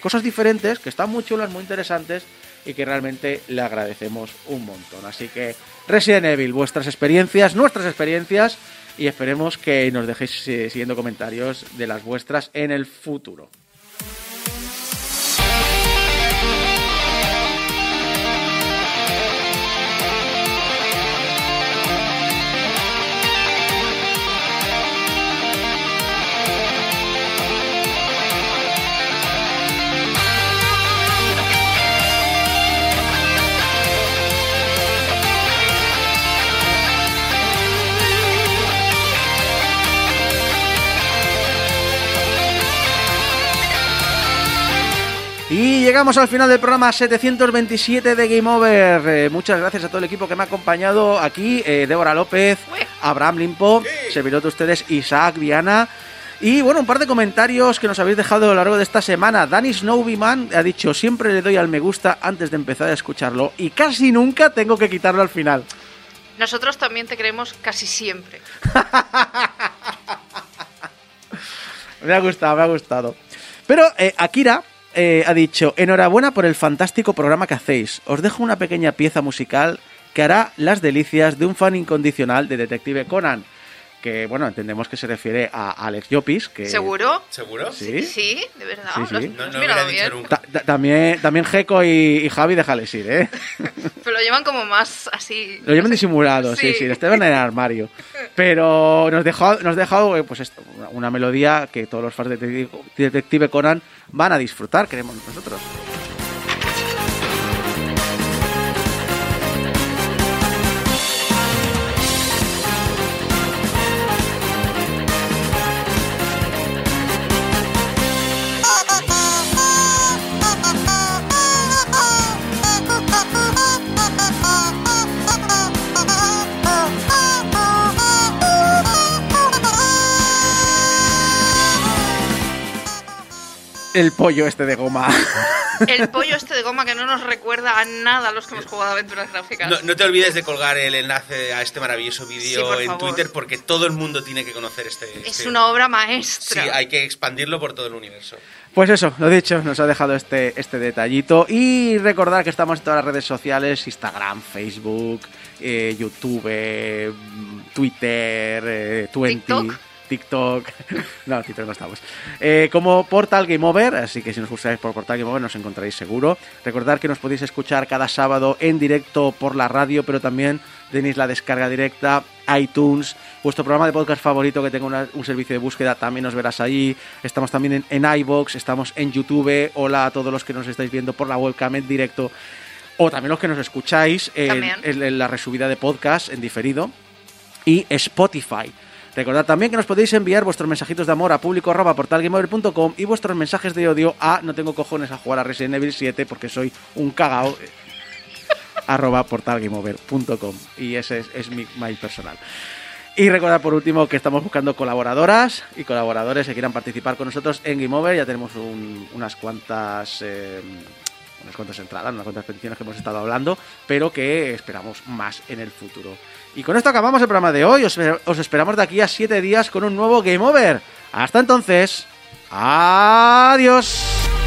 Speaker 3: cosas diferentes que están muy chulas, muy interesantes y que realmente le agradecemos un montón. Así que Resident Evil, vuestras experiencias, nuestras experiencias y esperemos que nos dejéis eh, siguiendo comentarios de las vuestras en el futuro. Llegamos al final del programa 727 de Game Over. Eh, muchas gracias a todo el equipo que me ha acompañado aquí. eh, Débora López. Abraham Limpo, servidor de ustedes Isaac Viana. Y bueno, un par de comentarios que nos habéis dejado a lo largo de esta semana. Danny Snowbyman ha dicho, siempre le doy al me gusta antes de empezar a escucharlo y casi nunca tengo que quitarlo al final.
Speaker 4: Nosotros también te queremos casi siempre.
Speaker 3: Me ha gustado, me ha gustado. Pero eh, Akira eh, ha dicho, enhorabuena por el fantástico programa que hacéis. Os dejo una pequeña pieza musical que hará las delicias de un fan incondicional de Detective Conan. Que, bueno, entendemos que se refiere a Alex Llopis. Que,
Speaker 4: ¿Seguro?
Speaker 5: ¿Seguro?
Speaker 3: Sí.
Speaker 4: Sí, de verdad.
Speaker 3: Sí, sí.
Speaker 5: No, no
Speaker 4: bien.
Speaker 5: nunca.
Speaker 3: Ta- ta- también, también Geco y, y Javi, déjales ir, ¿eh?
Speaker 4: Pero lo llevan como más así.
Speaker 3: Lo llevan
Speaker 4: no sé.
Speaker 3: disimulado, sí, sí, lo estaban en el armario. Pero nos dejó, nos dejó pues esto, una, melodía que todos los fans de Detective- Detective Conan van a disfrutar, queremos nosotros. El pollo este de goma.
Speaker 4: El pollo este de goma que no nos recuerda a nada a los que hemos jugado aventuras gráficas.
Speaker 5: No, no te olvides de colgar el enlace a este maravilloso
Speaker 4: Sí,
Speaker 5: vídeo en. Twitter porque todo el mundo tiene que conocer este.
Speaker 4: es
Speaker 5: este-
Speaker 4: una obra
Speaker 5: Sí,
Speaker 4: maestra.
Speaker 5: hay que expandirlo por todo el universo.
Speaker 3: Pues eso, lo dicho, nos ha dejado este, este detallito. Y recordar que estamos en todas las redes sociales: Instagram, Facebook, eh, YouTube, mm, Twitter, eh, Twenty.
Speaker 4: TikTok.
Speaker 3: TikTok. No, TikTok no estamos. Eh, como Portal Game Over, así que si nos buscáis por Portal Game Over nos encontraréis seguro. Recordad que nos podéis escuchar cada sábado en directo por la radio, pero también tenéis la descarga directa, iTunes, vuestro programa de podcast favorito que tenga una- un servicio de búsqueda, también nos verás allí. Estamos también en, en iBox, estamos en YouTube. Hola a todos los que nos estáis viendo por la webcam en directo. O también los que nos escucháis en,
Speaker 4: También.
Speaker 3: en- en la resubida de podcast en diferido y Spotify. Recordad también que nos podéis enviar vuestros mensajitos de amor a público y vuestros mensajes de odio a no tengo cojones a jugar a Resident Evil 7 porque soy un cagao eh, arroba portalgameover.com y ese es, mi mail personal. Y recordad por último que estamos buscando colaboradoras y colaboradores que quieran participar con nosotros en Game Over. Ya tenemos un- unas cuantas eh, unas cuantas entradas, unas cuantas peticiones que hemos estado hablando, pero que esperamos más en el futuro. Y con esto acabamos el programa de hoy. Os, os esperamos de aquí a 7 días con un nuevo Game Over. Hasta entonces, adiós.